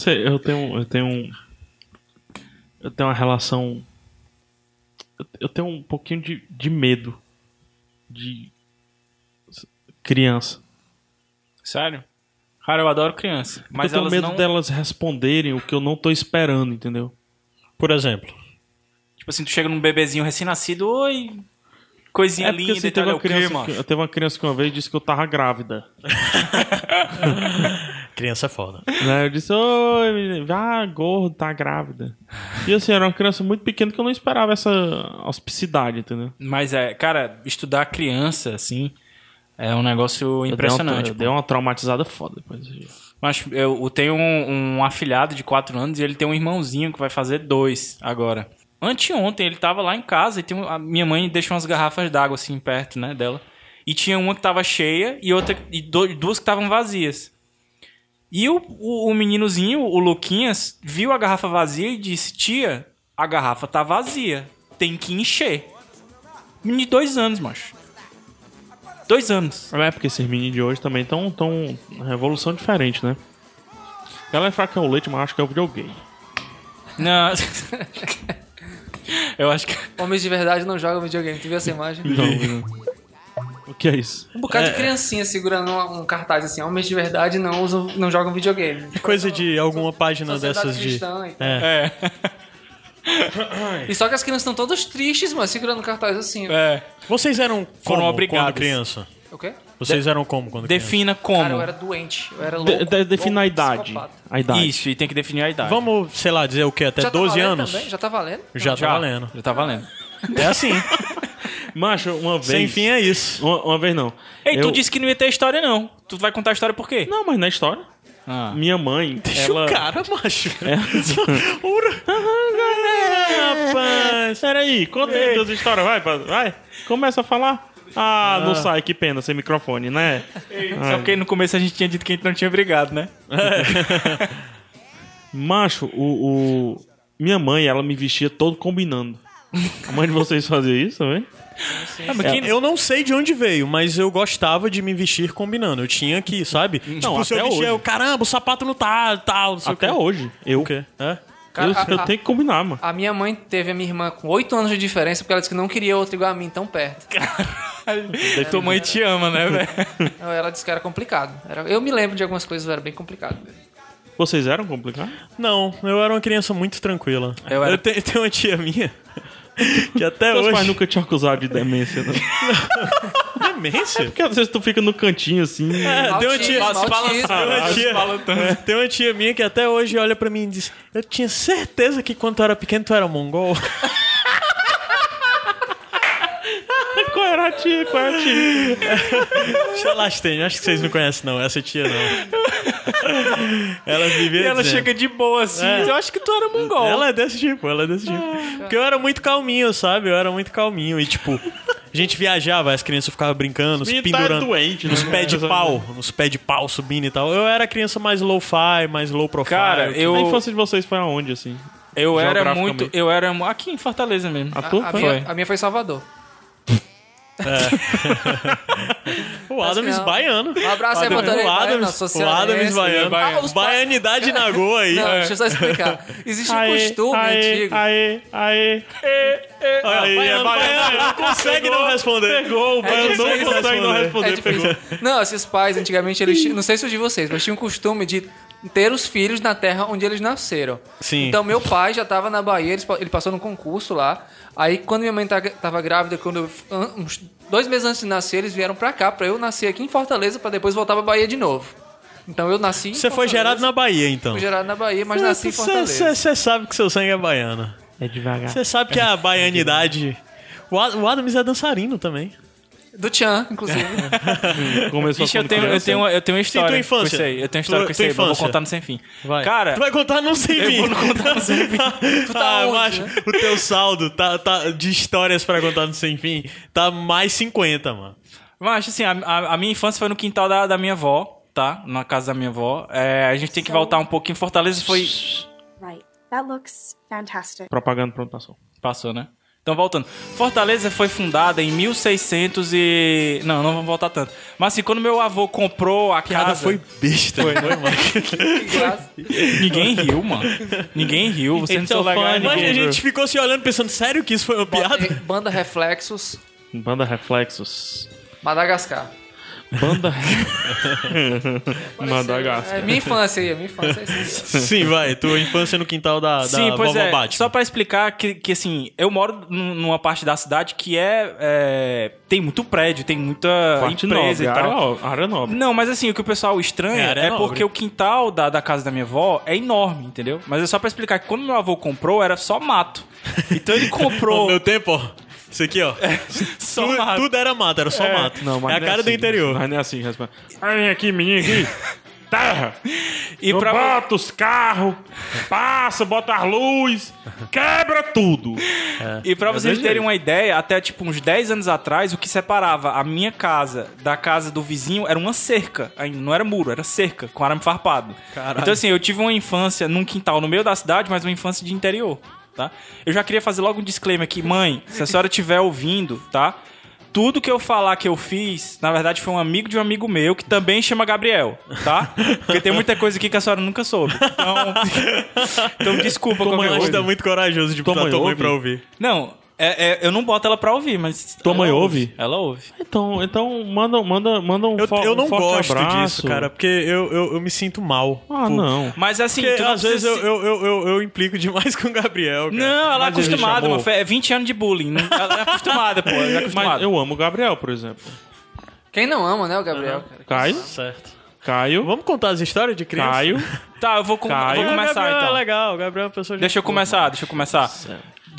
Sei, eu tenho, eu tenho um. Eu tenho uma relação. eu- tenho um pouquinho de, de medo de criança. Sério? Cara, eu adoro criança. Mas eu tenho elas medo não... delas responderem o que eu não tô esperando, entendeu? Por exemplo. Tipo assim, tu chega num bebezinho recém-nascido, oi... Coisinha É porque linda assim, e tal, teve, uma criança que, teve uma criança que uma vez disse que eu tava grávida. Criança é foda. né? Eu disse, oi, menino, ah, gordo, tá grávida. E assim, era uma criança muito pequena que eu não esperava essa auspicidade, entendeu? Mas é, cara, estudar criança, assim, é um negócio Eu dei uma- impressionante. Eu dei uma traumatizada foda depois. Mas eu, eu tenho um, um afilhado de 4 anos e ele tem um irmãozinho que vai fazer dois agora. Anteontem ele tava lá em casa e tem a minha mãe deixou umas garrafas d'água assim perto, né, dela. E tinha uma que tava cheia e outra e do- duas que estavam vazias. E o, o, o meninozinho, o Luquinhas, viu a garrafa vazia e disse: "Tia, a garrafa tá vazia, tem que encher". Menino de dois anos, macho. Dois anos. É, porque esses meninos de hoje também estão tão revolução diferente, né? Ela fala que é o leite, mas acho que é o videogame. Não. Eu acho que Homens de verdade não jogam videogame. Tu viu essa imagem? Não, não. O que é isso? Um bocado de criancinha segurando um, um cartaz assim. Homens de verdade não, usam, não jogam videogame. É coisa de alguma página dessas de. cristã e tal. É. E só que as crianças estão todas tristes, mano, segurando cartaz assim. é. Vocês eram como obrigadas. quando criança? O quê? Vocês eram como quando criança? Defina como. Cara, eu era doente. Eu era louco. De, de, defina a idade. A idade. Isso, e tem que definir a idade. Vamos, sei lá, dizer o quê? Até Já tá 12 valendo anos? Também? Já tá valendo? Já, tá valendo. Já tá valendo. É assim. Macho, uma vez. Sem fim é isso. Uma, uma vez não. Ei, Eu- tu disse que não ia ter história, não. Tu vai contar a história por quê? Não, mas na história. Ah. Minha mãe. Deixa ela... o cara, macho. É. Ura. Rapaz. Peraí, conta aí tuas histórias, vai, vai. Começa a falar. Ah, não sai, que pena, sem microfone, né? Só porque no começo a gente tinha dito que a gente não tinha brigado, né? Macho, o, o- Minha mãe, ela me vestia todo combinando. A mãe de vocês fazia isso também? Ah, mas quem- Eu não sei de onde veio, mas eu gostava de me vestir combinando. Eu tinha que, sabe? tipo, se eu até vestia, hoje. eu, caramba, o sapato não tá, tal, não sei Até hoje. Eu, O quê? É? Cara, eu, a- eu a- tenho que combinar, mano. A minha mãe teve a minha irmã com 8 anos de diferença porque ela disse que não queria outra igual a mim tão perto. Tua mãe te ama, né, velho? Ela disse que era complicado. Era- eu me lembro de algumas coisas, era bem complicado. Vocês eram complicados? Não, eu era uma criança muito tranquila. Eu Eu, era- te- tenho uma tia minha que até Teus hoje... pais nunca te acusaram de demência, não? Demência? Porque às vezes tu fica no cantinho assim. É, tem uma tia... Maltismo, maltismo. Tem uma tia, é, tem uma tia minha que até hoje olha pra mim e diz: Eu tinha certeza que quando tu era pequeno tu era mongol. Qual era a tia? Qual era a tia? Chalastene, acho que vocês não conhecem, não. Essa tia não. Ela vivia. E ela dizendo- chega de boa assim. É. Eu acho que tu era mongol. Ela é desse tipo, ela é desse tipo. Porque eu era muito calminho, sabe? Eu era muito calminho. E, tipo, a gente viajava, as crianças ficavam brincando, se tá pendurando. doente, nos né? pés de pau, nos pés de pau subindo e tal. Eu era a criança mais low-fi, mais low profile. Cara, eu- A infância de vocês foi aonde, assim? Eu era muito. Eu era. Aqui em Fortaleza mesmo. A A, tua? a foi? minha, a minha foi Salvador. O Adams Não. baiano. Um abraço aí pra o Adams, o Adams baiano. Ah, os Baianidade na goa aí. Não, deixa eu só explicar. Existe um costume aê, antigo. Aê, aê, Olha, Aí, baiano, é baiano. baiano, não consegue não responder. Pegou, o baiano não difícil consegue não responder. responder. É pegou. Não, esses pais, antigamente, eles tinham, não sei se o de vocês, mas tinham o costume de ter os filhos na terra onde eles nasceram. Sim. Então, meu pai já tava na Bahia, ele passou num concurso lá. Aí, quando minha mãe tá- tava grávida, quando eu- uns dois meses antes de nascer, eles vieram pra cá, pra eu nascer aqui em Fortaleza, pra depois voltar pra Bahia de novo. Então, eu nasci em Você foi gerado na Bahia, então. Fui gerado na Bahia, mas nasci em Fortaleza. Você sabe que seu sangue é baiano. É devagar. Você sabe que a baianidade. O Ad- o Adams é dançarino também. Do Tchan, inclusive. Começou Ixi, eu tenho, eu, tenho, uma- eu tenho uma história. tua infância? com isso aí. Eu tenho uma história Tua- com isso aí, vou contar no sem fim. Vai. Cara, Tu vai contar no sem fim. eu vou contar no sem fim. Tu tá ah, onde, macho, né? o teu saldo tá, tá de histórias pra contar no sem fim tá mais 50, mano. Mas, assim, a, a- a minha infância foi no quintal da, da minha avó, tá? Na casa da minha avó. É, a gente tem que voltar um pouquinho. Fortaleza foi... Right. That looks fantastic. Propaganda prontação. Passou, né? Então, voltando. Fortaleza foi fundada em 1600 e... Não, não vamos voltar tanto. Mas assim, quando meu avô comprou a casa... foi besta. Foi, mano. Que graça. Ninguém riu, mano. Ninguém riu. Você não Então, sou legal. Mas ninguém a gente ficou se olhando pensando, sério que isso foi uma piada? Banda Reflexos, Banda Reflexos. Madagascar. Banda. Madagascar. É minha infância aí, minha infância. é isso. Sim, vai. Tua infância no quintal da, da Sim, pois vovó é. Batman. Só pra explicar que, que, assim, eu moro num- numa parte da cidade que é, é, tem muito prédio, tem muita Parte empresa nobre, e tal. área, no- área nobre. Não, mas assim, o que o pessoal estranha É, é, porque o quintal da, da casa da minha avó é enorme, entendeu? Mas é só pra explicar que quando meu avô comprou, era só mato. Então ele No comprou meu tempo, ó. Isso aqui, ó. só Tu- mato. tudo era mato, era só mato. Não, mas é a não cara do assim, interior. Mas não é assim, responde. Aí aqui, menino, aqui. Terra. E pra, bota os carros, passa, bota as luzes, quebra tudo. E pra vocês terem uma ideia, até tipo uns 10 anos atrás, o que separava a minha casa da casa do vizinho era uma cerca. Ainda não era muro, era cerca, com arame farpado. Caralho. Então assim, eu tive uma infância num quintal no meio da cidade, mas uma infância de interior, tá? Eu já queria fazer logo um disclaimer aqui, mãe, se a senhora estiver ouvindo, tá? Tudo que eu falar que eu fiz, na verdade, foi um amigo de um amigo meu que também chama Gabriel, tá? Porque tem muita coisa aqui que a senhora nunca soube. Então, então desculpa mãe qualquer coisa. tá muito corajoso de botar tua mãe pra ouvir. Não, é, é, eu não boto ela pra ouvir, mas. Tua mãe ouve? Ela ouve. Então, então manda, manda, manda um, Eu, eu um não forte gosto abraço. disso, cara, porque eu, eu, eu me sinto mal. Ah, Por- não. Mas assim, Porque às vezes se- eu, eu, eu, eu implico demais com o Gabriel, cara. Não, ela é Mas acostumada, mano. É 20 anos de bullying. não- Ela é acostumada, pô. Ela é Mas acostumada. eu amo o Gabriel, por exemplo. Quem não ama, né, o Gabriel? Caio, Certo. Caio, Vamos contar as histórias de criança? Caio. Tá, eu vou, com- Caio. vou começar Gabriel então. é legal, o Gabriel é uma pessoa de Deixa eu começar, deixa eu começar.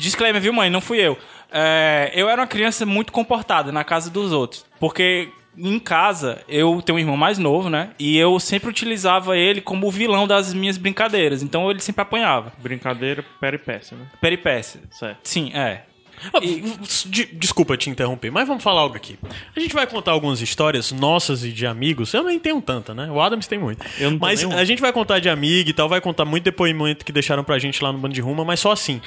Disclaimer, viu, mãe? Não fui eu. É, eu era uma criança muito comportada na casa dos outros. Porque em casa eu tenho um irmão mais novo, né? E eu sempre utilizava ele como o vilão das minhas brincadeiras. Então ele sempre apanhava. Brincadeira, peripécia, né? Peripécia. Certo. Sim, é. Ah, de- Desculpa te interromper, mas vamos falar algo aqui. A gente vai contar algumas histórias nossas e de amigos. Eu nem tenho tanta, né? O Adams tem muito. Eu não tenho mas a gente vai contar de amigo e tal, vai contar muito depoimento que deixaram pra gente lá no Bando de Ruma, mas só assim.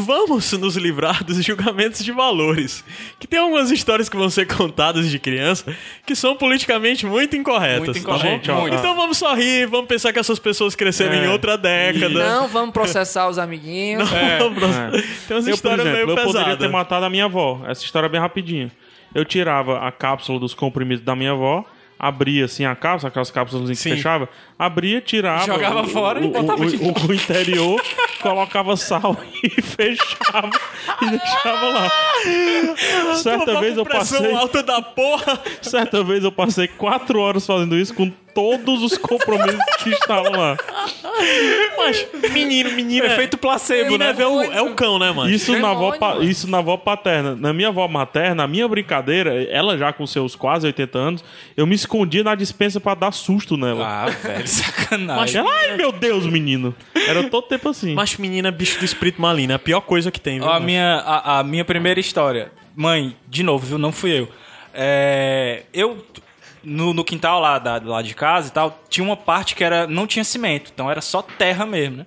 Vamos nos livrar dos julgamentos de valores. Que tem algumas histórias que vão ser contadas de criança que são politicamente muito incorretas. Muito tá gente, ó, muito. Então vamos só rir, vamos pensar que essas pessoas cresceram É. em outra década. Não vamos processar os amiguinhos. Vamos- É. Tem umas Eu, por histórias exemplo, meio eu poderia pesadas. ter matado a minha avó. Essa história é bem rapidinha. Eu tirava a cápsula dos comprimidos da minha avó, abria assim a cápsula, aquelas cápsulas que Sim. fechava, abria, tirava Jogava o, fora e o, botava o, de o, o interior, colocava sal e fechava e deixava lá. Certa vez eu passei, alta da porra. certa vez eu passei quatro horas fazendo isso com todos os compromissos que estavam lá. Mas, menino, menino. Efeito placebo, menino né? é, ver o- é o cão, né, mano? Isso na, avó, isso na avó paterna. Na minha avó materna, a minha brincadeira, ela já com seus quase 80 anos, eu me escondia na dispensa pra dar susto nela. Ah, velho, sacanagem. Ai, meu Deus, menino. Era todo tempo assim. Macho menino é bicho do espírito maligno. É a pior coisa que tem, viu? A, minha, a, a minha primeira história. Mãe, de novo, viu? Não fui eu. É, eu, no, no quintal lá, da, lá de casa e tal, tinha uma parte que era não tinha cimento. Então era só terra mesmo, né?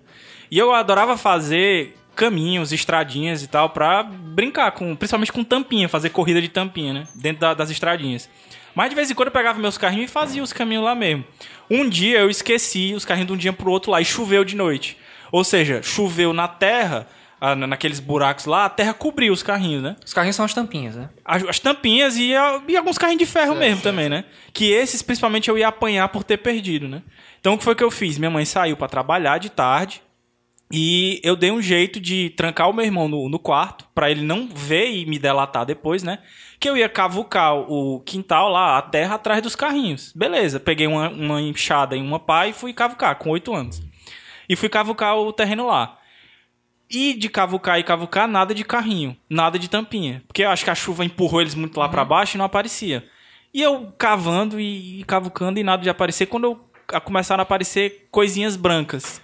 E eu adorava fazer caminhos, estradinhas e tal, pra brincar, com, principalmente com tampinha, fazer corrida de tampinha, né? Dentro da- das estradinhas. Mas de vez em quando eu pegava meus carrinhos e fazia os caminhos lá mesmo. Um dia eu esqueci os carrinhos de um dia pro outro lá e choveu de noite. Ou seja, choveu na terra, ah, na- naqueles buracos lá, a terra cobriu os carrinhos, né? Os carrinhos são as tampinhas, né? As, as tampinhas e, a- e alguns carrinhos de ferro mesmo também, né? Que esses, principalmente, eu ia apanhar por ter perdido, né? Então, o que foi que eu fiz? Minha mãe saiu pra trabalhar de tarde e eu dei um jeito de trancar o meu irmão no, no quarto pra ele não ver e me delatar depois, né? Que eu ia cavucar o quintal lá, a terra atrás dos carrinhos. Beleza, peguei uma, uma enxada e uma pá e fui cavucar com oito anos. E fui cavucar o terreno lá. E de cavucar e cavucar, nada de carrinho, nada de tampinha. Porque eu acho que a chuva empurrou eles muito lá pra baixo e não aparecia. E eu cavando e, e cavucando e nada de aparecer. Quando eu, a- começaram a aparecer coisinhas brancas.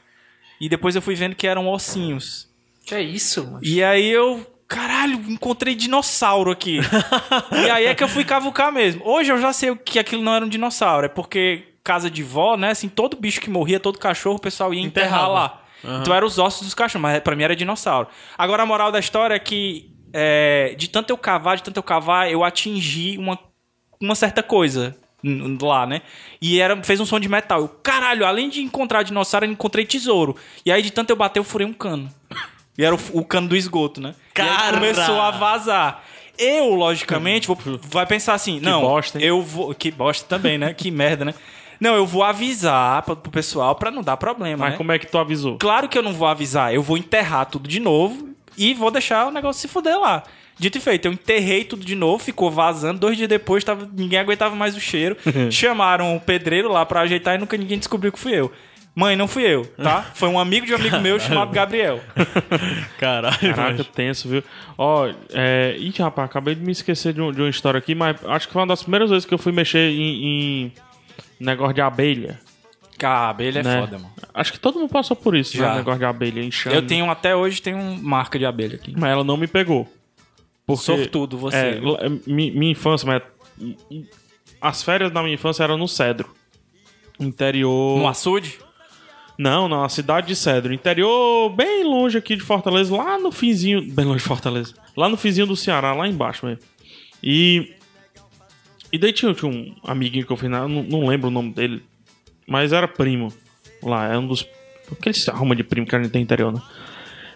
E depois eu fui vendo que eram ossinhos. Que é isso, mano? E aí eu, caralho, encontrei dinossauro aqui. e aí é que eu fui cavucar mesmo. Hoje eu já sei que aquilo não era um dinossauro, é porque casa de vó, né, assim, todo bicho que morria, todo cachorro, o pessoal ia enterrar Enterrava. lá. Então eram os ossos dos cachorros, mas pra mim era dinossauro. Agora a moral da história é que é, de tanto eu cavar, de tanto eu cavar, eu atingi uma, uma certa coisa lá, né? E era, fez um som de metal. Eu, caralho, além de encontrar dinossauro, eu encontrei tesouro. E aí, de tanto eu bater, eu furei um cano. E era o, o cano do esgoto, né? E aí Cara! começou a vazar. Eu, logicamente, vou, vai pensar assim, não, bosta, hein? eu vou... Que bosta também, né? que merda, né? Não, eu vou avisar pra, pro pessoal pra não dar problema, Mas né? como é que tu avisou? Claro que eu não vou avisar, eu vou enterrar tudo de novo e vou deixar o negócio se fuder lá. Dito e feito, eu enterrei tudo de novo, ficou vazando. Dois dias depois, tava, ninguém aguentava mais o cheiro. Chamaram o pedreiro lá pra ajeitar e nunca ninguém descobriu que fui eu. Mãe, não fui eu, tá? Foi um amigo de um amigo meu chamado Gabriel. Caralho, Caraca, macho. tenso, viu? Ó, é... Ih, rapaz, acabei de me esquecer de, um- de uma história aqui, mas acho que foi uma das primeiras vezes que eu fui mexer em, em negócio de abelha. Cara, abelha é né? foda, mano. Acho que todo mundo passou por isso, Já. né? Negócio de abelha, enxame. Eu tenho até hoje tenho uma marca de abelha aqui. Mas ela não me pegou. Porque, Sortudo você. É, lá- mi- minha infância, mas... As férias da minha infância eram no Cedro. Interior... No açude? Não, não, a cidade de Cedro. Interior bem longe aqui de Fortaleza, lá no finzinho. Bem longe de Fortaleza. Lá no finzinho do Ceará, lá embaixo mesmo. E. E daí tinha, tinha um amiguinho que eu eu Não, não lembro o nome dele. Mas era primo. Lá, é um dos. Aqueles arruma de primo que a gente tem interior, né?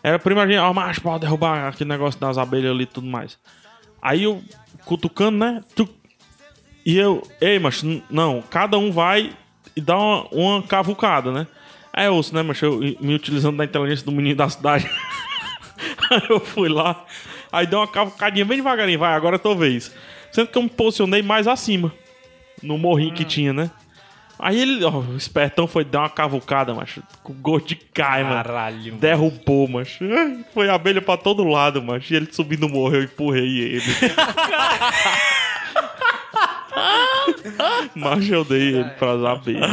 Era primo, a gente, ó, macho, pode derrubar aquele negócio das abelhas ali e tudo mais. Aí eu, cutucando, né? tuc, e eu, ei, mas não, cada um vai e dá uma, uma cavucada, né? Aí eu ouço, né, mas eu me utilizando da inteligência do menino da cidade. aí eu fui lá, aí deu uma cavucadinha bem devagarinho, vai, agora é tua vez. Sendo que eu me posicionei mais acima, no morrinho que tinha, né? Aí ele, ó, o espertão foi dar uma cavucada, macho, com gosto de cai, mano. Caralho. mano. Derrubou, macho. Foi abelha pra todo lado, macho. E ele subindo morreu, eu empurrei ele. macho, eu dei ele pras abelhas.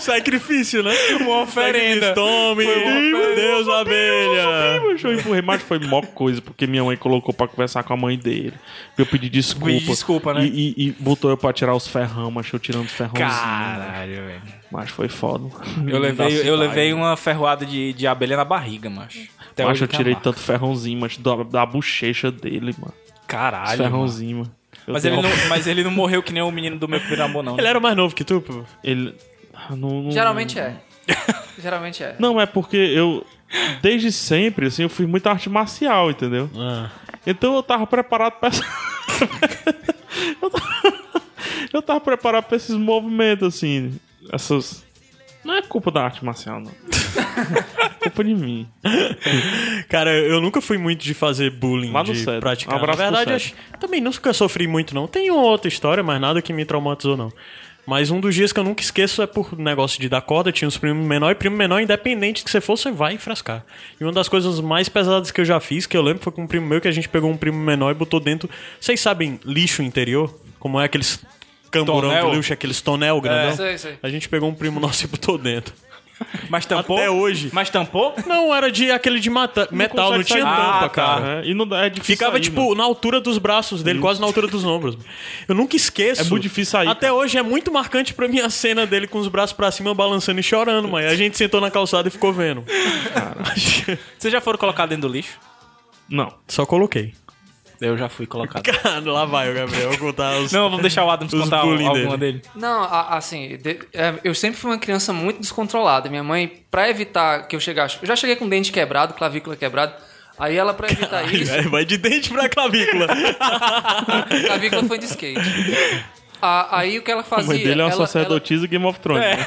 Sacrifício, né? Uma oferenda. Tome, Deus, abelha. Macho, eu empurrei, mas foi mó coisa, porque minha mãe colocou pra conversar com a mãe dele. Eu pedi desculpa. Pedi desculpa, né? E, e- e botou eu pra tirar os ferrão, macho, eu tirando os ferrãozinhos. Caralho, velho. Mas foi foda. Eu levei, eu levei uma ferroada de, de abelha na barriga, macho. Até Macho, eu a tirei tanto ferrãozinho, macho, da, da bochecha dele, mano. Os Caralho. mano. ferrãozinho, mano. Eu Mas ele, não, mas ele não morreu que nem o menino do meu primeiro amor, não. né? Ele era mais novo que tu, pô. Ele. Ah, não- não- Geralmente é. Geralmente é. Não, é porque eu. Desde sempre, assim, eu fui muito arte marcial, entendeu? Ah. Então eu tava preparado pra essa. eu, tava... eu tava preparado pra esses movimentos, assim. Essas. Não é culpa da arte marcial, não. é culpa de mim. Cara, eu nunca fui muito de fazer bullying, Lá no de praticar. Um abraço Na verdade, pro acho, também nunca sofri muito, não. Tem uma outra história, mas nada que me traumatizou, não. Mas um dos dias que eu nunca esqueço é por negócio de dar corda, tinha os primos menor e primo menor, independente que você for, você vai frescar. E uma das coisas mais pesadas que eu já fiz, que eu lembro, foi com um primo meu que a gente pegou um primo menor e botou dentro. Vocês sabem lixo interior? Como é aqueles camburão Tonel? de lixo, aqueles tonel grandão? Sei, sei. A gente pegou um primo nosso e botou dentro. Mas tampou? Até hoje. Mas tampou? Não, era de aquele de mata- metal, não tinha tampa, Ah, tá. cara. É, e não, é difícil Ficava, sair, tipo, mano. na altura dos braços dele, quase na altura dos ombros. Eu nunca esqueço. É muito difícil sair, Até hoje é muito marcante pra mim a cena dele com os braços pra cima, balançando e chorando, mãe. A gente sentou na calçada e ficou vendo. Vocês já foram colocados dentro do lixo? Não. Só coloquei. Eu já fui colocado. Cara, lá vai o Gabriel vou contar os... Não, vamos deixar o Adams contar alguma dele. dele. Não, a- assim, é, eu sempre fui uma criança muito descontrolada. Minha mãe, pra evitar que eu chegasse. Eu já cheguei com dente quebrado, clavícula quebrada. Aí ela, pra evitar Ai, isso. vai de dente pra clavícula. A clavícula foi de skate. A- aí o que ela A fazia. mãe dele é uma ela- sacerdotisa Game of Thrones. né?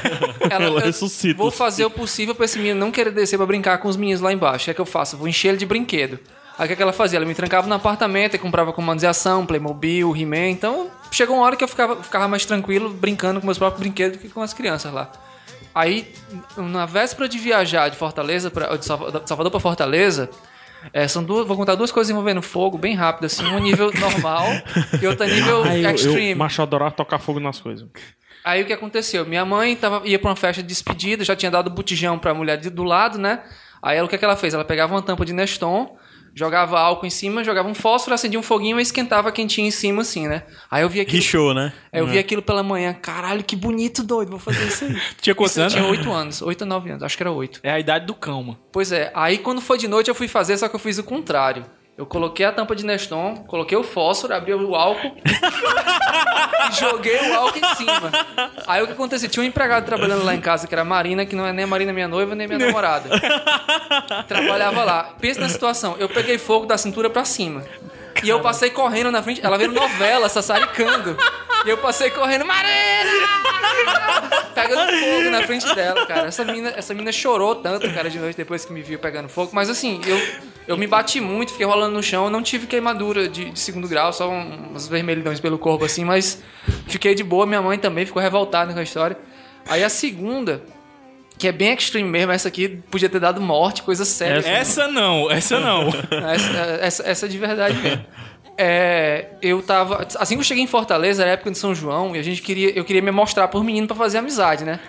ela, Ela eu ressuscita. Vou fazer o possível pra esse menino não querer descer pra brincar com os meninos lá embaixo. O que é que eu faço? Vou encher ele de brinquedo. Aí o que, é que ela fazia? Ela me trancava no apartamento e comprava comandos de ação, Playmobil, He-Man. Então chegou uma hora que eu ficava, ficava mais tranquilo brincando com meus próprios brinquedos do que com as crianças lá. Aí, na véspera de viajar de Fortaleza, pra, de Salva- de Salvador pra Fortaleza, é, são duas, vou contar duas coisas envolvendo fogo, bem rápido, assim, um nível normal e outro nível Ai, eu, extreme. eu, macho, adorava tocar fogo nas coisas. Aí o que aconteceu? Minha mãe tava, ia pra uma festa de despedida, já tinha dado botijão pra mulher de- do lado, né? Aí ela, o que, é que ela fez? Ela pegava uma tampa de Neston, jogava álcool em cima, jogava um fósforo, acendia um foguinho e esquentava quentinho em cima, assim, né? Aí eu vi aquilo. Richou, né? Aí eu vi aquilo pela manhã, caralho, que bonito, doido, vou fazer isso aí. Tinha quantos Isso eu anos? tinha 8 anos, 8 ou 9 anos, acho que era 8. É a idade do cão, mano. Pois é, aí quando foi de noite eu fui fazer, só que eu fiz o contrário. Eu coloquei a tampa de Neston, coloquei o fósforo, abri o álcool e joguei o álcool em cima. Aí o que aconteceu? Tinha um empregado trabalhando lá em casa, que era a Marina, que não é nem a Marina minha noiva, nem minha namorada. Trabalhava lá. Pensa na situação, eu peguei fogo da cintura pra cima. E eu passei correndo na frente, ela vendo novela, sassaricando. E eu passei correndo, Marina! Pegando fogo na frente dela, cara. Essa mina, essa mina chorou tanto, cara, de noite depois que me viu pegando fogo. Mas assim, eu, eu me bati muito, fiquei rolando no chão. Não tive queimadura de, de segundo grau, só um- umas vermelhidões pelo corpo, assim. Mas fiquei de boa. Minha mãe também ficou revoltada com a história. Aí a segunda, que é bem extreme mesmo, essa aqui podia ter dado morte, coisa séria. assim. Essa não, essa não. Essa, essa, essa é de verdade mesmo. É, eu tava. Assim que eu cheguei em Fortaleza, era época de São João, e a gente queria. Eu queria me mostrar por menino pra fazer amizade, né?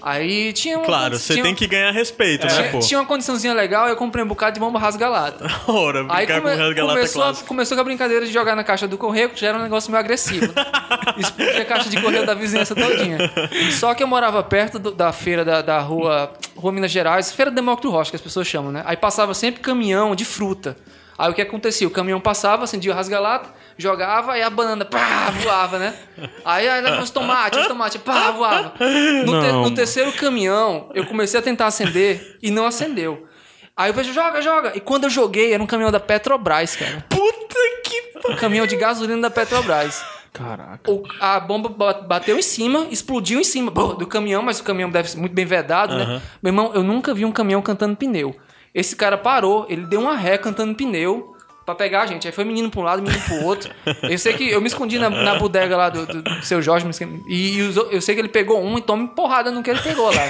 Aí tinha uma. Claro, você tem que ganhar respeito, né, Tinha, pô? tinha uma condiçãozinha legal, eu comprei um bocado de bomba rasgalata. Ora, Aí brincar come- com o Galata começou, a, começou com a brincadeira de jogar na caixa do correio, que já era um negócio meio agressivo. Né? Explodir a caixa de correio da vizinhança todinha. Só que eu morava perto do- da feira da, da rua, rua Minas Gerais, Feira do Demócrito Rocha, que as pessoas chamam, né? Aí passava sempre caminhão de fruta. Aí o que acontecia? O caminhão passava, acendia o rasgalata, jogava e a banana, pá, voava, né? Aí, aí os tomates, os tomates, pá, voava. No, te- no terceiro caminhão, eu comecei a tentar acender e não acendeu. Aí eu vejo, joga, joga. E quando eu joguei, era um caminhão da Petrobras, cara. Puta que Um caminhão de gasolina da Petrobras. Caraca. O- a bomba ba- bateu em cima, explodiu em cima do caminhão, mas o caminhão deve ser muito bem vedado, né? Meu irmão, eu nunca vi um caminhão cantando pneu. Esse cara parou, ele deu uma ré cantando pneu pra pegar a gente. Aí foi menino pra um lado, menino pro outro. Eu sei que eu me escondi na, na bodega lá do, do- do seu Jorge, e, e os eu sei que ele pegou um e toma porrada no que ele pegou lá.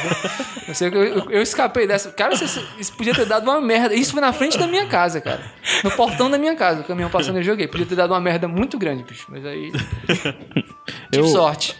Eu sei que eu, eu- eu escapei dessa. Cara, isso, isso podia ter dado uma merda. Isso foi na frente da minha casa, cara. No portão da minha casa, o caminhão passando eu joguei. Podia ter dado uma merda muito grande, bicho. Mas aí. Tive Eu- sorte.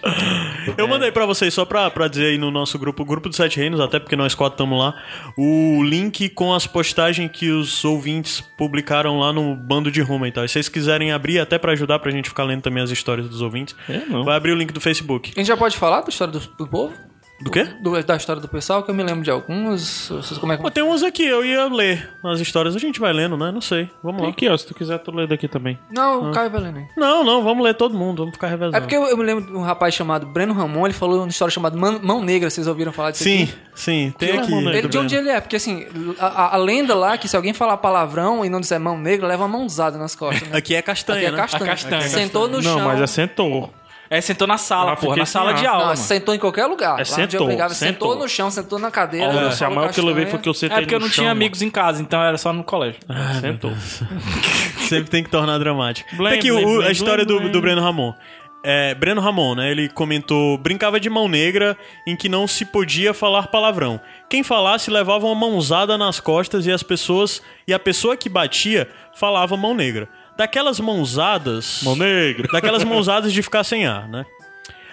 Eu mandei pra vocês só pra, pra dizer aí no nosso grupo, o grupo dos Sete Reinos, até porque nós quatro estamos lá, o link com as postagens que os ouvintes publicaram lá no bando de Ruma e tal. E se vocês quiserem abrir, até pra ajudar pra gente ficar lendo também as histórias dos ouvintes, É, vai abrir o link do Facebook. A gente já pode falar da história do, do povo? Do quê? Do- da história do pessoal, que eu me lembro de alguns. Vocês como é que. Pô, tem uns aqui, eu ia ler as histórias, a gente vai lendo, né? Não sei. Vamos Tem lá. aqui, ó. Se tu quiser, tu lê daqui também. Não, o Caio vai lendo aí. Não, não, vamos ler todo mundo, vamos ficar revezando. É porque eu, eu me lembro de um rapaz chamado Breno Ramon, ele falou uma história chamada Man- Mão Negra, vocês ouviram falar disso Sim, aqui? sim, tem Que aqui. Ele, de onde ele é? Porque assim, a, a- a lenda lá é que se alguém falar palavrão e não disser mão negra, leva uma mãozada nas costas. Né? Aqui é castanha, Aqui é né? castanha. A castanha. Sentou no chão. Não, mas é sentou. É, sentou na sala, Ah, porra, na sala sem de aula, Não, mano. sentou em qualquer lugar. Lá onde sentou, eu pegava, sentou. sentou. no chão, sentou na cadeira. Olha, se a falou maior que eu levei foi que eu sentei É porque eu não chão, tinha mano. amigos em casa, então era só no colégio. Sentou. Sempre tem que tornar dramático. Tem aqui a história do, do Breno Ramon. É, Breno Ramon, né? Ele comentou: brincava de mão negra em que não se podia falar palavrão. Quem falasse levava uma mãozada nas costas e as pessoas e a pessoa que batia falava mão negra. Daquelas mãozadas. Mão negra. Daquelas mãozadas de ficar sem ar, né?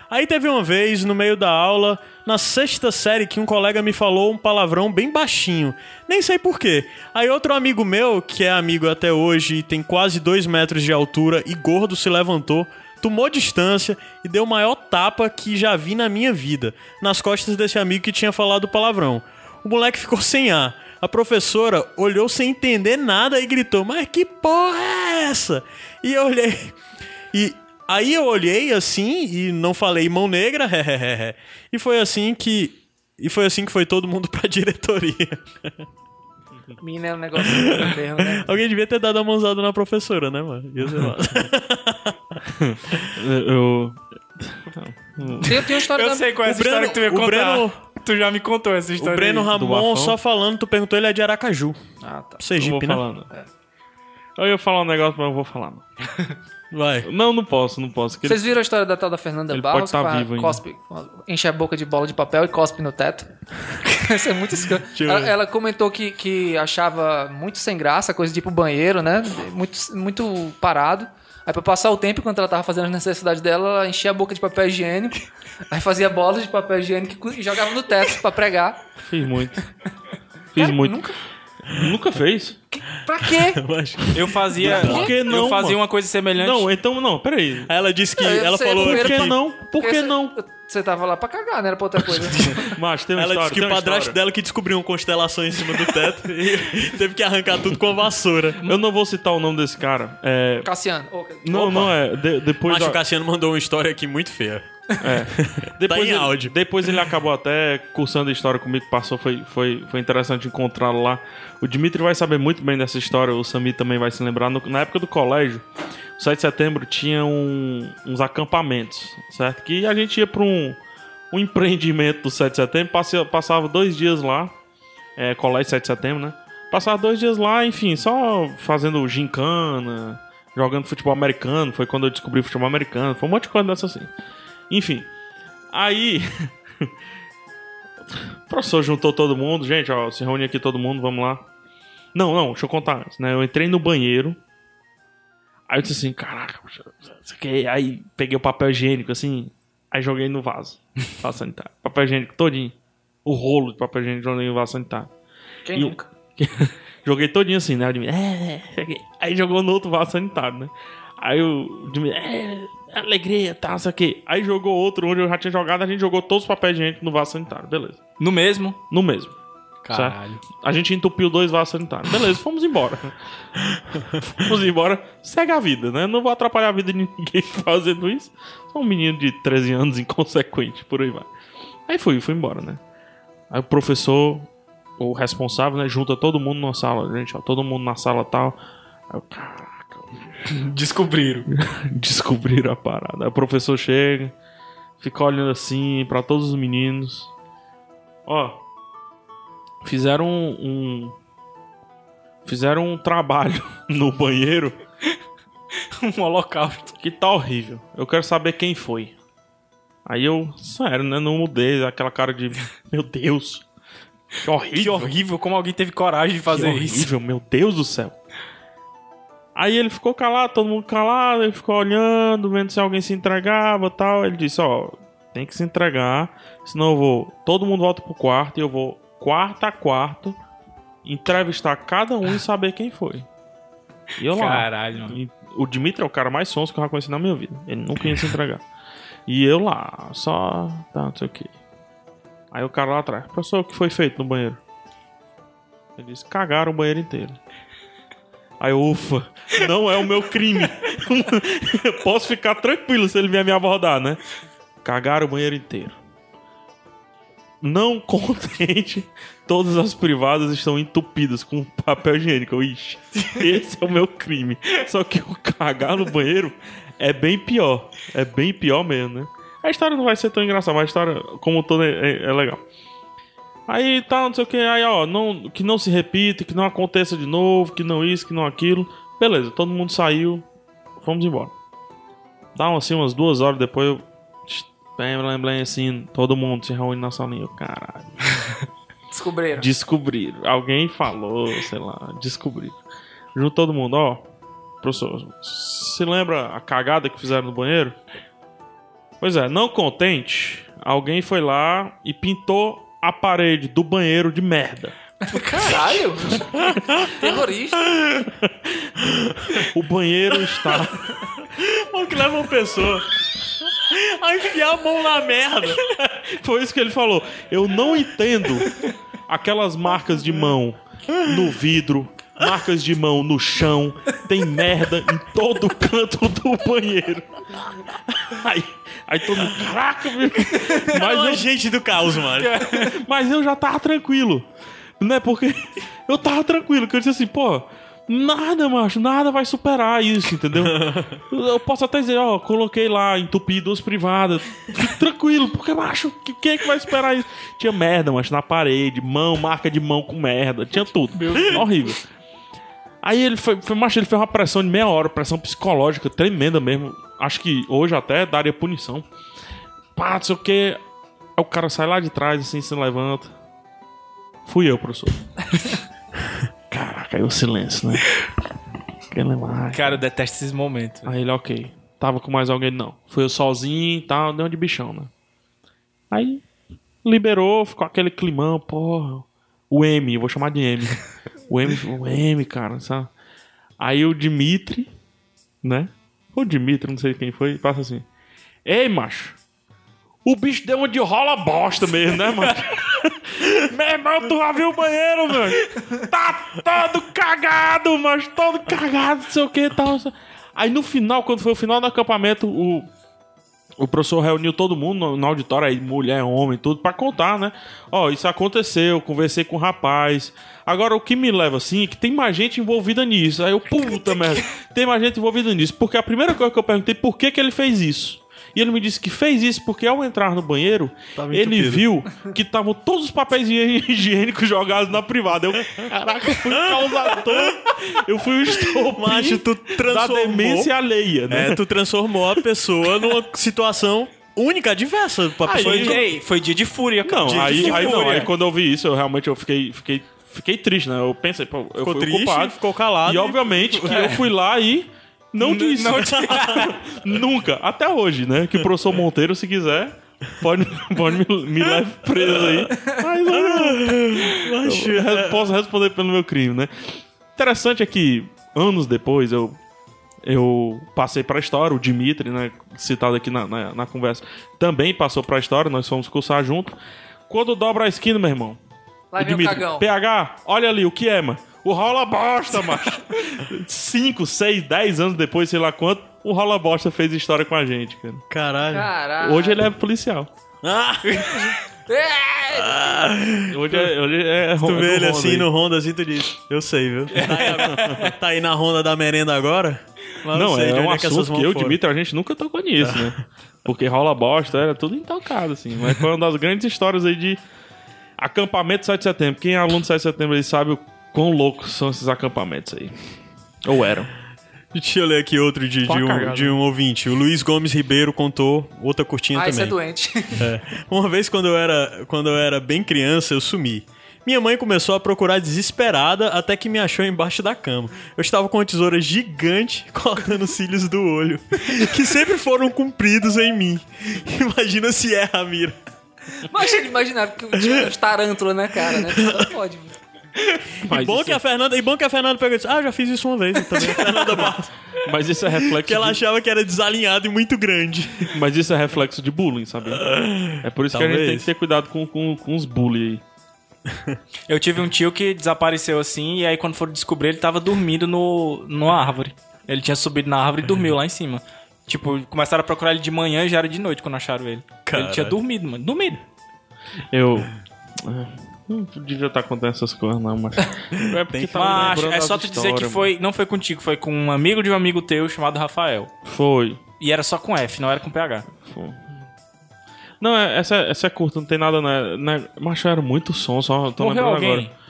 Aí teve uma vez, no meio da aula, na sexta série, que um colega me falou um palavrão bem baixinho. Nem sei porquê. Aí outro amigo meu, que é amigo até hoje e tem quase dois metros de altura e gordo, se levantou, tomou distância e deu o maior tapa que já vi na minha vida, nas costas desse amigo que tinha falado o palavrão. O moleque ficou sem ar. A professora olhou sem entender nada e gritou: Mas que porra é essa? E eu olhei. E aí eu olhei assim e não falei mão negra, e foi assim que. E foi assim que foi todo mundo pra diretoria. Mina é um negócio mesmo, né? Alguém devia ter dado uma mãozada na professora, né, mano? Ia ser massa. Eu. Tem, tem uma história Eu da... sei qual é essa O Breno- história que tu ia o contar. Breno- Tu já me contou essa O história. Breno aí. Ramon, só falando, tu perguntou, ele é de Aracaju. Ah, tá. Eu vou Sergipe, né? falando. Eu ia falar um negócio, mas eu vou falar. não. Vai. Não, não posso, não posso. Vocês viram a história da tal da Fernanda Ele Barros? pode tá que ela vivo ainda. cospe, enche a boca de bola de papel e cospe no teto. Isso é muito eu Ela, ela comentou que, que achava muito sem graça, coisa de ir pro banheiro, né? Muito, muito parado. Aí pra passar o tempo, enquanto ela tava fazendo as necessidades dela, ela enchia a boca de papel higiênico. aí fazia bolas de papel higiênico e jogava no teto pra pregar. Fiz muito. Fiz muito. Nunca... Nunca fez? Pra quê? Eu fazia. Por que não, Eu fazia mano? uma coisa semelhante. Não, então, não, peraí. Aí ela disse que. Eu Ela sei, falou por Por que. que não? Por que não? Você tava lá pra cagar, não era pra outra coisa. Mas tem uma Ela história. disse que o padrasto história. dela que descobriu uma constelação em cima do teto e teve que arrancar tudo com a vassoura. Eu não vou citar o nome desse cara. É... Cassiano. Não, opa. não é. De- depois Mas da- o Cassiano mandou uma história aqui muito feia. Depois, Tá em ele, áudio. depois ele acabou até cursando a história comigo, passou, foi, foi, foi interessante encontrá-lo lá. O Dimitri vai saber muito bem dessa história, o Sami também vai se lembrar. No- na época do colégio, o 7 de setembro tinha um- uns acampamentos, certo? Que a gente ia para um, um empreendimento do 7 de setembro, passava, passava dois dias lá, é, colégio 7 de setembro, né? Passava dois dias lá, enfim, só fazendo gincana, jogando futebol americano. Foi quando eu descobri futebol americano, foi um monte de coisa dessa assim. Enfim, aí. o professor juntou todo mundo, gente, ó, se reúne aqui todo mundo, vamos lá. Não, não, deixa eu contar antes, né? Eu entrei no banheiro. Aí eu disse assim, caraca, isso aqui. Aí peguei o papel higiênico, assim, aí joguei no vaso. Vaso sanitário. Papel higiênico todinho. O rolo de papel higiênico joguei no vaso sanitário. Quem E- nunca? Joguei todinho assim, né? O Jimmy, é, é, aí jogou no outro vaso sanitário, né? Aí o Jimmy, é, alegria, tá, isso aqui. Aí jogou outro onde eu já tinha jogado, a gente jogou todos os papéis gente no vaso sanitário, beleza. No mesmo? No mesmo. Caralho. A gente entupiu dois vasos sanitários. Beleza, fomos embora. fomos embora, segue a vida, né? Não vou atrapalhar a vida de ninguém fazendo isso. Sou um menino de 13 anos inconsequente, por aí vai. Aí fui, fui embora, né? Aí o professor, o responsável, né? Junta todo mundo na sala, gente, ó, todo mundo na sala tal. Aí eu, caraca, Descobriram. descobriram a parada. Aí o professor chega, fica olhando assim pra todos os meninos. Ó, fizeram um, um- fizeram um trabalho no banheiro um holocausto. que tá horrível. Eu quero saber quem foi. Aí eu, sério, né, não mudei aquela cara de meu Deus. Que Que horrível. horrível, como alguém teve coragem de fazer que isso. horrível, meu Deus do céu. Aí ele ficou calado, todo mundo calado, ele ficou olhando, vendo se alguém se entregava tal. Ele disse, ó, tem que se entregar, senão eu vou. Todo mundo volta pro quarto e eu vou quarto a quarto entrevistar cada um e saber quem foi. E eu lá. Caralho, mano. E o Dimitri é o cara mais sonso que eu já conheci na minha vida. Ele nunca ia se entregar. E eu lá, só. Tá, não sei o que. Aí o cara lá atrás, professor, o que foi feito no banheiro? Ele disse, cagaram o banheiro inteiro. Aí, ufa, não é o meu crime. Eu Posso ficar tranquilo se ele vier me abordar, né? Cagaram o banheiro inteiro. Não contente, todas as privadas estão entupidas com papel higiênico. Ixi, esse é o meu crime. Só que o cagar no banheiro é bem pior. É bem pior mesmo, né? A história não vai ser tão engraçada, mas a história, como toda, é, é legal. Aí tá, não sei o que, aí ó, não, que não se repita, que não aconteça de novo, que não isso, que não aquilo. Beleza, todo mundo saiu, fomos embora. Dá assim umas duas horas depois. Bem, blém, blém, assim, todo mundo se reúne na salinha. Eu, caralho. Descobriram. Descobriram. Alguém falou, sei lá, descobriram. Junto todo mundo, ó. Professor, se lembra a cagada que fizeram no banheiro? Pois é, não contente, alguém foi lá e pintou a parede do banheiro de merda. Caralho! Terrorista. O banheiro está. O que leva uma pessoa a enfiar a mão na merda. Foi isso que ele falou. Eu não entendo aquelas marcas de mão no vidro, marcas de mão no chão, tem merda em todo canto do banheiro. Aí, aí todo mundo, caraca, meu. Mas o eu, agente do caos, mano. mas eu já tava tranquilo. Né? Porque eu tava tranquilo, que eu disse assim, pô, nada, macho, nada vai superar isso, entendeu? Eu posso até dizer, ó, coloquei lá, entupi duas privadas. Fique tranquilo, porque, macho, que- quem é que vai esperar isso? Tinha merda, macho, na parede, mão, marca de mão com merda, tinha tudo. Horrível. Aí ele foi, foi, macho, ele fez uma pressão de meia hora, pressão psicológica tremenda mesmo. Acho que hoje até daria punição. Pá, não sei o que. Aí o cara sai lá de trás, assim, se levanta. Fui eu, professor. Caraca, aí o silêncio, né? Quer lembrar? Cara, eu detesto esses momentos. Aí ele, ok. Tava com mais alguém? Não. Fui eu sozinho e tal, deu de bichão, né? Aí liberou, ficou aquele climão, porra. O M, eu vou chamar de M. O M, o M, cara, sabe? Aí o Dimitri, né? O Dimitri, não sei quem foi, passa assim. Ei, macho. O bicho deu uma de rola bosta mesmo, né, mano? Meu irmão, tu já viu o banheiro, mano? Tá todo cagado, mas todo cagado, não sei o que e tal. Aí no final, quando foi o final do acampamento, o, o professor reuniu todo mundo no, no auditório, aí, mulher, homem, tudo, pra contar, né? Ó, isso aconteceu, conversei com o rapaz. Agora, o que me leva assim é que tem mais gente envolvida nisso. Aí eu, puta merda, tem mais gente envolvida nisso. Porque a primeira coisa que eu perguntei, por que, que ele fez isso? E ele me disse que fez isso porque ao entrar no banheiro, Tava ele entupido. viu que estavam todos os papéis higiênicos jogados na privada. Eu, caraca, eu fui o causador. Eu fui o estopim Macho, tu da transformou... demência alheia, né? É, tu transformou a pessoa numa situação única, diversa pra Aí- pessoa. Foi, ei, foi dia de fúria. Não, Dia aí, de aí não, fúria. aí quando eu vi isso, eu realmente eu fiquei, fiquei, fiquei triste, né? Eu pensei, pô, eu Ficou fui triste, o culpado. ficou calado E e- obviamente que eu fui lá e não disse. não Nunca, até hoje, né? Que o professor Monteiro, se quiser, pode, pode me, me levar preso aí. Mas eu, eu re- posso responder pelo meu crime, né? Interessante é que anos depois eu eu passei pra história, o Dimitri, né, citado aqui na, na, na conversa, também passou pra história, nós fomos cursar junto. Quando dobra a esquina, meu irmão, Lá o Dimitri, cagão. PH, olha ali, o que é, mano? O rola bosta, macho. 5, 6, 10 anos depois, sei lá quanto, o rola bosta fez história com a gente, cara. Caralho. Caralho. Hoje ele é policial. Ah, É! Hoje é, hoje é tu vê ele assim aí. no Honda, assim, tu diz, eu sei, viu? Tá aí, tá aí na Honda da merenda agora? Mas Não, sei de é onde um assunto mãos que eu e. Dimitri, a gente nunca tocou nisso, né? Porque rola bosta, era tudo intocado, assim. Mas foi uma das grandes histórias aí de acampamento 7 de setembro. Quem é aluno do 7 de setembro aí sabe o quão loucos são esses acampamentos aí. Ou eram. Deixa eu ler aqui outro de, de, um, de um ouvinte. O Luiz Gomes Ribeiro contou outra curtinha Ah, isso é também. doente. É. Uma vez quando eu, era, quando eu era bem criança, eu sumi. Minha mãe começou a procurar desesperada até que me achou embaixo da cama. Eu estava com uma tesoura gigante cortando os cílios do olho, que sempre foram compridos em mim. Imagina se erra a mira. Mas ele imaginava que tinha uns tarântulas na cara, né? Só pode. Mas, E bom, isso, que a Fernanda, e bom que a Fernanda pegou e disse: Ah, já fiz isso uma vez. Eu também. A Fernanda Barros. mas isso é reflexo que ela de, achava que era desalinhado e muito grande. Mas isso é reflexo de bullying, sabe? É por isso que a gente Talvez. tem que ter cuidado com, com, com os bullying aí. Eu tive um tio que desapareceu assim, e aí quando foram descobrir, ele tava dormindo no, numa árvore. Ele tinha subido na árvore e dormiu lá em cima. Tipo, começaram a procurar ele de manhã e já era de noite quando acharam ele. Caralho. Ele tinha dormido, mano. Dormido. Eu. É, Não devia estar contando essas coisas, não, mas. É porque tá Mas é só tu dizer que foi. Não foi contigo, foi com um amigo de um amigo teu chamado Rafael. Foi. E era só com F, não era com PH. Foi. Não, é- essa, essa é curta, não tem nada, né? né? Mas era muito som, só tô Morreu lembrando alguém? agora.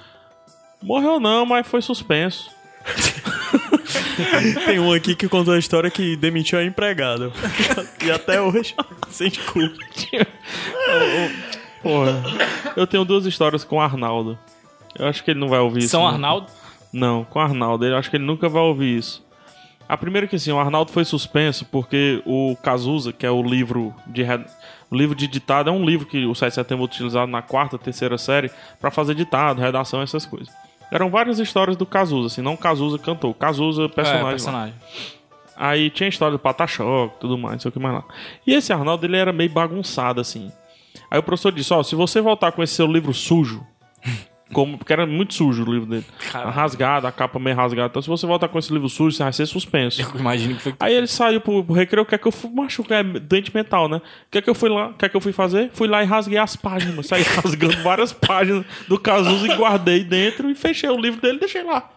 Morreu não, mas foi suspenso. Tem um aqui que contou a história que demitiu a empregada. e até hoje sente culpa. Porra. Eu tenho duas histórias com o Arnaldo. Eu acho que ele não vai ouvir isso. São não. Arnaldo? Não, com o Arnaldo. Eu acho que ele nunca vai ouvir isso. A primeira que assim, o Arnaldo foi suspenso porque o Cazuza, que é o livro de re- o livro de ditado, é um livro que o 7 de setembro é utilizado na quarta, terceira série pra fazer ditado, redação, essas coisas. Eram várias histórias do Cazuza, assim, não o Cazuza cantou, Cazuza personagem. É, lá. personagem. Aí tinha a história do Pata-Choque, tudo mais, não sei o que mais lá. E esse Arnaldo, ele era meio bagunçado, assim. Aí o professor disse, ó, se você voltar com esse seu livro sujo, como, porque era muito sujo o livro dele, Caralho. rasgado, a capa meio rasgada, então se você voltar com esse livro sujo, você vai ser suspenso. Eu imagino que foi. Aí ele saiu pro, pro recreio, o que é que eu fui, macho, que é doente mental, né? O que é que eu fui lá, que é que eu fui fazer? Fui lá e rasguei as páginas, saí rasgando várias páginas do Cazuza e guardei dentro e fechei o livro dele e deixei lá.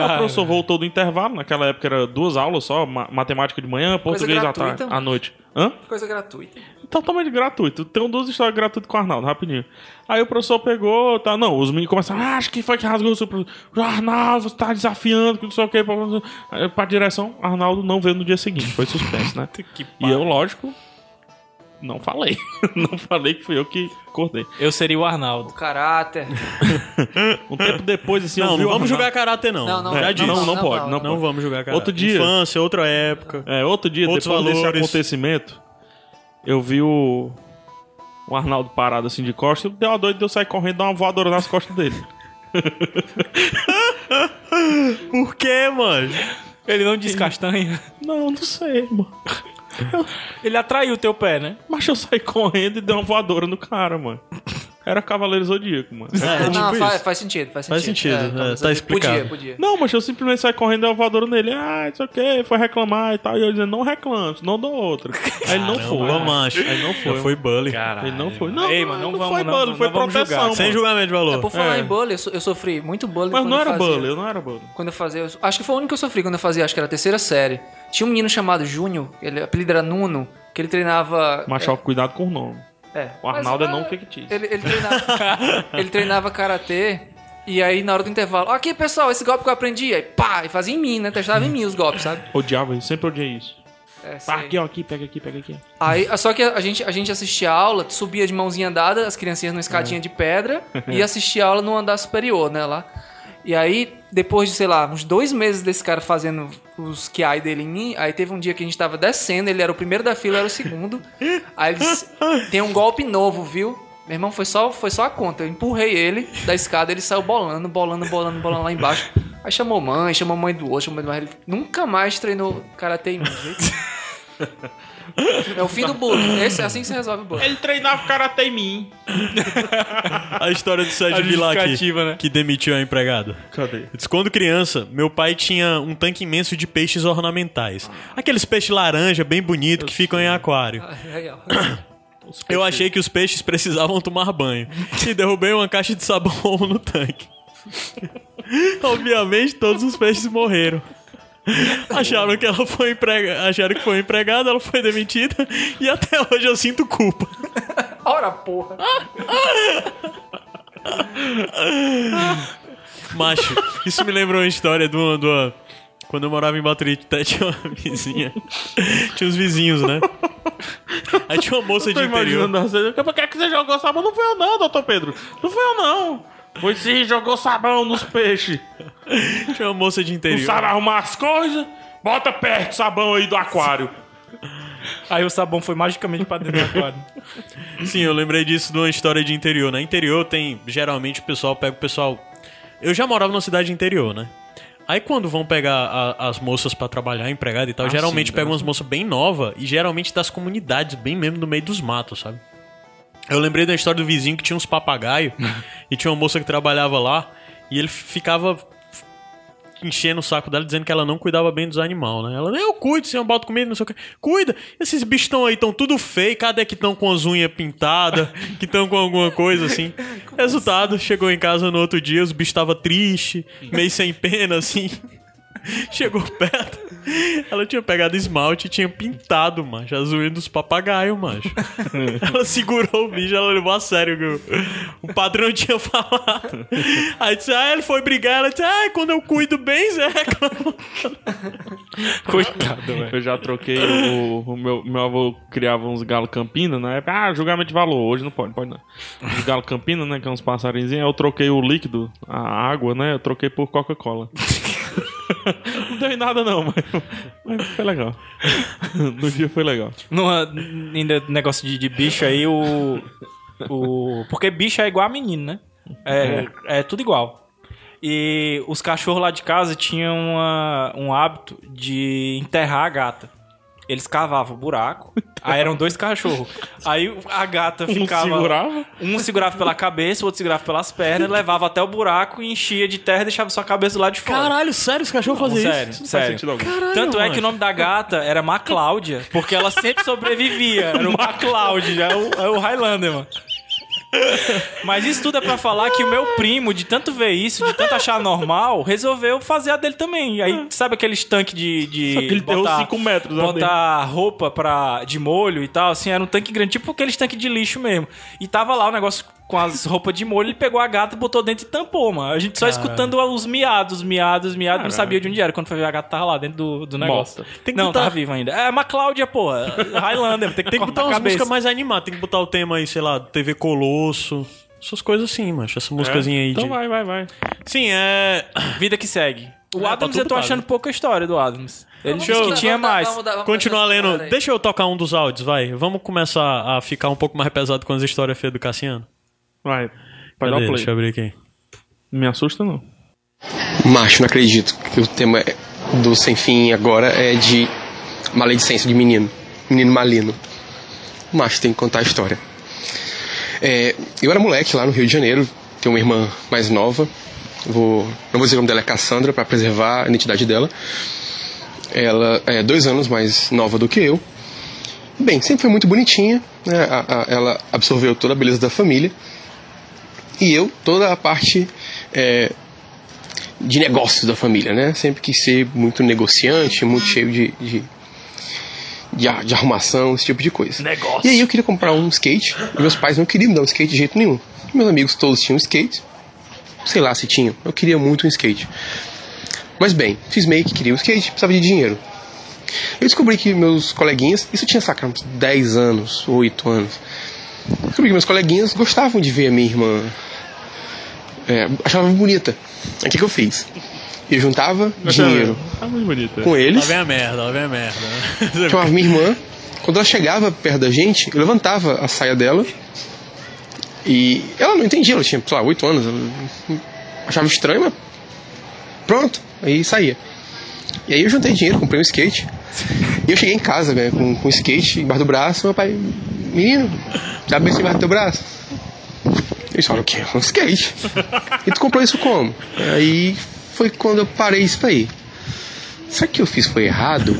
Aí O professor voltou do intervalo, naquela época era duas aulas só, ma- matemática de manhã, português à tarde, à noite. Hã? Coisa gratuita. Totalmente gratuito. Tem duas histórias gratuitas com o Arnaldo, rapidinho. Aí o professor pegou, tá, não, os meninos começaram, ah, acho que foi que rasgou o seu professor. Arnaldo, você tá desafiando, que não sei o que, pra, pra direção, Arnaldo não veio no dia seguinte, foi suspenso, né? e eu, lógico, não falei. não falei que fui eu que acordei. Eu seria o O Arnaldo. caráter. Um tempo depois, assim, eu Não, vi não o vamos Arnaldo- julgar caráter, não. Não, não, Já É, disse. não, não, Não, pode, não, pode. vamos julgar caráter. Outro dia- Infância, outra época. É, outro dia, depois desse valores. acontecimento, eu vi o. O Arnaldo parado assim de costas, deu uma doida de eu sair correndo e dar uma voadora nas costas dele. Por quê, mano? Ele não diz castanha. Não, não sei, mano. Ele atraiu o teu pé, né? Mas eu saí correndo e dei uma voadora no cara, mano. Era Cavaleiro Zodíaco, mano. É, não, tipo faz, isso. faz sentido, faz sentido. Faz sentido, é, talvez tá explicado. Podia, podia. Não, mas eu simplesmente saí correndo e uma voadora nele. Ah, isso aqui, foi reclamar e tal. E eu dizendo, não reclame, não dou outra. Aí ele não foi. Macho. Aí não foi. Foi bully. Caralho. Ele não foi. Não, Ei, não, mano, não, não vamos, foi não, bullying, não foi vamos proteção, julgar. Sem julgamento de valor. Por falar É. em bullying, eu, so- eu sofri muito bullying Mas não eu era fazia, bullying, eu não era bullying. Quando eu fazia... eu- Acho que foi o único que eu sofri quando eu fazia, acho que era a terceira série. Tinha um menino chamado Júnior, ele, o apelido era Nuno, que ele treinava... Mas ó, cuidado com o nome. É, O Arnaldo é mas, não ah, fictício. Ele, ele treinava, ele treinava karatê e aí na hora do intervalo, aqui pessoal, esse golpe que eu aprendi, aí pá, e fazia em mim, né? Testava em mim os golpes, sabe? Odiava, eu sempre odiei isso. É, Ah, sei. aqui, ó, aqui, pega aqui, pega aqui. Aí, só que a gente, a gente assistia a aula, subia de mãozinha dada, as criancinhas numa escadinha de pedra, e assistia a aula no andar superior, né, lá. E aí, depois de, sei lá, uns dois meses desse cara fazendo os QI dele em mim, aí teve um dia que a gente tava descendo, ele era o primeiro da fila, era o segundo. Aí ele disse, tem um golpe novo, viu? Meu irmão, foi só, foi só a conta. Eu empurrei ele da escada, ele saiu bolando, bolando, bolando, bolando lá embaixo. Aí chamou mãe, chamou mãe do outro, chamou mãe do mais. Ele nunca mais treinou karatê em mim? É o fim do bullying. Esse, é assim que você resolve o bullying. Ele treinava karatê em mim. A história do Sérgio justificativa, né? que demitiu a empregada. Cadê? Diz, Quando criança, meu pai tinha um tanque imenso de peixes ornamentais. Aqueles peixes laranja bem bonitos que ficam em aquário. Eu achei que os peixes precisavam tomar banho. E derrubei uma caixa de sabão no tanque. Obviamente, todos os peixes morreram. Acharam que ela foi empregada, acharam que foi empregada, ela foi demitida e até hoje eu sinto culpa. Ora, porra. Macho, isso me lembrou uma história de uma, de uma- Quando eu morava em Baturité, tinha uma vizinha. Tinha uns vizinhos, né? Aí tinha uma moça de Tô interior. cena. Por que, que você jogou sabão? Não foi eu não, doutor Pedro. Não foi eu não. Foi sim, jogou sabão nos peixes. Tinha uma moça de Não interior. sabe arrumar as coisas? Bota perto o sabão aí do aquário. Aí o sabão foi magicamente pra dentro do aquário. Sim, eu lembrei disso de uma história de interior. Na interior tem, geralmente o pessoal pega o pessoal. Eu já morava numa cidade interior, né? Aí quando vão pegar a- as moças pra trabalhar, empregada e tal, Ah, geralmente sim, pegam né? umas moças bem novas e geralmente das comunidades, bem mesmo no meio dos matos, sabe? Eu lembrei da história do vizinho que tinha uns papagaios e tinha uma moça que trabalhava lá e ele ficava enchendo o saco dela dizendo que ela não cuidava bem dos animais, né? Ela, eu cuido, senhor, boto comida, não sei o que. Cuida! Esses bichos estão aí, estão tudo feio, cadê que estão com as unhas pintadas, que estão com alguma coisa assim. Resultado, chegou em casa no outro dia, os bichos estavam tristes, meio sem pena, assim. Chegou perto, ela tinha pegado esmalte e tinha pintado, macho, as unhas dos papagaios, macho. ela segurou o bicho, ela levou a sério o que o, o patrão tinha falado. Aí disse, ah, ele foi brigar, ela disse, ah, quando eu cuido bem, Zé, reclama. Coitado, velho. Eu já troquei o, o meu, meu avô criava uns galo campina na época. Ah, julgamento de valor. Hoje não pode, pode não. Os galo campina, né? Que é uns passarinhos. Eu troquei o líquido, a água, né? Eu troquei por Coca-Cola. não deu em nada não, mas, mas foi legal. No dia foi legal. Numa, ainda negócio de, de bicho aí, o, o. Porque bicho é igual a menino, né? É, é tudo igual. E os cachorros lá de casa tinham uma- um hábito de enterrar a gata. Eles cavavam buraco, aí eram dois cachorros. Aí a gata Um ficava. segurava? Um segurava pela cabeça, o outro segurava pelas pernas, levava até o buraco, enchia de terra e deixava sua cabeça lado de fora. Caralho, sério, os cachorros fazem sério, isso? sério. algum. Caralho, Tanto é mano. que o nome da gata era Macláudia, porque ela sempre sobrevivia. Era o Macláudia, é o, é o Highlander, mano. Mas isso tudo é pra falar que o meu primo, de tanto ver isso, de tanto achar normal, resolveu fazer a dele também. Aí, sabe aqueles tanques de, de. Só que ele deu cinco metros a Botar roupa pra, de molho e tal, assim, era um tanque grande, tipo aqueles tanques de lixo mesmo. E tava lá o negócio com as roupas de molho, ele pegou a gata, botou dentro e tampou, mano. A gente só escutando os miados, miados, miados, não sabia de onde era. Quando foi ver a gata tava lá dentro do, do negócio. Morta. Tem que não, botar- tava viva ainda. É, Macláudia, porra. Highlander, tem que, Tem que botar umas músicas mais animadas, tem que botar o tema aí, sei lá, TV Colosso. Essas coisas assim, macho. Essa músicazinha aí Então de. vai, vai, vai. Sim, é. Vida que segue. O É, pra Adams, tudo eu tô tá, achando pouca história do Adams. Ele disse que tinha vamos dar- mais. vamos mudar- vamos Continuar dar lendo. Deixa eu tocar um dos áudios, vai. Vamos começar a ficar um pouco mais pesado com as histórias feias do Cassiano. Vai. Pode dar o play. Deixa eu abrir aqui. Não me assusta, não. Macho, não acredito que o tema é- do Sem Fim agora é de maledicência de menino. Menino malino. Macho, tem que contar a história. É, eu era moleque lá no Rio de Janeiro, tenho uma irmã mais nova. Vou, não vou dizer o nome dela, é Cassandra, para preservar a identidade dela. Ela é dois anos mais nova do que eu. Bem, sempre foi muito bonitinha, né? A- a- ela absorveu toda a beleza da família. E eu, toda a parte é, de negócios da família, né? Sempre quis ser muito negociante, muito cheio de, de, de, de arrumação, esse tipo de coisa. Negócio. E aí eu queria comprar um skate, meus pais não queriam me dar um skate de jeito nenhum. Meus amigos todos tinham skate, sei lá se tinham, eu queria muito um skate. Mas bem, fiz meio que queria um skate, precisava de dinheiro. Eu descobri que meus coleguinhas, isso tinha saca uns 10 anos, 8 anos. Descobri que meus coleguinhas gostavam de ver a minha irmã. É, achavam bonita. O que, que eu fiz? Eu juntava dinheiro Tá muito bonito. com Lá eles, vem a merda, lá vem a merda. né? chamava minha irmã. Quando ela chegava perto da gente, eu levantava a saia dela. E ela não entendia, ela tinha, sei lá, 8 anos. achava estranho, mas pronto, aí saía. E aí eu juntei dinheiro, comprei um skate. E eu cheguei em casa, né, com, com o skate embaixo do braço. Meu pai, menino, sabe isso embaixo do teu braço? Eles falaram, o quê? Um skate. E tu comprou isso como? Aí foi quando eu parei isso aí. Será que eu fiz foi errado?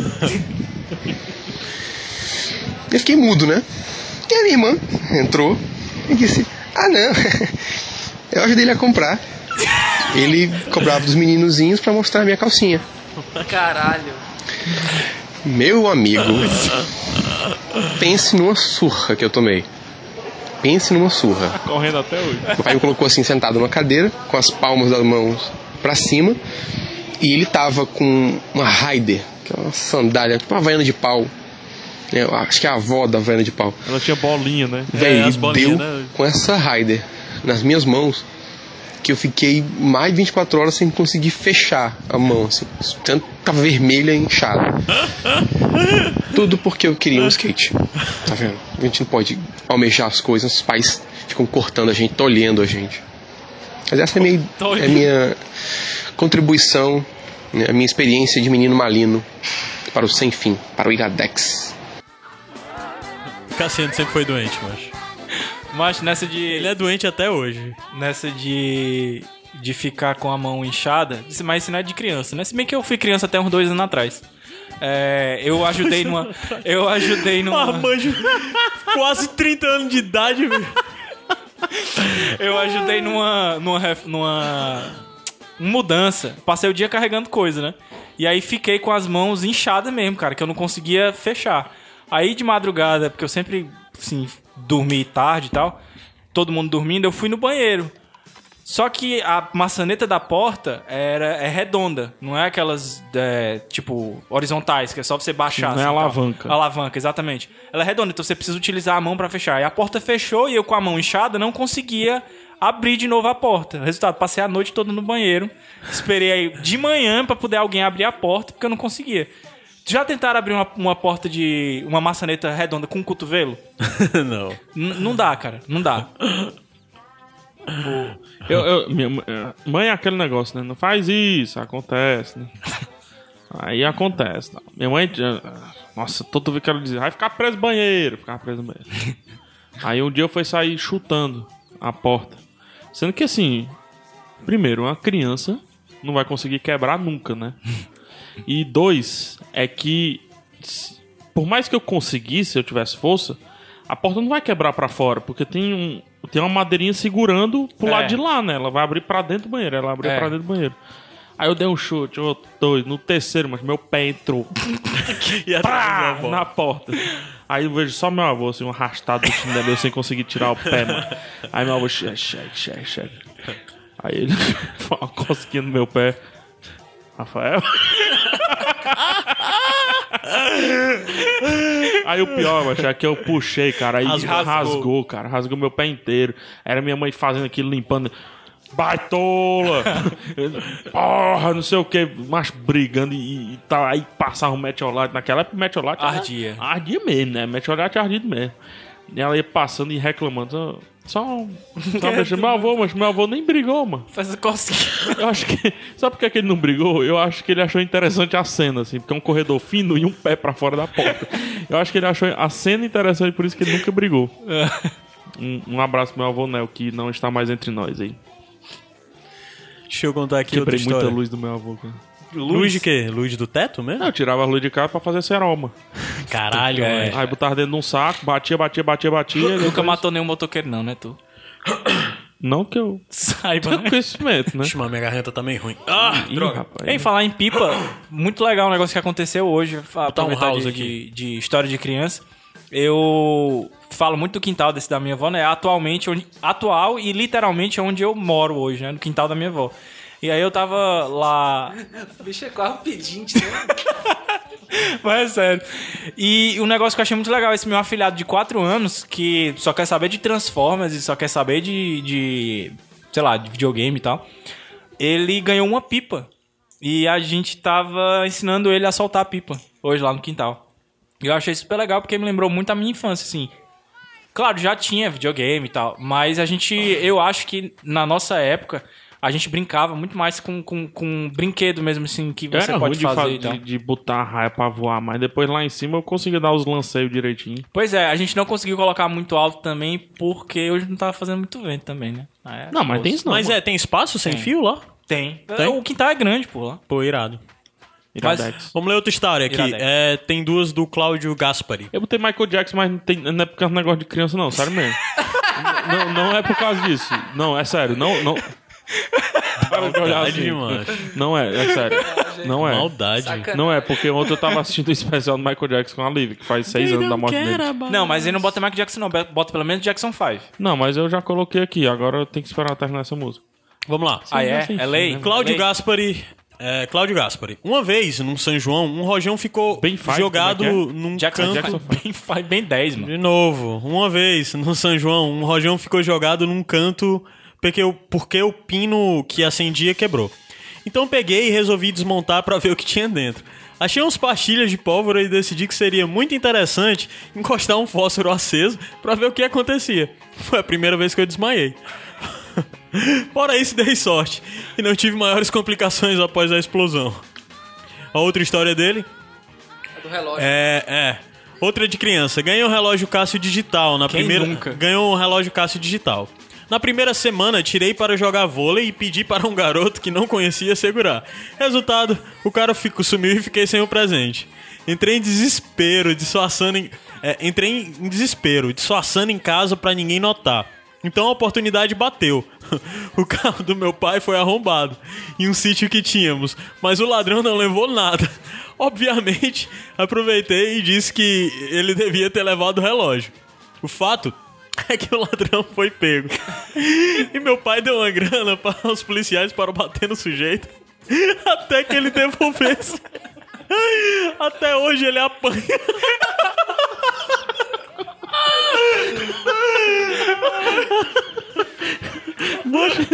Eu fiquei mudo, né? E a minha irmã entrou e disse: Ah, não. Eu ajudei ele a comprar. Ele cobrava dos meninozinhos pra mostrar a minha calcinha. Caralho. Meu amigo, pense numa surra que eu tomei. Pense numa surra. Correndo até hoje. Meu pai me colocou assim sentado numa cadeira, com as palmas das mãos pra cima, e ele tava com uma Raider, que é uma sandália, tipo uma havaiana de pau. Eu acho que é a avó da havaiana de pau. Ela tinha bolinha, né? Véi, as ele bolinhas, deu né? com essa Raider nas minhas mãos que eu fiquei mais de 24 horas sem conseguir fechar a mão, assim. Tanto tava vermelha e inchada. Tudo porque eu queria um skate. Tá vendo? A gente não pode almejar as coisas, os pais ficam cortando a gente, tolhendo a gente. Mas essa é a minha, é a minha contribuição, né, a minha experiência de menino malino para o sem fim, para o Iradex. Cassiano sempre foi doente, mas. Mas nessa de. Ele é doente até hoje. Nessa de. De ficar com a mão inchada. Mas isso não é de criança, né? Se bem que eu fui criança até uns dois anos atrás. É, eu ajudei numa. Eu ajudei numa. Marmanjo, quase 30 anos de idade, velho. Eu ajudei numa. numa. numa mudança. Passei o dia carregando coisa, né? E aí fiquei com as mãos inchadas mesmo, cara, que eu não conseguia fechar. Aí de madrugada, porque eu sempre, assim, dormi tarde e tal, todo mundo dormindo, eu fui no banheiro. Só que a maçaneta da porta era, é redonda, não é aquelas, é, tipo, horizontais, que é só você baixar. Não é assim, tal. alavanca. Alavanca, exatamente. Ela é redonda, então você precisa utilizar a mão pra fechar. E a porta fechou e eu com a mão inchada não conseguia abrir de novo a porta. Resultado, passei a noite toda no banheiro. Esperei aí de manhã pra poder alguém abrir a porta, porque eu não conseguia. Já tentaram abrir uma, uma porta de. uma maçaneta redonda com um cotovelo? Não. N- não dá, cara. Não dá. Eu, eu- minha mãe- é, mãe é aquele negócio, né? Não faz isso, acontece, né? Aí acontece. Tá? Minha mãe. já- Nossa, todo vez que ela dizia, vai ficar preso no banheiro, ficar preso no banheiro. Aí um dia eu fui sair chutando a porta. Sendo que assim, primeiro, uma criança não vai conseguir quebrar nunca, né? E dois, é que por mais que eu conseguisse, se eu tivesse força, a porta não vai quebrar pra fora, porque tem um tem uma madeirinha segurando pro É. lado de lá, né? Ela vai abrir pra dentro do banheiro, ela abriu É. pra dentro do banheiro. Aí eu dei um chute, ô, dois, no terceiro, mas meu pé entrou pá, na porta. Aí eu vejo só meu avô, assim, um arrastado do chinelo, eu sem conseguir tirar o pé, mano. Aí meu avô, cheque, cheque, cheque, cheque. Aí ele, uma cosquinha no meu pé. Rafael? Aí o pior, macho, é que eu puxei, cara. Aí Rasgou. rasgou. cara. Rasgou meu pé inteiro. Era minha mãe fazendo aquilo, limpando. Baitola! Porra, não sei o que, mas brigando e, e tá, aí passava um metiolate. Naquela época, o metiolate era- Ardia. Ardia mesmo, né? Metiolate ardido mesmo. E ela ia passando e reclamando. "Ô, Só um. Só um beijo. Meu avô, mas meu avô nem brigou, mano. Faz cosquinha. Eu acho que. Sabe por que, que ele não brigou? Eu acho que ele achou interessante a cena, assim, porque é um corredor fino e um pé pra fora da porta. Eu acho que ele achou a cena interessante, por isso que ele nunca brigou. Um, um abraço pro meu avô Nel, que não está mais entre nós aí. Deixa eu contar aqui outra Quebrei muita história. luz do meu avô, cara. Luz de quê? Luz do teto mesmo? Não, eu tirava a luz de casa pra fazer ceroma. Caralho, É. velho. Aí botava dentro de um saco, batia, batia, batia, batia. Nunca depois- matou nenhum motoqueiro, não, né, tu? Não que eu Saiba, tenho né? conhecimento, né? Mas minha garganta tá meio ruim. Ah, Ih, droga. rapaz. Em falar em pipa, muito legal o negócio que aconteceu hoje. Aproveitar house de, aqui. de, de história de criança. Eu falo muito do quintal desse da minha avó, né? Atualmente, onde, atual e literalmente onde eu moro hoje, né? No quintal da minha avó. E aí eu tava lá O bicho é quase um pedinte, né? Mas é sério. E um negócio que eu achei muito legal, esse meu afilhado de 4 anos, que só quer saber de Transformers e só quer saber de, de sei lá, de videogame e tal. Ele ganhou uma pipa. E a gente tava ensinando ele a soltar a pipa hoje lá no quintal. E eu achei super legal porque me lembrou muito a minha infância, assim. Claro, já tinha videogame e tal, mas a gente, eu acho que na nossa época, a gente brincava muito mais com, com, com brinquedo mesmo, assim, que você Era pode de, fazer fa- e tal. de, de botar a raia pra voar, mas depois lá em cima eu conseguia dar os lanceios direitinho. Pois é, a gente não conseguiu colocar muito alto também, porque hoje não tava fazendo muito vento também, né? Ah, é, Não, mas tem isso não. Mas é, tem espaço sem Tem. fio lá? Tem. Tem? O quintal é grande, pô, lá. Pô, irado. Mas- Iradex. Vamos ler outra história aqui. É, tem duas do Cláudio Gaspari. Eu botei Michael Jackson, mas não, tem, não é por causa do negócio de criança, não, sério mesmo. não, não é por causa disso. Não, é sério. Não, não. Para de olhar Maldade, assim. mano. Não é, é sério. Não é. Maldade. Sacanagem. Não é, porque ontem eu tava assistindo o especial do Michael Jackson com a Liv, que faz seis anos da morte dele. Não, mas ele não bota Michael Jackson, não. Bota pelo menos Jackson 5. Não, mas eu já coloquei aqui, agora eu tenho que esperar terminar essa música. Vamos lá. Ah, é? É lei? Cláudio É? Gaspari. É, Cláudio Gaspari. Uma vez, num São João, um rojão ficou Bem five, jogado é que num Jackson, canto... Jackson bem, faz bem 10, mano. De novo, uma vez, no São João, um rojão ficou jogado num canto porque o, porque o pino que acendia quebrou. Então peguei e resolvi desmontar pra ver o que tinha dentro. Achei uns pastilhas de pólvora e decidi que seria muito interessante encostar um fósforo aceso pra ver o que acontecia. Foi a primeira vez que eu desmaiei. Fora isso, dei sorte e não tive maiores complicações após a explosão. A outra história dele Do relógio. é, é. Outra de criança. Ganhou um relógio Cássio digital. Na Quem primeira nunca? Ganhou um relógio Cássio digital. Na primeira semana, tirei para jogar vôlei e pedi para um garoto que não conhecia segurar. Resultado, o cara ficou, sumiu e fiquei sem o presente. Entrei em desespero, disfarçando em, é, entrei em desespero, disfarçando em casa para ninguém notar. Então a oportunidade bateu. O carro do meu pai foi arrombado em um sítio que tínhamos, mas o ladrão não levou nada. Obviamente, aproveitei e disse que ele devia ter levado o relógio. O fato é que o ladrão foi pego. E meu pai deu uma grana para os policiais para bater no sujeito até que ele devolvesse. Até hoje ele apanha.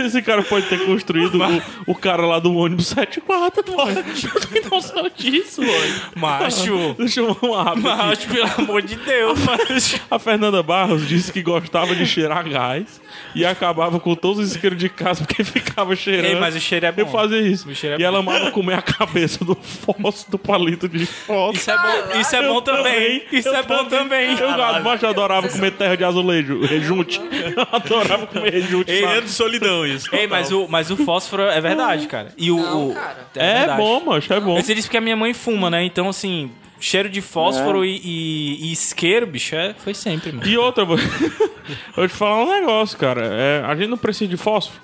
esse cara pode ter construído o, o cara lá do ônibus 74, pô. Eu tenho noção disso, mano. Macho. Deixa eu uma aqui. Macho, pelo amor de Deus, macho. A Fernanda Barros disse que gostava de cheirar gás e acabava com todos os isqueiros de casa porque ficava cheirando. Ei, mas o cheiro é bom. Eu fazia isso. O cheiro é e ela amava comer a cabeça do fósforo, do palito de fósforo. Isso é bom, isso é bom também. Isso é bom também. Eu, mas eu adorava comer terra de azulejo, rejunte. Eu adorava comer rejunte. De solidão isso. Ei, mas o, mas o fósforo é verdade, cara. E o. Não, o- cara. É verdade. bom, macho, é bom. Você disse porque a minha mãe fuma, né? Então, assim, cheiro de fósforo e, e- e isqueiro, bicho, é, foi sempre, mano. E outra, eu vou eu vou te falar um negócio, cara. É, a gente não precisa de fósforo.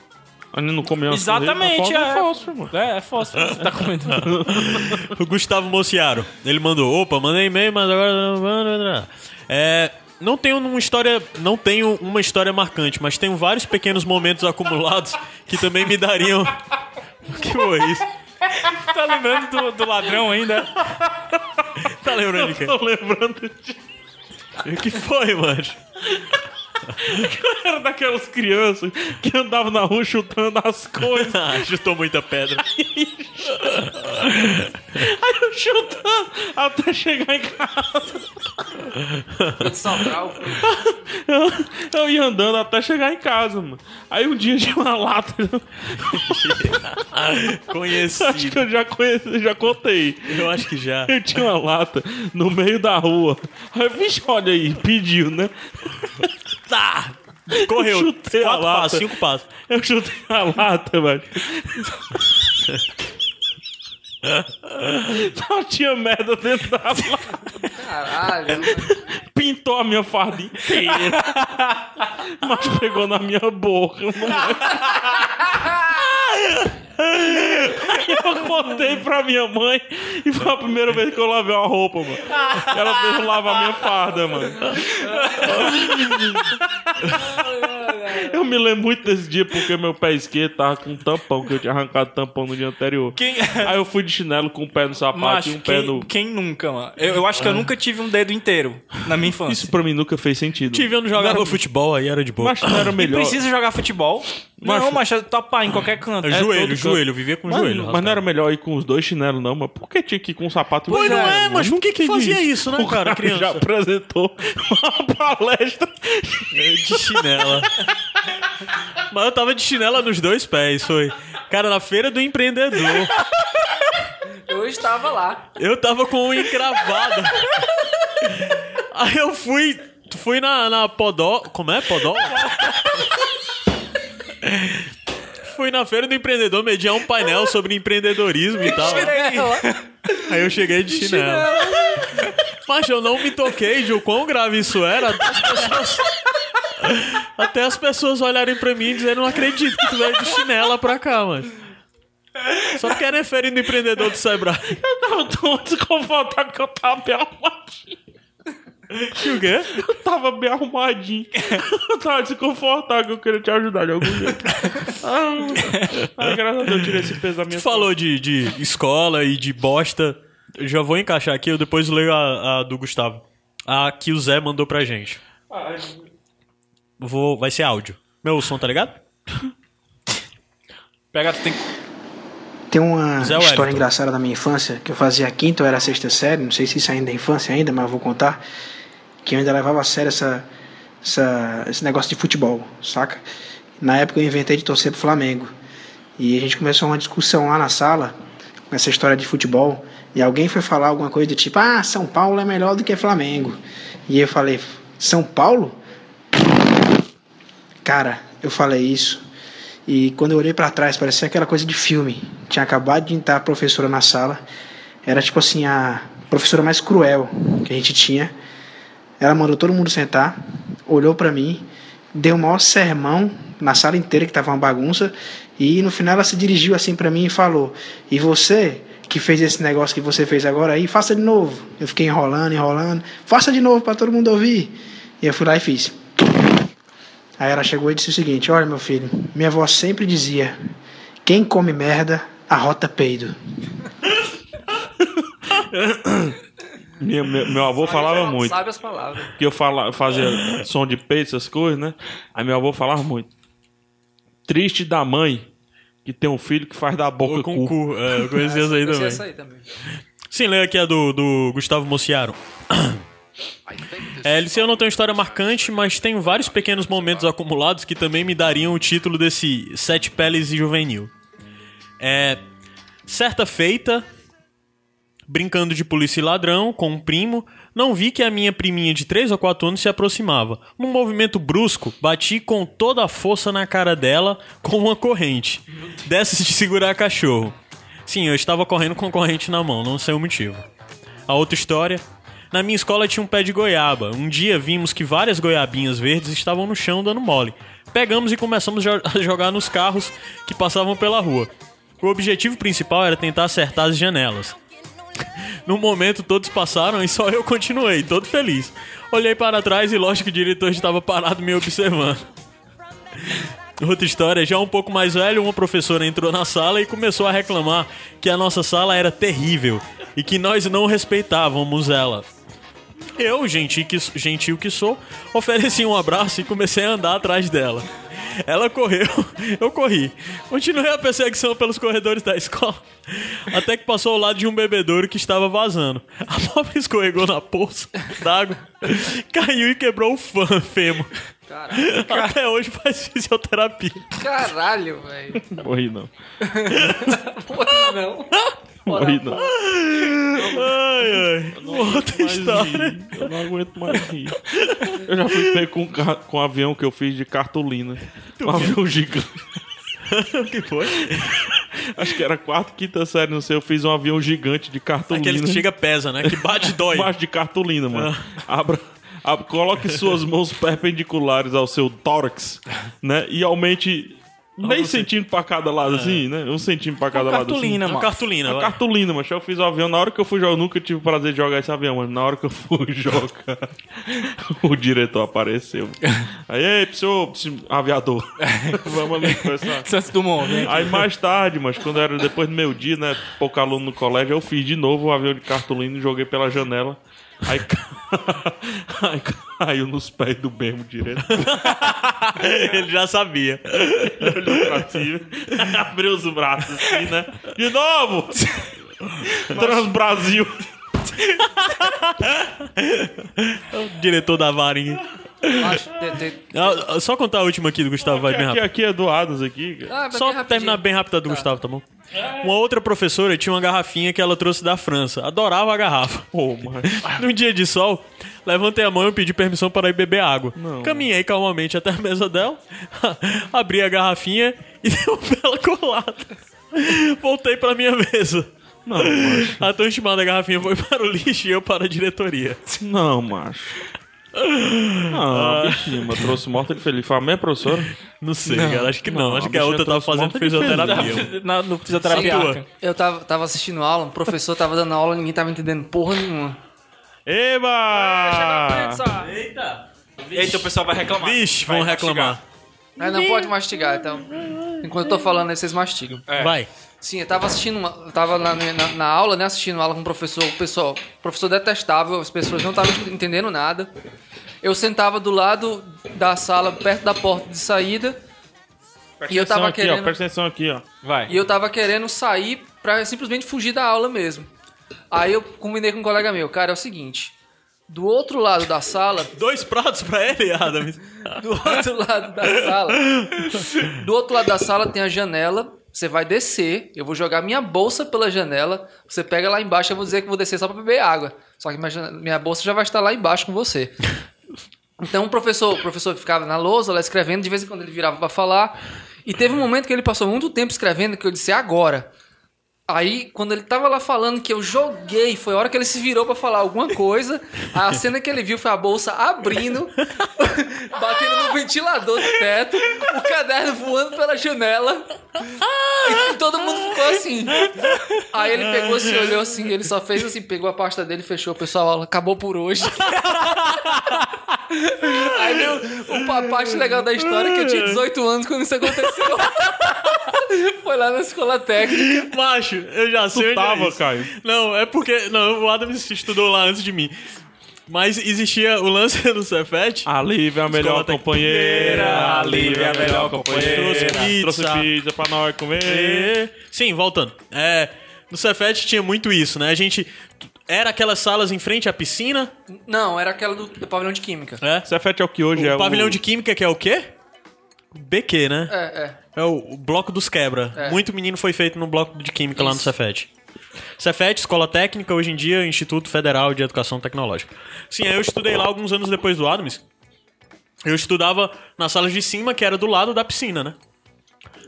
A gente não come antes Exatamente, fósforo, é. é fósforo, mano. É, é fósforo. Você tá comendo. O Gustavo Mociaro, ele mandou, opa, mandei e-mail, mas agora... É, não tenho uma história, não tenho uma história marcante, mas tenho vários pequenos momentos acumulados que também me dariam... O que foi isso? tá lembrando do, do ladrão ainda? Tá lembrando de quem? Tô lembrando de... O que foi, mano? Eu era daquelas crianças que andavam na rua chutando as coisas. Ah, chutou muita pedra. Aí eu chutando até chegar em casa. Sobral. Eu, eu ia andando até chegar em casa, mano. Aí um dia tinha uma lata. Acho Conhecido. que eu já conheci, já contei. Eu acho que já. Eu tinha uma lata no meio da rua. Aí, vixe, olha aí, pediu, né? Tá! Correu. Chutei a Quatro lata. passos, cinco passos. Eu chutei a lata, velho. Só tinha merda dentro da lata. Caralho. Pintou a minha farda inteira. Mas pegou na minha boca, mano. Aí eu contei pra minha mãe e foi a primeira vez que eu lavei uma roupa, mano. Ela fez lavar minha farda, mano. Eu me lembro muito desse dia porque meu pé esquerdo tava com um tampão, que eu tinha arrancado tampão no dia anterior. Quem, Aí eu fui de chinelo com o pé no sapato Macho, e um pé quem, no. quem nunca, mano? Eu, eu acho que eu nunca tive um dedo inteiro na minha infância. Isso pra mim nunca fez sentido. Tive, eu não jogava futebol, aí era de boa. Mas não era melhor. Precisa jogar futebol? Não, Macho- mas topar em qualquer canto. É É, joelho, todo joelho, vivia com Mas, joelho. mas não era melhor ir com os dois chinelos, não, mas por que tinha que ir com um sapato um Pois não é, mas por que que fazia isso, né, O cara, criança? já apresentou uma palestra. De chinela. Mas eu tava de chinela nos dois pés, foi. Cara, na feira do empreendedor. Eu estava lá. Eu tava com unha encravada. Aí eu fui. Fui na, na Podó. Como é? Podó? Fui na feira do empreendedor mediar um painel sobre empreendedorismo e tal. Aí eu cheguei de chinelo. Mas eu não me toquei de o quão grave isso era. Até as pessoas, até as pessoas olharem pra mim e dizerem: Não acredito que tu veio de chinela pra cá, mano. Só era feira do empreendedor do Sebrae. Eu tava tão desconfortável que eu tava bem arrumadinho. E o quê? Eu tava bem arrumadinho. Eu tava desconfortável que eu queria te ajudar de algum jeito. Ah, ah, graças a Deus eu tirei esse peso da minha Tu falou de, de escola e de bosta. Eu já vou encaixar aqui, eu depois leio a, a do Gustavo. A que o Zé mandou pra gente. Vou, vai ser áudio. Meu som, tá ligado? Pega, tu tem Tem uma Zé história Wellington. engraçada da minha infância, que eu fazia a quinta ou era a sexta série, não sei se isso ainda é infância ainda, mas eu vou contar, que eu ainda levava a sério essa, essa, esse negócio de futebol, saca? Na época eu inventei de torcer pro Flamengo. E a gente começou uma discussão lá na sala, com essa história de futebol, e alguém foi falar alguma coisa do tipo, ah, São Paulo é melhor do que Flamengo. E eu falei, São Paulo? Cara, eu falei isso. E quando eu olhei pra trás, parecia aquela coisa de filme. Tinha acabado de entrar a professora na sala. Era tipo assim, a professora mais cruel que a gente tinha. Ela mandou todo mundo sentar, olhou pra mim, deu o maior sermão na sala inteira que tava uma bagunça. E no final ela se dirigiu assim pra mim e falou: E você que fez esse negócio que você fez agora aí, faça de novo. Eu fiquei enrolando, enrolando. Faça de novo pra todo mundo ouvir. E eu fui lá e fiz. Aí ela chegou e disse o seguinte: Olha, meu filho, minha avó sempre dizia: quem come merda, arrota peido. Minha- meu, meu avô falava muito. Sabe as palavras. Que eu fala, fazia som de peito, essas coisas, né? Aí meu avô falava muito. Triste da mãe que tem um filho que faz da boca Com cu. cu. É, eu conheci essa aí também. essa aí também. Sim, leia aqui a do, do Gustavo Mociaro. É, LC eu não tenho história marcante, mas tenho vários pequenos momentos acumulados que também me dariam o título desse Sete Peles e Juvenil. É. Certa feita, brincando de polícia e ladrão com um primo, não vi que a minha priminha de 3 ou 4 anos se aproximava. Num movimento brusco, bati com toda a força na cara dela com uma corrente. Dessas de segurar cachorro. Sim, eu estava correndo com corrente na mão, não sei o motivo. A outra história. Na minha escola tinha um pé de goiaba. Um dia vimos que várias goiabinhas verdes estavam no chão dando mole. Pegamos e começamos a jogar nos carros que passavam pela rua. O objetivo principal era tentar acertar as janelas. No momento todos passaram e só eu continuei, todo feliz. Olhei para trás e lógico o diretor estava parado me observando. Outra história, já um pouco mais velho, uma professora entrou na sala e começou a reclamar que a nossa sala era terrível e que nós não respeitávamos ela. Eu, gentil que, gentil que sou, ofereci um abraço e comecei a andar atrás dela. Ela correu, eu corri. Continuei a perseguição pelos corredores da escola, até que passou ao lado de um bebedouro que estava vazando. A pobre escorregou na poça d'água, caiu e quebrou o fã, fêmur. Caralho, Até hoje faz fisioterapia. caralho velho. Morri não. Porra, não. Morri não. Ai, ai. Outra história. rir. Eu não aguento mais rir. Eu já fui pego com, ca- com um avião que eu fiz de cartolina. Um avião gigante. O que foi? Acho que era quarta, quinta série, não sei. Eu fiz um avião gigante de cartolina. Aquele que chega pesa, né? Que bate e dói. Embaixo de cartolina, mano. Abra, ab- coloque suas mãos perpendiculares ao seu tórax, né? E aumente meio centímetro pra cada lado, assim, né? Um centímetro pra cada lado. cartolina, assim. Uma cartolina, Uma vai. cartolina, mas eu fiz o avião. Na hora que eu fui jogar, eu nunca tive o prazer de jogar esse avião, mas na hora que eu fui jogar, o diretor apareceu. Aí, ei, senhor, aviador, vamos ali conversar. Santos Dumont, né? Aí mais tarde, mas quando era depois do meu dia, né? Pouco aluno no colégio, eu fiz de novo o avião de cartolina e joguei pela janela. Aí, aí caiu nos pés do mesmo diretor. Ele já sabia. Olhou pra cima, abriu os braços assim, né? De novo! Trans Brasil. O diretor da varinha. Acho, de, de, Ah, Só contar a última aqui do Gustavo, vai bem Aqui, rápido. aqui é do Adams aqui. ah, Só bem terminar bem rápido a do Gustavo, tá bom? Uma outra professora tinha uma garrafinha que ela trouxe da França. Adorava a garrafa. Mas... Num dia de sol, levantei a mão e pedi permissão para ir beber água. Caminhei calmamente até a mesa dela, abri a garrafinha e derrubei ela colada. Voltei para minha mesa. Não, macho. A tão estimada garrafinha foi para o lixo e eu para a diretoria. Não, macho. Não, bichinho, mas trouxe morta de feliz. Foi a minha professora? Não sei, cara. Acho que não. Não, Acho a que a outra tava fazendo fisioterapia. Na, no fisioterapia. Sim. Eu tava, tava assistindo aula, o professor tava dando aula, ninguém tava entendendo porra nenhuma. Eba! Eita, o pessoal vai reclamar. Vixe, Vai vão reclamar. Mas não pode mastigar, então. Enquanto eu tô falando aí, vocês mastigam. É. Vai. Sim, eu tava assistindo uma, eu tava na, na, na aula, né, assistindo aula com o professor, o pessoal, professor detestável, as pessoas não estavam entendendo nada. Eu sentava do lado da sala, perto da porta de saída, e eu tava aqui, querendo ó, presta atenção aqui, ó. Vai. e eu tava querendo sair pra simplesmente fugir da aula mesmo. Aí eu combinei com um colega meu, cara, é o seguinte, do outro lado da sala, Dois pratos pra ele, Adams. do outro lado da sala. Do outro lado da sala tem a janela. Você vai descer, eu vou jogar minha bolsa pela janela. Você pega lá embaixo, eu vou dizer que vou descer só pra beber água. Só que minha, minha bolsa já vai estar lá embaixo com você. Então o professor, o professor ficava na lousa lá escrevendo, de vez em quando ele virava pra falar. E teve um momento que ele passou muito tempo escrevendo que eu disse "É agora. Aí, quando ele tava lá falando que eu joguei, foi a hora que ele se virou pra falar alguma coisa. A cena que ele viu foi a bolsa abrindo, batendo no ventilador do teto, o caderno voando pela janela. E todo mundo ficou assim. Aí ele pegou assim, olhou assim, ele só fez assim, pegou a pasta dele, fechou, pessoal, a aula acabou por hoje. Aí a parte legal da história é que eu tinha 18 anos quando isso aconteceu. Foi lá na escola técnica. Macho, eu já sei Tu é tava, isso. Caio. Não, é porque... Não, o Adams estudou lá antes de mim. Mas existia o lance do Cefet. A Lívia é a melhor Escola companheira. A Lívia é a melhor companheira. Trouxe pizza. Trouxe pizza pra nós comer. E- Sim, voltando. É, no Cefet tinha muito isso, né? A gente... Era aquelas salas em frente à piscina, Não, era aquela do, do pavilhão de química. né? Cefete é o que hoje é O pavilhão o... de química, que é o quê? BQ, né? É, é. É o, o bloco dos quebra. É. Muito menino foi feito no bloco de química lá no Isso. Cefet. Cefet, Escola Técnica, hoje em dia Instituto Federal de Educação Tecnológica. Sim, aí eu estudei lá alguns anos depois do Adams. Eu estudava na sala de cima, que era do lado da piscina, né?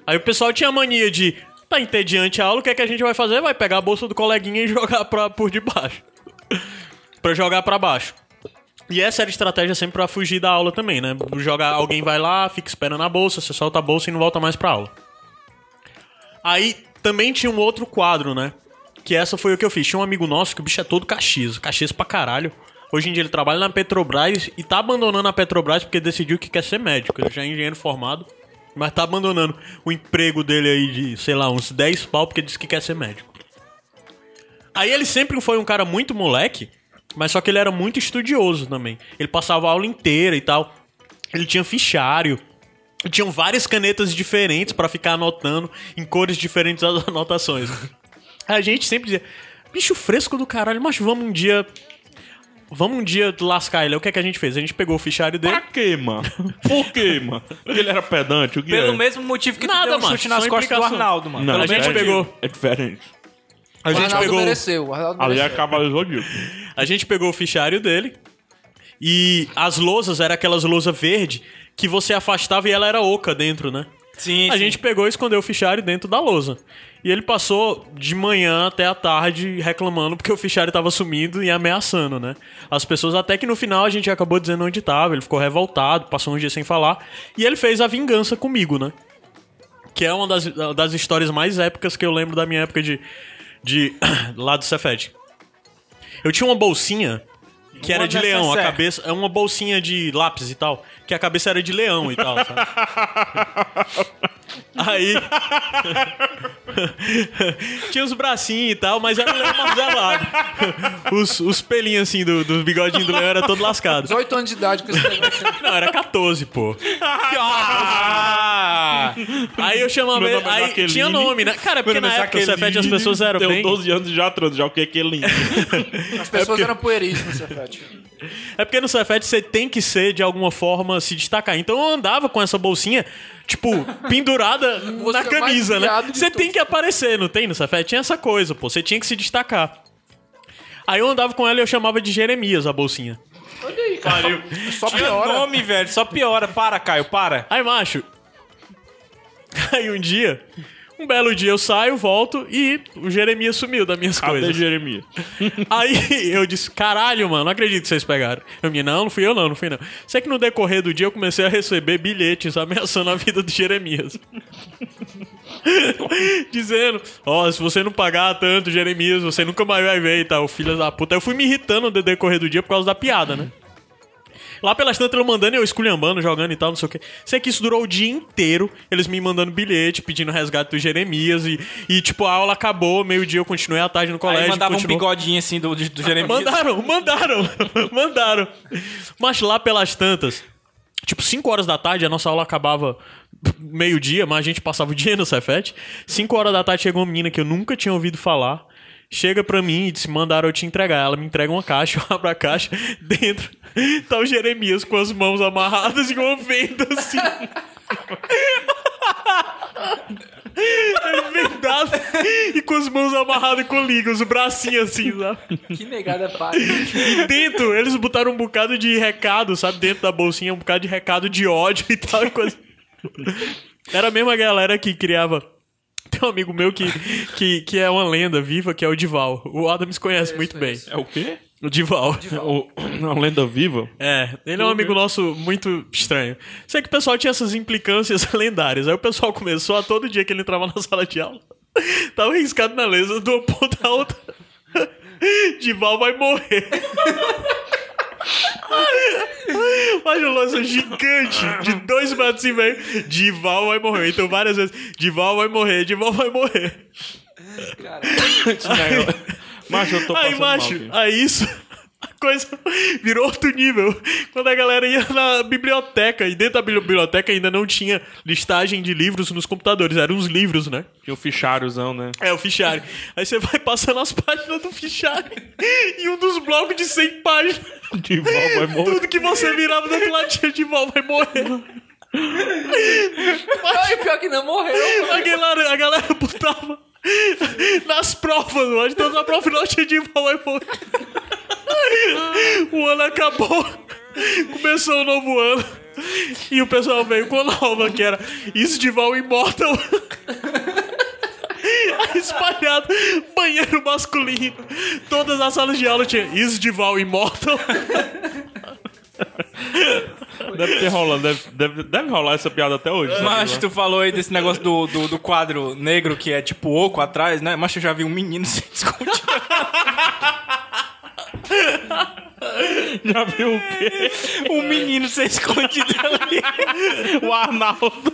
Aí o pessoal tinha mania de, tá entediante a aula, o que é que a gente vai fazer? Vai pegar a bolsa do coleguinha e jogar pra, por debaixo. pra jogar pra baixo. E essa era a estratégia sempre pra fugir da aula também, né? Jogar, alguém vai lá, fica esperando a bolsa, você solta a bolsa e não volta mais pra aula. Aí também tinha um outro quadro, né? Que essa foi o que eu fiz. Tinha um amigo nosso que o bicho é todo Caxias, Caxias pra caralho. Hoje em dia ele trabalha na Petrobras e tá abandonando a Petrobras porque decidiu que quer ser médico. Ele já é engenheiro formado, mas tá abandonando o emprego dele aí de, sei lá, uns 10 pau porque disse que quer ser médico. Aí ele sempre foi um cara muito moleque Mas só que ele era muito estudioso também. Ele passava a aula inteira e tal. Ele tinha fichário. Tinham várias canetas diferentes pra ficar anotando em cores diferentes as anotações. A gente sempre dizia, bicho fresco do caralho, mas vamos um dia. Vamos um dia lascar ele. O que é que a gente fez? A gente pegou o fichário dele. Pra quê, mano? Por quê, mano? Porque ele era pedante? O que Pelo é? mesmo motivo que tu Nada, deu um macho, chute nas só costas do implicação. Arnaldo, mano. Não, a gente mesmo pegou-. É diferente. A O gente Arnaldo pegou. mereceu. O Arnaldo Ali é mereceu. Zodíaco. A gente pegou o fichário dele e as lousas eram aquelas lousas verde que você afastava e ela era oca dentro, né? Sim, A sim. gente pegou e escondeu o fichário dentro da lousa. E ele passou de manhã até a tarde reclamando porque o fichário tava sumindo e ameaçando, né? As pessoas, até que no final a gente acabou dizendo onde tava, ele ficou revoltado, passou uns dias sem falar. E ele fez a vingança comigo, né? Que é uma das, das histórias mais épicas que eu lembro da minha época de. de lá do Cefet. Eu tinha uma bolsinha que era de leão, a cabeça. É uma bolsinha de lápis e tal. Que a cabeça era de leão e tal, sabe? Aí. Tinha os bracinhos e tal, mas era um leão marzelado. Os, os pelinhos assim do, dos bigodinhos do leão era todo lascado. 18 anos de idade com esse negócio. Não, era 14, pô. Ah! Aí eu chamava Meu ele. nome é Aí Jaqueline. tinha nome, né? Cara, porque Meu na é época o Cefete as pessoas eram Tenho bem. 12 anos e já transo, já o que que é lindo. As pessoas eram pueris no Cefete. É porque no Cefete você tem que ser, de alguma forma, se destacar. Então eu andava com essa bolsinha, tipo, pendurada Você na é o mais camisa, né? viado de Você todos. tem que aparecer, não tem no Cefete? Tinha essa coisa, pô. Você tinha que se destacar. Aí eu andava com ela e eu chamava de Jeremias a bolsinha. Olha aí, cara. Só Tinha piora. nome, velho. Só piora. Para, Caio, para. Aí, macho. Aí um dia, um belo dia eu saio, volto e o Jeremias sumiu das minhas Cadê coisas. Jeremias? Aí eu disse, caralho, mano, não acredito que vocês pegaram. Eu me não, não fui eu não, não fui não. Sei que no decorrer do dia eu comecei a receber bilhetes ameaçando a vida do Jeremias. Dizendo, ó, se você não pagar tanto, Jeremias, você nunca mais vai ver e tal, filho da puta. Eu fui me irritando no decorrer do dia por causa da piada, né? Lá pelas tantas, eu mandando, eu esculhambando, jogando e tal, não sei o quê. Sei que isso durou o dia inteiro, eles me mandando bilhete, pedindo resgate do Jeremias e, e tipo, a aula acabou, meio-dia eu continuei à tarde no colégio. Aí mandava um continuou. bigodinho assim do, do Jeremias. Mandaram, mandaram, mandaram. Mas lá pelas tantas, tipo, 5 horas da tarde, a nossa aula acabava meio-dia, mas a gente passava o dia no Cefete. 5 horas da tarde chegou uma menina que eu nunca tinha ouvido falar. Chega pra mim e disse: mandaram eu te entregar. Ela me entrega uma caixa, eu abro a caixa, dentro tá o Jeremias com as mãos amarradas e uma venda assim. Vendado e com as mãos amarradas com liga, os bracinhos assim, sabe? Que negada para. E dentro, eles botaram um bocado de recado, sabe? Dentro da bolsinha, um bocado de recado de ódio e tal. coisa. Era a mesma galera que criava. Tem um amigo meu que, que, que é uma lenda viva, que é o Dival. O Adams conhece muito bem. É o quê? O Dival. O, uma lenda viva? É, ele é um amigo nosso muito estranho. Sei que o pessoal tinha essas implicâncias lendárias. Aí o pessoal começou a todo dia que ele entrava na sala de aula. Tava riscado na lesa de uma ponta a outra. Dival vai morrer. Mas um lance gigante de dois metros e meio. Dival vai morrer. Então várias vezes, Dival vai morrer, Dival vai morrer. Macho, eu tô Aí, passando mal macho, aqui. aí isso. A coisa virou outro nível. Quando a galera ia na biblioteca, e dentro da biblioteca ainda não tinha listagem de livros nos computadores, eram uns livros, né? Tinha o ficháriozão, né? É, o fichário. Aí você vai passando as páginas do fichário e um dos blocos de 100 páginas. De volta vai morrer. Tudo que você virava do outro lado tinha de volta vai morrer. Ai, pior que não morreu. A galera, a galera botava nas provas, mas toda a prova não tinha de volta vai morrer. O ano acabou, começou o novo ano. E o pessoal veio com a nova, que era Isdival Immortal. Espalhado, banheiro masculino. Todas as salas de aula tinha Isdival Immortal. Deve ter rolando, deve, deve, deve rolar essa piada até hoje. Mas tu falou aí desse negócio do, do, do quadro negro que é tipo oco atrás, né? Mas eu já vi um menino se escondido. Já viu o quê? um menino ser escondido ali. O Arnaldo.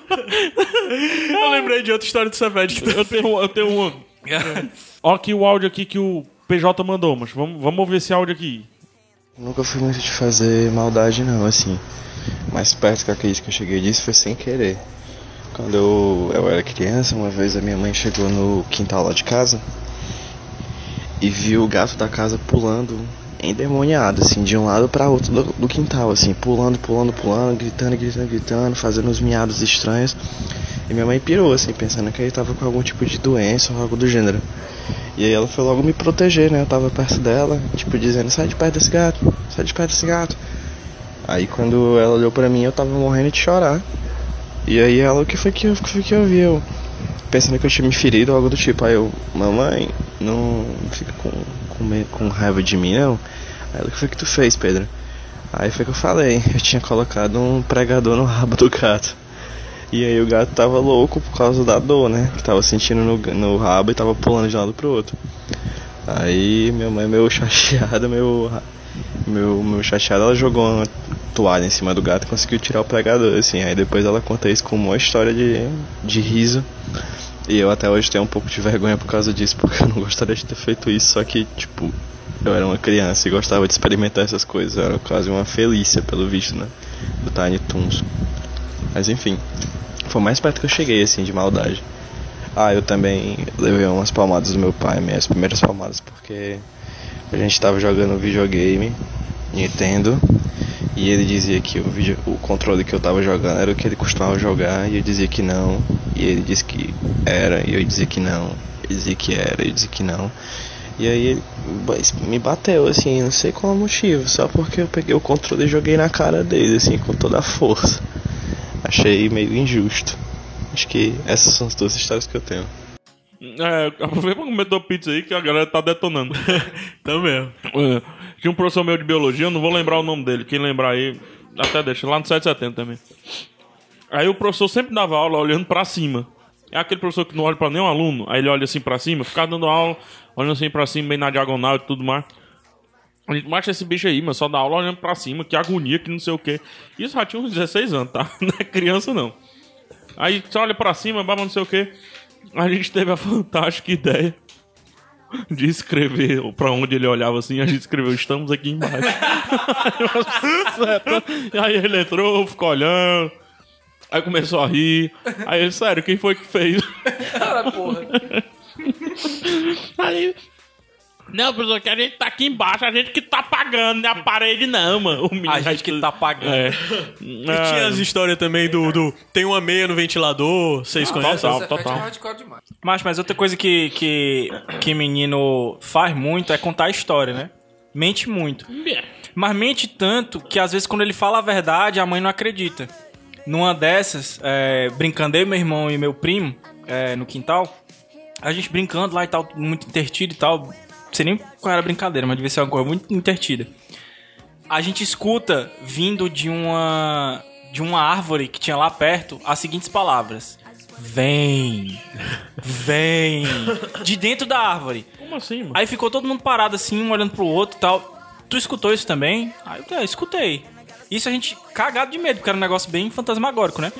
Eu lembrei de outra história do Savage. Eu tenho, eu tenho um. Ó aqui o áudio aqui que o PJ mandou, mas vamos, vamos ouvir esse áudio aqui. Nunca fui muito de fazer maldade não, assim. Mais perto que eu acredito que eu cheguei disso foi sem querer. Quando eu, eu era criança, uma vez a minha mãe chegou no quintal lá de casa e viu o gato da casa pulando endemoniado, assim, de um lado para outro do, do quintal, assim, pulando, pulando, pulando, gritando, gritando, gritando, fazendo uns miados estranhos. E minha mãe pirou, assim, pensando que ele tava com algum tipo de doença ou algo do gênero. E aí ela foi logo me proteger, né? Eu tava perto dela, tipo, dizendo, sai de perto desse gato, sai de perto desse gato. Aí quando ela olhou pra mim, eu tava morrendo de chorar. E aí ela, o que foi que, o que, foi que eu vi? Eu, pensando que eu tinha me ferido algo do tipo. Aí eu, mamãe, não fica com, com, com raiva de mim, não. Aí ela, o que foi que tu fez, Pedro? Aí foi que eu falei, eu tinha colocado um pregador no rabo do gato. E aí o gato tava louco por causa da dor, né? Que tava sentindo no, no rabo e tava pulando de um lado pro outro. Aí minha mãe meio chateada, meio, meu, meu chateada, ela jogou uma toalha em cima do gato e conseguiu tirar o pregador, assim. Aí depois ela conta isso com uma história de, de riso. E eu até hoje tenho um pouco de vergonha por causa disso, porque eu não gostaria de ter feito isso, só que, tipo, eu era uma criança e gostava de experimentar essas coisas. Era quase uma felícia, pelo visto, né? Do Tiny Toons. Mas enfim, foi mais perto que eu cheguei, assim, de maldade. Ah, eu também levei umas palmadas do meu pai, minhas primeiras palmadas, porque a gente tava jogando videogame, Nintendo, e ele dizia que o, vídeo, o controle que eu tava jogando era o que ele costumava jogar, e eu dizia que não, e ele disse que era, e eu dizia que não, ele dizia que era, e eu dizia que não. E aí ele me bateu, assim, não sei qual o motivo, só porque eu peguei o controle e joguei na cara dele, assim, com toda a força. Achei meio injusto. Acho que essas são as duas histórias que eu tenho. É, aproveita pra comer tua pizza aí que a galera tá detonando. Então mesmo. É, Tinha um professor meu de biologia, eu não vou lembrar o nome dele. Quem lembrar aí, até deixa, lá no 770 também. Aí o professor sempre dava aula olhando pra cima. É aquele professor que não olha pra nenhum aluno, aí ele olha assim pra cima, fica dando aula, olhando assim pra cima, bem na diagonal e tudo mais. A gente marcha esse bicho aí, mas só dá aula olhando pra cima, que agonia, que não sei o quê. Isso já tinha uns 16 anos, tá? Não é criança, não. Aí você olha pra cima, baba não sei o quê. A gente teve a fantástica ideia de escrever pra onde ele olhava assim, a gente escreveu, estamos aqui embaixo. aí ele entrou, ficou olhando. Aí começou a rir. Aí ele, sério, quem foi que fez? Cara, porra. Aí. Não, professor, que a gente tá aqui embaixo, a gente que tá pagando, não é a parede, não, mano. O menino A gente que tá pagando. É. E tinha as histórias também do, do. Tem uma meia no ventilador, vocês conhecem? total. Essa é hardcore demais. Mas, mas outra coisa que, que, que menino faz muito é contar a história, né? Mente muito. Mas mente tanto que às vezes quando ele fala a verdade, a mãe não acredita. Numa dessas, é, brincando eu, meu irmão e meu primo, é, no quintal, a gente brincando lá e tal, muito intertido e tal. Não sei nem qual era a brincadeira, mas devia ser uma coisa muito intertida. A gente escuta vindo de uma de uma árvore que tinha lá perto as seguintes palavras: Vem, vem, de dentro da árvore. Como assim, mano? Aí ficou todo mundo parado assim, um olhando pro outro e tal. Tu escutou isso também? Aí eu, é, escutei. Isso a gente cagado de medo, porque era um negócio bem fantasmagórico, né?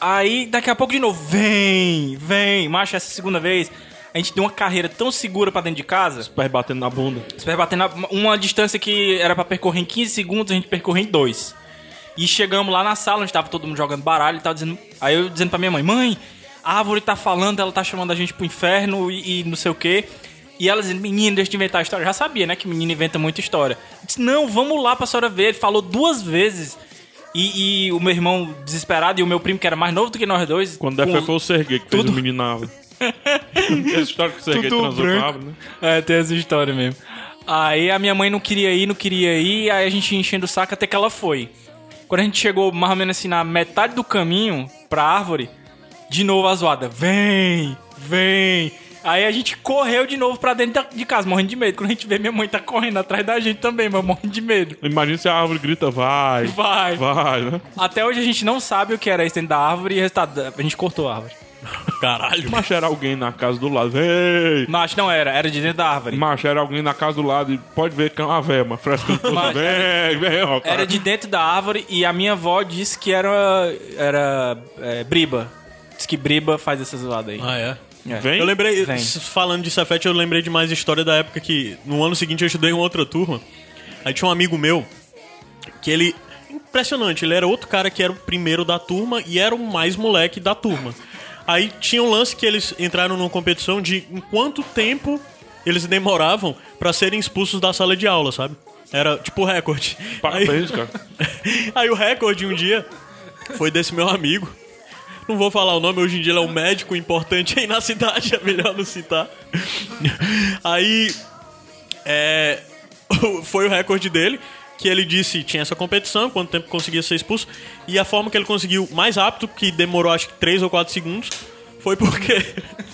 Aí daqui a pouco de novo, vem, vem. Macho, essa segunda vez, a gente deu uma carreira tão segura pra dentro de casa. Pé batendo na bunda. Você batendo na- uma distância que era pra percorrer em 15 segundos, a gente percorreu em 2. E chegamos lá na sala, onde tava todo mundo jogando baralho e tal, dizendo. Aí eu dizendo pra minha mãe, mãe, a árvore tá falando, ela tá chamando a gente pro inferno e, e não sei o quê. E ela dizendo, menino, deixa de inventar a história. Eu já sabia, né, que menino inventa muita história. Eu disse, não, vamos lá pra senhora ver. Ele falou duas vezes. E, e o meu irmão desesperado e o meu primo, que era mais novo do que nós dois. Quando der foi o Serguei que fez tudo- o menino na árvore. Essa história que o Serguei Tudo transou com a branco. árvore, né? É, tem essa história mesmo. Aí a minha mãe não queria ir, não queria ir, aí a gente ia enchendo o saco até que ela foi. Quando a gente chegou mais ou menos assim na metade do caminho pra árvore, de novo a zoada. Vem, vem. Aí a gente correu de novo pra dentro de casa, morrendo de medo. Quando a gente vê, minha mãe tá correndo atrás da gente também, mas morrendo de medo. Imagina se a árvore grita, vai. Vai. Vai, né? Até hoje a gente não sabe o que era isso dentro da árvore e o resultado, a gente cortou a árvore. Caralho. Macho era alguém na casa do lado. Ei! Mas não era, era de dentro da árvore. Macho era alguém na casa do lado e pode ver que é uma véia, mas fresca. Mas Vem, vem, ó. cara. Era de dentro da árvore e a minha avó disse que era, era é, briba. Diz que briba faz essa zoada aí. Ah, é? É. Vem? Eu lembrei, Vem. falando de Cefete, eu lembrei de mais história da época que no ano seguinte eu estudei em outra turma. Aí tinha um amigo meu que ele. Impressionante, ele era outro cara que era o primeiro da turma e era o mais moleque da turma. Aí tinha um lance que eles entraram numa competição de em quanto tempo eles demoravam pra serem expulsos da sala de aula, sabe? Era tipo recorde. Parabéns, Aí- cara. Aí o recorde um dia foi desse meu amigo. Não vou falar o nome, hoje em dia ele é um médico importante aí na cidade, é melhor não citar. Aí é, foi o recorde dele, que ele disse tinha essa competição, quanto tempo conseguia ser expulso, e a forma que ele conseguiu mais rápido, que demorou acho que 3 ou 4 segundos, foi porque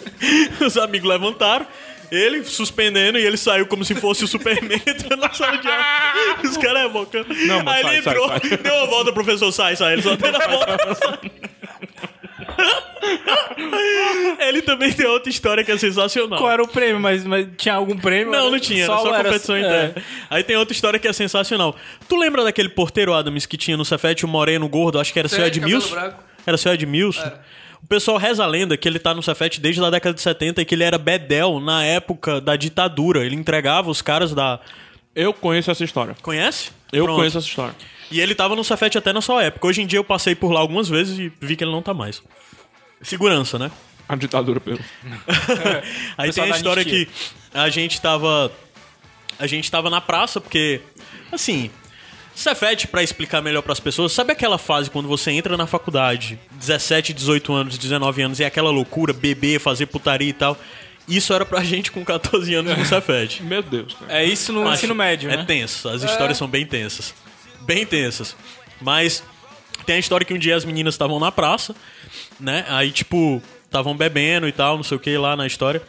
os amigos levantaram, ele suspendendo e ele saiu como se fosse o Superman entrando na sala de aula. Os caras é boca. Não, Aí sai, ele sai, entrou, sai. deu uma volta, o professor sai, sai. Ele só deu a volta. ele também tem outra história que é sensacional. Qual era o prêmio? Mas, mas tinha algum prêmio? Não, Era não tinha, era só era- competição é. interna. Aí tem outra história que é sensacional. Tu lembra daquele porteiro Adams que tinha no Cefete o moreno gordo? Acho que era Sei, seu Edmilson. Era seu Edmilson. O pessoal reza a lenda que ele tá no Cefete desde a década de 70 e que ele era bedel na época da ditadura. Ele entregava os caras da. Eu conheço essa história. Conhece? Eu Pronto. conheço essa história. E ele tava no Cefete até na sua época. Hoje em dia eu passei por lá algumas vezes e vi que ele não tá mais. Segurança, né? A ditadura pelo. Aí Pessoal tem a história anistia. que a gente tava. A gente tava na praça, porque. Assim. Cefete, pra explicar melhor pras pessoas, sabe aquela fase quando você entra na faculdade, 17, 18 anos, 19 anos, e é aquela loucura, beber, fazer putaria e tal? Isso era pra gente com 14 anos no Cefete. Meu Deus, cara. É isso no Acho- ensino médio, É né? tenso, as histórias são bem tensas. Bem tensas. Mas tem a história que um dia as meninas estavam na praça, né? Aí, tipo, estavam bebendo e tal, não sei o que lá na história.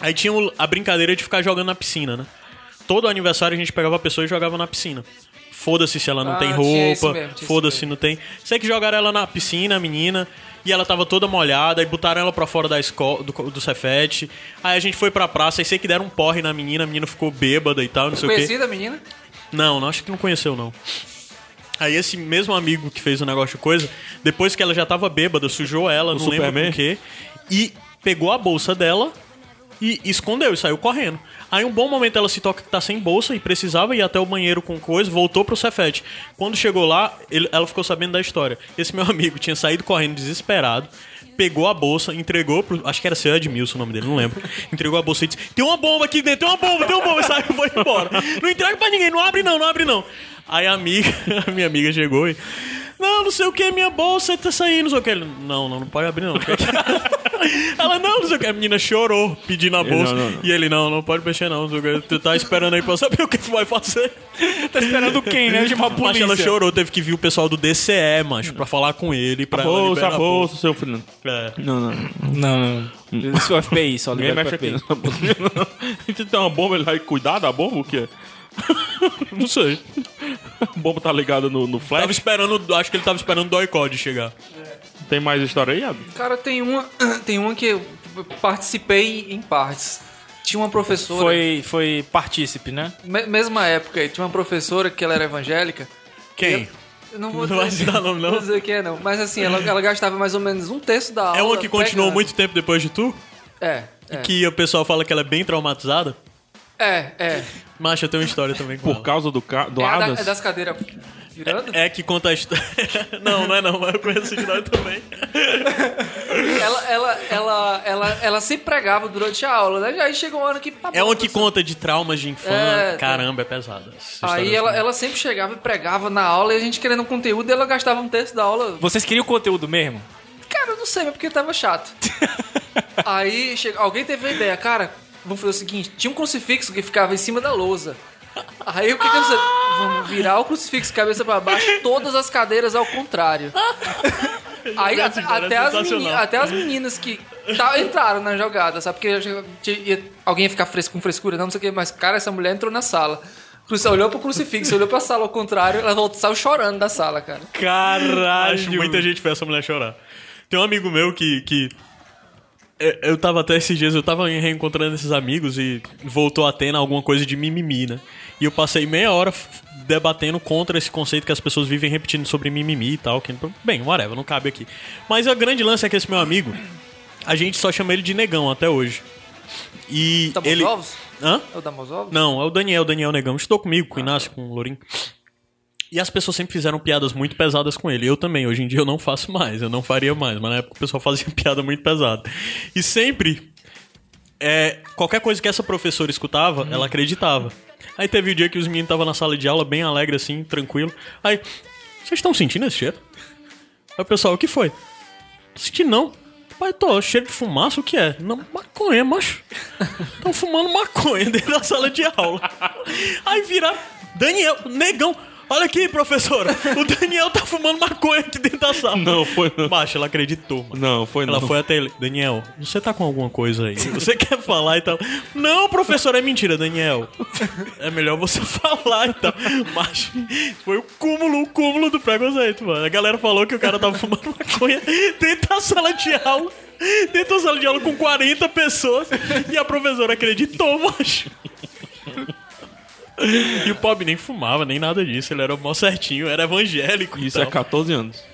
Aí tinha a brincadeira de ficar jogando na piscina, né? Todo aniversário a gente pegava a pessoa e jogava na piscina. Foda-se se ela não Ah, tem roupa, foda-se não tem. Sei que jogaram ela na piscina, a menina, e ela tava toda molhada, e botaram ela pra fora da escola, do, do Cefete. Aí a gente foi pra praça, e sei que deram um porre na menina, a menina ficou bêbada e tal, não sei o quê. Conhecida a menina? Não, não acho que não conheceu, não. Aí esse mesmo amigo que fez o negócio de coisa, depois que ela já tava bêbada, sujou ela, não lembro Superman? por quê, e pegou a bolsa dela e escondeu e saiu correndo. Aí um bom momento ela se toca que tá sem bolsa e precisava ir até o banheiro com coisa, voltou pro Cefete. Quando chegou lá, ele- ela ficou sabendo da história. Esse meu amigo tinha saído correndo desesperado, pegou a bolsa, entregou pro. Acho que era seu Edmilson o nome dele, não lembro. Entregou a bolsa e disse: Tem uma bomba aqui dentro, tem uma bomba, tem uma bomba. Saiu e foi embora. Não entrega pra ninguém, não abre não, não abre não. Aí a amiga, a minha amiga chegou e. Não, não sei o que, minha bolsa tá saindo, não sei o que. Ele, não, não, não pode abrir não. Ela, não, não sei o que. A menina chorou pedindo a bolsa. não, não, não. E ele, não, não pode mexer não. não sei o que. Tu tá esperando aí pra saber o que tu vai fazer. Tá esperando quem, né? De uma Mas polícia. ela chorou, teve que vir o pessoal do DCE, macho, pra falar com ele. Pra A ela bolsa, liberar a bolsa, seu filho. É. Não, não. não. Não, não. Isso é o FBI, só Ninguém libera aqui bolsa. A gente tem uma bomba, ele vai cuidar da bomba, o quê? Não sei. A bomba tá ligada no, no Tava flash. esperando, acho que ele tava esperando o Doicode chegar. Tem mais história aí, Adam? Cara, tem uma, tem uma que eu participei em partes. Tinha uma professora. Foi, foi partícipe, né? me- mesma época aí, tinha uma professora que ela era evangélica. Quem? Eu não vou Não vai dizer, citar nome, não? vou dizer quem é, não. Mas assim, ela, ela gastava mais ou menos um terço da aula. É uma que continuou pegando. muito tempo depois de tu? É, é. Que o pessoal fala que ela é bem traumatizada? É, é. Macho, eu tenho uma história também com Por ela. causa do, ca... do É, a da- Adams? é das cadeiras virando? É que conta a história. não, não é não, mas eu conheço essa história também. Ela, ela, ela, ela, ela sempre pregava durante a aula, né? Aí chegou um ano que. tá É bom, uma que professor. conta de traumas de infância. É, tá. Caramba, é pesada. essa história Aí ela, assim. ela sempre chegava e pregava na aula e a gente querendo um conteúdo e ela gastava um terço da aula. Vocês queriam conteúdo mesmo? Cara, eu não sei, mas porque tava chato. Aí chega, alguém teve a ideia, cara, vamos fazer o seguinte: tinha um crucifixo que ficava em cima da lousa. Aí o que que? Vamos virar o crucifixo cabeça pra baixo, todas as cadeiras ao contrário. Aí até, é até as sensacional. meni- até as meninas que tá- entraram na jogada, sabe? Porque ia- alguém ia ficar fresco, com frescura, não, não sei o que, mas cara, essa mulher entrou na sala. Cruci- Olhou pro crucifixo, olhou pra sala ao contrário, ela voltou, saiu chorando da sala, cara. Caralho! Acho muita gente fez essa mulher chorar. Tem um amigo meu que. que eu tava até esses dias, eu tava reencontrando esses amigos e voltou a ter alguma coisa de mimimi, né? E eu passei meia hora debatendo contra esse conceito que as pessoas vivem repetindo sobre mimimi e tal. Que, bem, whatever, não cabe aqui. Mas o grande lance é que esse meu amigo, a gente só chama ele de negão até hoje. E Tá bom, ele. ovos? Hã? É o da Mosovos? Não, é o Daniel, o Daniel Negão. Estudou comigo, com o Inácio, com o Lourinho. E as pessoas sempre fizeram piadas muito pesadas com ele. Eu também. Hoje em dia eu não faço mais, eu não faria mais. Mas na época o pessoal fazia piada muito pesada. E sempre, é, qualquer coisa que essa professora escutava, ela acreditava. Aí teve o dia que os meninos estavam na sala de aula, bem alegre assim, tranquilo. Aí, vocês estão sentindo esse cheiro? Aí o pessoal, o que foi? Tô sentindo não. Pai, tô cheiro de fumaça, o que é? Não, maconha, macho. Estão fumando maconha dentro da sala de aula. Aí vira Daniel, negão. Olha aqui, professora. O Daniel tá fumando maconha aqui dentro da sala. Não, foi não. Baixo, ela acreditou, mano. Não, foi Ela não. foi até ele. Daniel, você tá com alguma coisa aí? Você quer falar e tal? Não, professor, é mentira, Daniel. É melhor você falar e tal. Mas foi o cúmulo, o cúmulo do preconceito, mano. A galera falou que o cara tava fumando maconha dentro da sala de aula. Dentro da sala de aula com 40 pessoas. E a professora acreditou, macho. E o pobre nem fumava, nem nada disso. Ele era mó certinho, era evangélico. Isso é tal. 14 anos.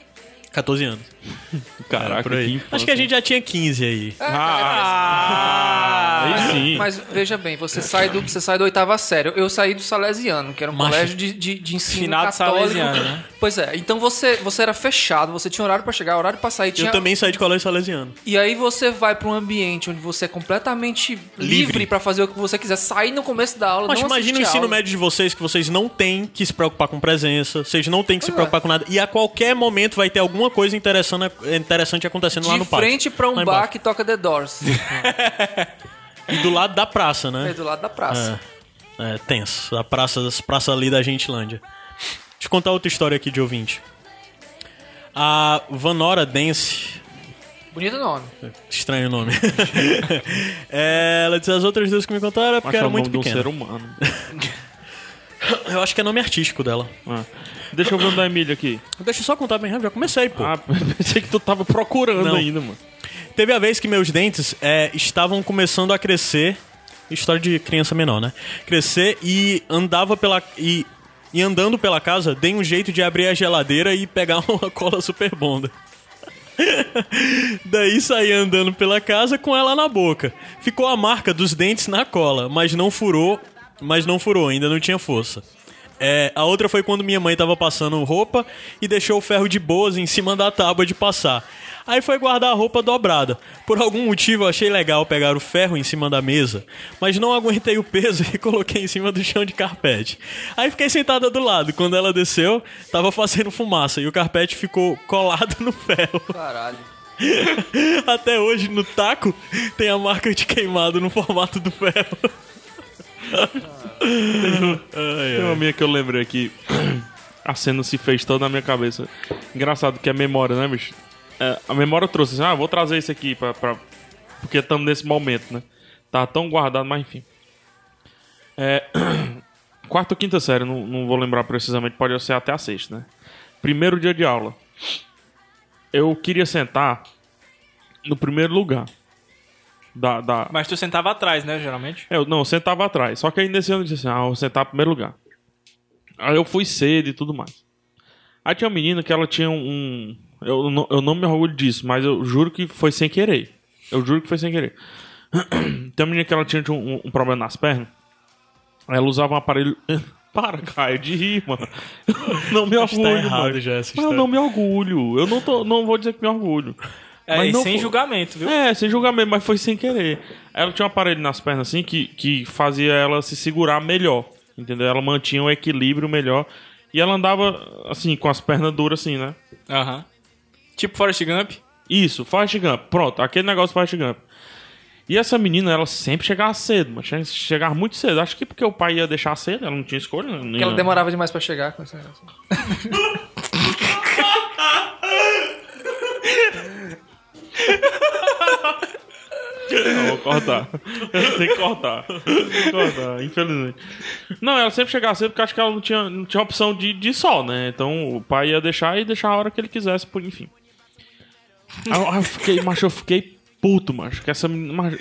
14 anos. Caraca, por aí. que. Acho que a gente já tinha 15 aí. Ah, aí sim. Mas veja bem, você sai do, você sai do oitava série. Eu saí do Salesiano, que era um Macho. colégio de, de, de ensino Finado católico. salesiano, né? Pois é, então você, você era fechado, você tinha horário pra chegar, horário pra sair. Tinha... Eu também saí de colégio salesiano. E aí você vai pra um ambiente onde você é completamente livre, Livre. pra fazer o que você quiser. Sair no começo da aula, Mas não imagina o ensino aula. médio de vocês que vocês não têm que se preocupar com presença, vocês não têm que se Pois é. preocupar com nada. E a qualquer momento vai ter alguma coisa interessante, interessante acontecendo lá De no pátio. frente pra um Lá bar embaixo. que toca The Doors. E do lado da praça, é né? do lado da praça. É, é tenso. A praça, as praças ali da Gentilândia. Deixa eu contar outra história aqui de ouvinte. A Vanora Dance Bonito nome. Estranho o nome. É, ela disse as outras duas que me contaram é porque Acho é era muito de um ser humano. Eu acho que é nome artístico dela. Ah. Deixa eu ver o da Emília aqui. Deixa eu só contar bem rápido, já comecei, pô. Ah, pensei que tu tava procurando Não. ainda, mano. Teve a vez que meus dentes é, estavam começando a crescer. História de criança menor, né? Crescer e andava pela. E, e andando pela casa, dei um jeito de abrir a geladeira e pegar uma cola super bonda. Daí saí andando pela casa com ela na boca. Ficou a marca dos dentes na cola, mas não furou, mas não furou, ainda não tinha força. É, a outra foi quando minha mãe tava passando roupa e deixou o ferro de boas em cima da tábua de passar. Aí foi guardar a roupa dobrada. Por algum motivo eu achei legal pegar o ferro em cima da mesa, mas não aguentei o peso e coloquei em cima do chão de carpete. Aí fiquei sentada do lado. Quando ela desceu, tava fazendo fumaça e o carpete ficou colado no ferro. Caralho. Até hoje no taco tem a marca de queimado no formato do ferro. Tem uma minha que eu lembrei aqui. A cena se fez toda na minha cabeça. Engraçado que é memória, né, bicho? É, a memória trouxe assim, ah, vou trazer isso aqui pra. pra... Porque estamos nesse momento, né? Tá tão guardado, mas enfim. É. Quarta ou quinta série, não, não vou lembrar precisamente, pode ser até a sexta, né? Primeiro dia de aula. Eu queria sentar no primeiro lugar. Da, da, Mas tu sentava atrás, né, geralmente? eu, não, eu sentava atrás. Só que aí nesse ano eu disse assim, ah, eu vou sentar em primeiro lugar. Aí eu fui cedo e tudo mais. Aí tinha uma menina que ela tinha um... Eu, não- eu não me orgulho disso, mas eu juro que foi sem querer. Eu juro que foi sem querer. Tem uma menina que ela tinha um, um problema nas pernas. Ela usava um aparelho... Para, Caio, de rir, mano. Não me tá orgulho, errado mano. já eu não me orgulho. Eu não, tô, não vou dizer que me orgulho. É, Mas e não sem foi- julgamento, viu? é, sem julgamento, mas foi sem querer. Ela tinha um aparelho nas pernas assim que, que fazia ela se segurar melhor. Entendeu? Ela mantinha um equilíbrio melhor. E ela andava assim, com as pernas duras assim, né? Aham. Tipo Forrest Gump. Isso, Forrest Gump. Pronto, aquele negócio Forrest Gump. E essa menina, ela sempre chegava cedo, mas che- chegava muito cedo. Acho que porque o pai ia deixar cedo, ela não tinha escolha. né? Porque ela demorava demais pra chegar com esse negócio. Não, vou cortar. Tem que cortar. Tem que cortar, infelizmente. Não, ela sempre chegava cedo porque acho que ela não tinha, não tinha opção de, de sol, né? Então o pai ia deixar e deixar a hora que ele quisesse, por enfim. Aí eu, fiquei, macho, eu fiquei puto, macho. Que essa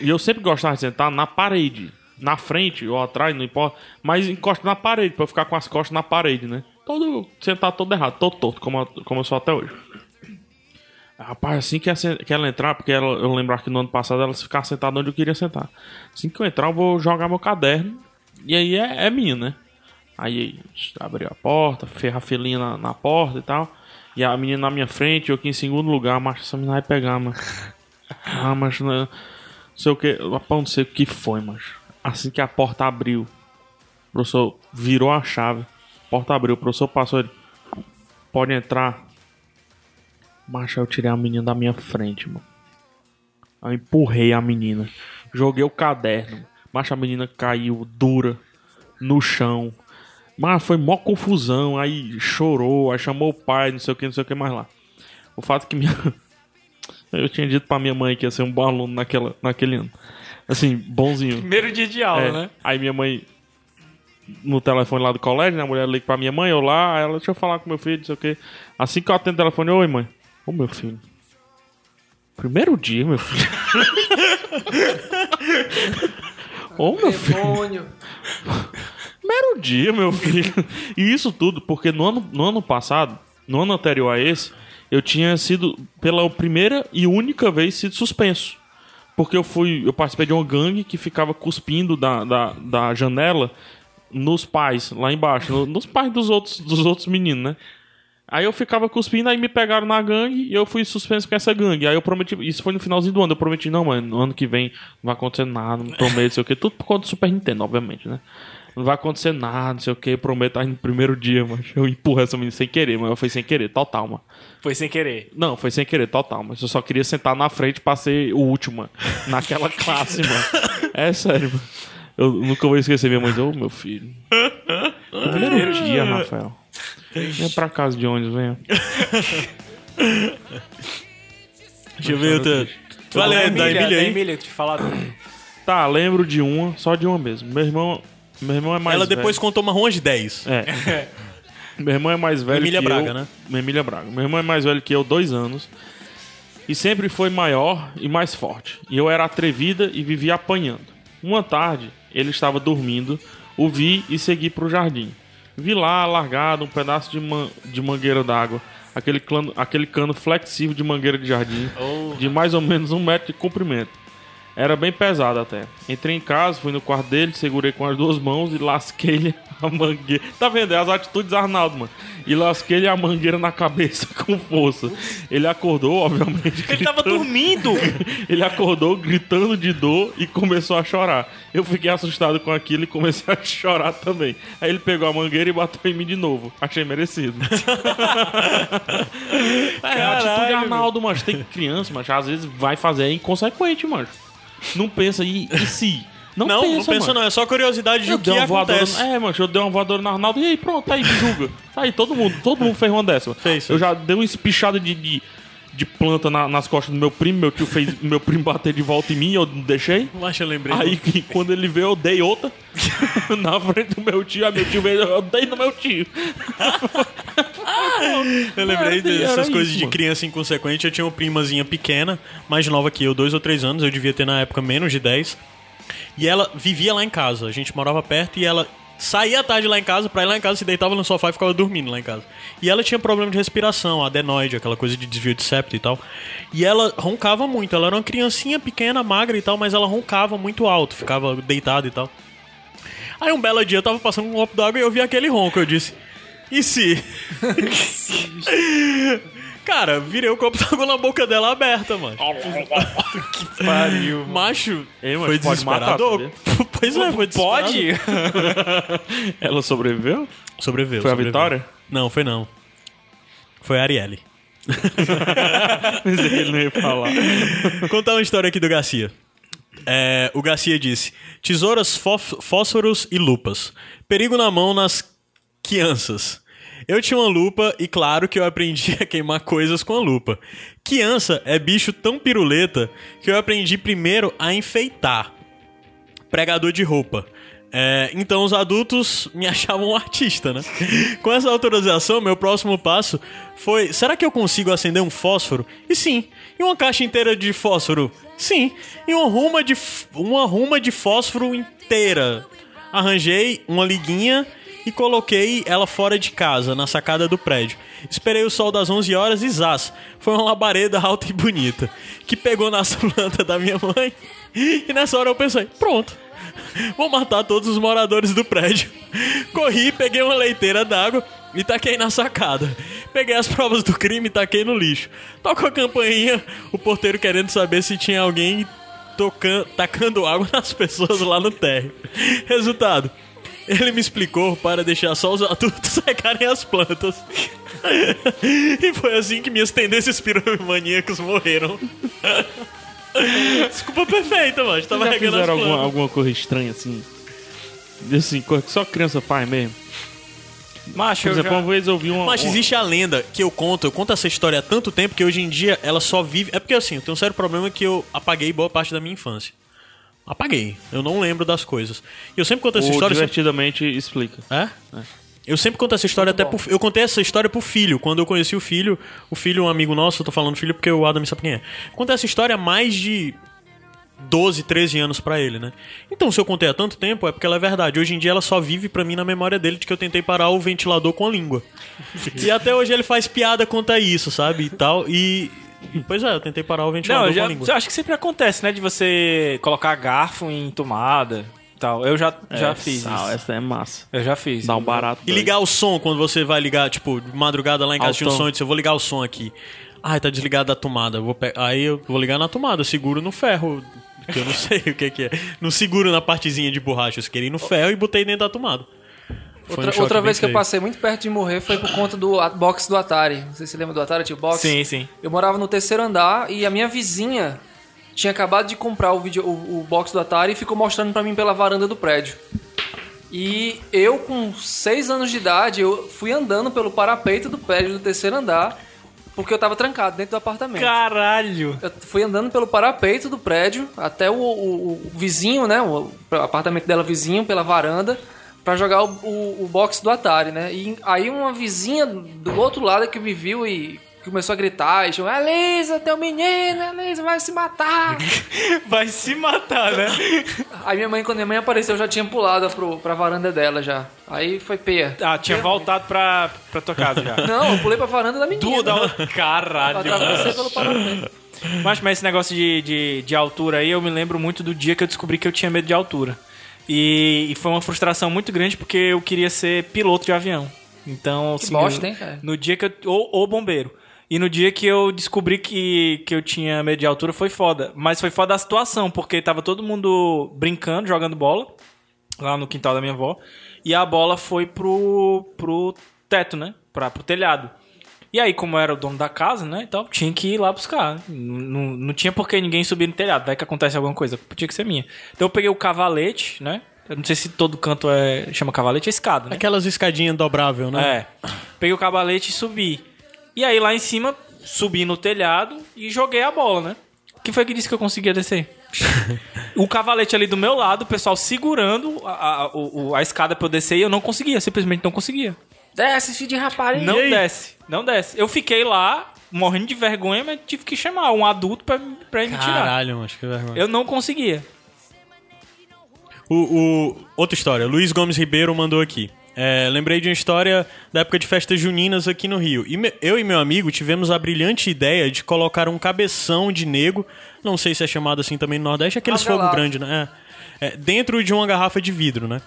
e eu sempre gostava de sentar na parede. Na frente ou atrás, não importa. Mas encosta na parede, pra eu ficar com as costas na parede, né? Todo, sentar todo errado, todo torto, como, como eu sou até hoje. Rapaz, assim que, essa- que ela entrar, porque ela- eu lembrar que no ano passado ela ficava sentada onde eu queria sentar. Assim que eu entrar, eu vou jogar meu caderno. E aí é, é minha, né? Aí abriu a porta, fez a filinha na, na porta e tal. E a menina na minha frente, eu aqui em segundo lugar, mas essa menina vai pegar, mano. Ah, mas não, não sei o que. Rapaz, não sei o que foi, mas. Assim que a porta abriu, o professor virou a chave. A porta abriu, o professor passou ele. Pode entrar. Mas eu tirei a menina da minha frente, mano. Eu empurrei a menina. Joguei o caderno. Mas a menina caiu dura no chão. Mas foi mó confusão. Aí chorou, aí chamou o pai, não sei o que, não sei o que mais lá. O fato é que minha. Eu tinha dito pra minha mãe que ia ser um bom aluno naquela, naquele ano. Assim, bonzinho. Primeiro dia de aula, É. né? Aí minha mãe, no telefone lá do colégio, né? A mulher liga pra minha mãe, eu lá, aí ela, deixa eu falar com meu filho, não sei o quê. Assim que eu atendo o telefone, oi mãe. Ô meu filho. Primeiro dia, meu filho. Ô meu filho. Primeiro dia, meu filho. E isso tudo porque no ano, no ano passado, no ano anterior a esse, eu tinha sido, pela primeira e única vez, sido suspenso. Porque eu fui. Eu participei de uma gangue que ficava cuspindo da, da, da janela nos pais, lá embaixo. no- nos pais dos outros, dos outros meninos, né? Aí eu ficava cuspindo, aí me pegaram na gangue e eu fui suspenso com essa gangue. Aí eu prometi, isso foi no finalzinho do ano, eu prometi, não, mano, no ano que vem não vai acontecer nada, não prometo, não sei o que. Tudo por conta do Super Nintendo, obviamente, né? Não vai acontecer nada, não sei o que, prometo aí no primeiro dia, mas eu empurro essa menina sem querer, mas foi sem querer, total, mano. Foi sem querer. Não, foi sem querer, total, mas eu só queria sentar na frente pra ser o último, mano, naquela classe, mano. É sério, mano. Eu nunca vou esquecer minha mãe, ô meu filho. Primeiro dia, Rafael. Vem pra casa de ônibus, venha. Deixa eu ver outra. Valeu, é da Emília da aí. Emília, que te falar. Tá, lembro de uma, só de uma mesmo. Meu irmão, meu irmão é mais Ela velho. depois contou uma ruma de 10. É. Meu irmão é mais velho Emília que Braga, eu. né? Emília Braga. Meu irmão é mais velho que eu, dois anos. E sempre foi maior e mais forte. E eu era atrevida e vivia apanhando. Uma tarde, ele estava dormindo, o vi e segui pro jardim. Vi lá, largado, um pedaço de, man- de mangueira d'água. Aquele, aquele cano flexível de mangueira de jardim, de mais ou menos um metro de comprimento. Era bem pesado até. Entrei em casa, fui no quarto dele, segurei com as duas mãos e lasquei-lhe a mangueira. Tá vendo? É as atitudes do Arnaldo, mano. E lasquei-lhe a mangueira na cabeça com força. Ele acordou, obviamente. Ele tava gritando. dormindo! Ele acordou gritando de dor e começou a chorar. Eu fiquei assustado com aquilo e comecei a chorar também. Aí ele pegou a mangueira e bateu em mim de novo. Achei merecido. é, a atitude de Arnaldo, mano. Tem criança, mas às vezes vai fazer é inconsequente, mano. Não pensa, e, e se? Não, Não, pensa, não pensa não. É só curiosidade de Eu o que uma voadora. acontece. É, mano, eu dei uma voadora no Arnaldo. E aí, pronto, tá aí, me julga. Tá aí, todo mundo. Todo mundo fez uma dessa. Fez, Eu já dei uma espichada de, de, de planta na- nas costas do meu primo. Meu tio fez meu primo bater de volta em mim, eu não deixei. Que eu lembrei. Aí que quando ele veio, eu dei outra na frente do meu tio. Aí meu tio veio, eu dei no meu tio. Eu lembrei Era- era dessas isso, coisas de mano. criança inconsequente. Eu tinha uma primazinha pequena, mais nova que eu, dois ou três anos. Eu devia ter na época menos de 10. E ela vivia lá em casa. A gente morava perto e ela saía à tarde lá em casa, pra ir lá em casa, se deitava no sofá e ficava dormindo lá em casa. E ela tinha problema de respiração, adenoide, aquela coisa de desvio de septo e tal. E ela roncava muito. Ela era uma criancinha pequena, magra e tal, mas ela roncava muito alto, ficava deitada e tal. Aí um belo dia eu tava passando um copo d'água e eu vi aquele ronco. Eu disse: E se? Cara, virei o copo d'água na boca dela aberta, mano. Pariu. Macho, Ei, mas foi pode matar, desesperador. pois é, foi. Pode? Ela sobreviveu? Sobreviveu. Foi a sobreviveu. vitória? Não, foi não. Foi a Arielle. Mas ele não ia falar. Contar uma história aqui do Garcia. É, o Garcia disse: Tesouras, fósforos e lupas. Perigo na mão nas crianças. Eu tinha uma lupa e claro que eu aprendi a queimar coisas com a lupa. Criança é bicho tão piruleta que eu aprendi primeiro a enfeitar. Pregador de roupa. É, então os adultos me achavam um artista, né? Com essa autorização, meu próximo passo foi: será que eu consigo acender um fósforo? E sim. E uma caixa inteira de fósforo? Sim. E uma ruma de, uma ruma de fósforo inteira. Arranjei uma liguinha e coloquei ela fora de casa, na sacada do prédio. Esperei o sol das 11 horas e zás. Foi uma labareda alta e bonita, que pegou nas plantas da minha mãe. E nessa hora eu pensei, pronto. Vou matar todos os moradores do prédio. Corri, peguei uma leiteira d'água e taquei na sacada. Peguei as provas do crime e taquei no lixo. Tocou a campainha, o porteiro querendo saber se tinha alguém tocando, tacando água nas pessoas lá no térreo. Resultado, ele me explicou para deixar só os adultos secarem as plantas. e foi assim que minhas tendências piromaníacas morreram. Desculpa perfeita, mano. Tava já regando as fizeram plantas. alguma, alguma coisa estranha assim? Assim, coisa que só criança faz mesmo. Macho, Por eu exemplo, já... uma vez eu vi uma. Mas existe a lenda que eu conto, eu conto essa história há tanto tempo que hoje em dia ela só vive. É porque assim, eu tenho um sério problema que eu apaguei boa parte da minha infância. Apaguei. Eu não lembro das coisas. E eu sempre conto essa Ou história. sempre- divertidamente explica. É? Eu sempre conto essa história até pro. Eu contei essa história pro filho. Quando eu conheci o filho, o filho, um amigo nosso, eu tô falando filho porque o Adam sabe quem é. Contei essa história há mais de 12, 13 anos pra ele, né? Então, se eu contei há tanto tempo, é porque ela é verdade. Hoje em dia ela só vive pra mim na memória dele de que eu tentei parar o ventilador com a língua. e até hoje ele faz piada contra isso, sabe? E tal. E. Pois é, eu tentei parar o ventilador Não, com a já, língua. eu acho que sempre acontece, né? De você colocar garfo em tomada e tal. Eu já, já É, fiz sal, isso. Essa é massa. Eu já fiz. Dá um barato. E ligar o som quando você vai ligar, tipo, de madrugada lá em casa tinha um som e disse, eu vou ligar o som aqui. Ai, tá desligado da tomada. Vou pe- Aí eu vou ligar na tomada, eu seguro no ferro. Que eu não sei o que, que é. Não seguro na partezinha de borracha, eu queria ir no ferro e botei dentro da tomada. Foi um Outra, outra vez que eu passei muito perto de morrer foi por conta do box do Atari. Não sei se você lembra do Atari, tio box. Sim, sim. Eu morava no terceiro andar e a minha vizinha tinha acabado de comprar o, vídeo, o, o box do Atari e ficou mostrando pra mim pela varanda do prédio. E eu, com seis anos de idade, eu fui andando pelo parapeito do prédio do terceiro andar porque eu tava trancado dentro do apartamento. Caralho! Eu fui andando pelo parapeito do prédio até o, o- o vizinho, né? O apartamento dela vizinho, pela varanda, pra jogar o, o, o box do Atari, né? E aí uma vizinha do outro lado que me viu e começou a gritar e chamou: Elisa, teu menino, Elisa vai se matar. Vai se matar, né? aí minha mãe, quando minha mãe apareceu, eu já tinha pulado pro, pra varanda dela já. Aí foi peia. Ah, tinha voltado pra, pra tua casa já. Não, eu pulei pra varanda da menina. Tudo. Pra Caralho. pelo parapeito. Mas, mas esse negócio de, de, de altura aí, eu me lembro muito do dia que eu descobri que eu tinha medo de altura. E, e foi uma frustração muito grande porque eu queria ser piloto de avião. Então, assim, bosta, eu- hein, cara? No dia que eu. Ou, ou bombeiro. E no dia que eu descobri que, que eu tinha medo de altura foi foda. Mas foi foda a situação, porque tava todo mundo brincando, jogando bola, lá no quintal da minha avó. E a bola foi pro, pro teto, né? Pra, pro telhado. E aí, como era o dono da casa, né, e tal, tinha que ir lá buscar. Não, não, tinha por que ninguém subir no telhado. Vai que acontece alguma coisa. Tinha que ser minha. Então eu peguei o cavalete, né? Eu não sei se todo canto é chama cavalete, é escada, né? Aquelas escadinhas dobrável, né? É. Peguei o cavalete e subi. E aí lá em cima, subi no telhado e joguei a bola, né? Quem foi que disse que eu conseguia descer? o cavalete ali do meu lado, o pessoal segurando a, a, o- a escada pra eu descer e eu não conseguia, simplesmente não conseguia. Desce, filho de rapariga. Não desce, não desce. Eu fiquei lá, morrendo de vergonha, mas tive que chamar um adulto pra, pra me tirar. Caralho, acho que vergonha. Eu não conseguia. O, o- outra história, Luiz Gomes Ribeiro mandou aqui. É, lembrei de uma história da época de festas juninas aqui no Rio. E me- eu e meu amigo tivemos a brilhante ideia de colocar um cabeção de nego, não sei se é chamado assim também no Nordeste, aqueles fogo grande, né? É, é, dentro de uma garrafa de vidro, né?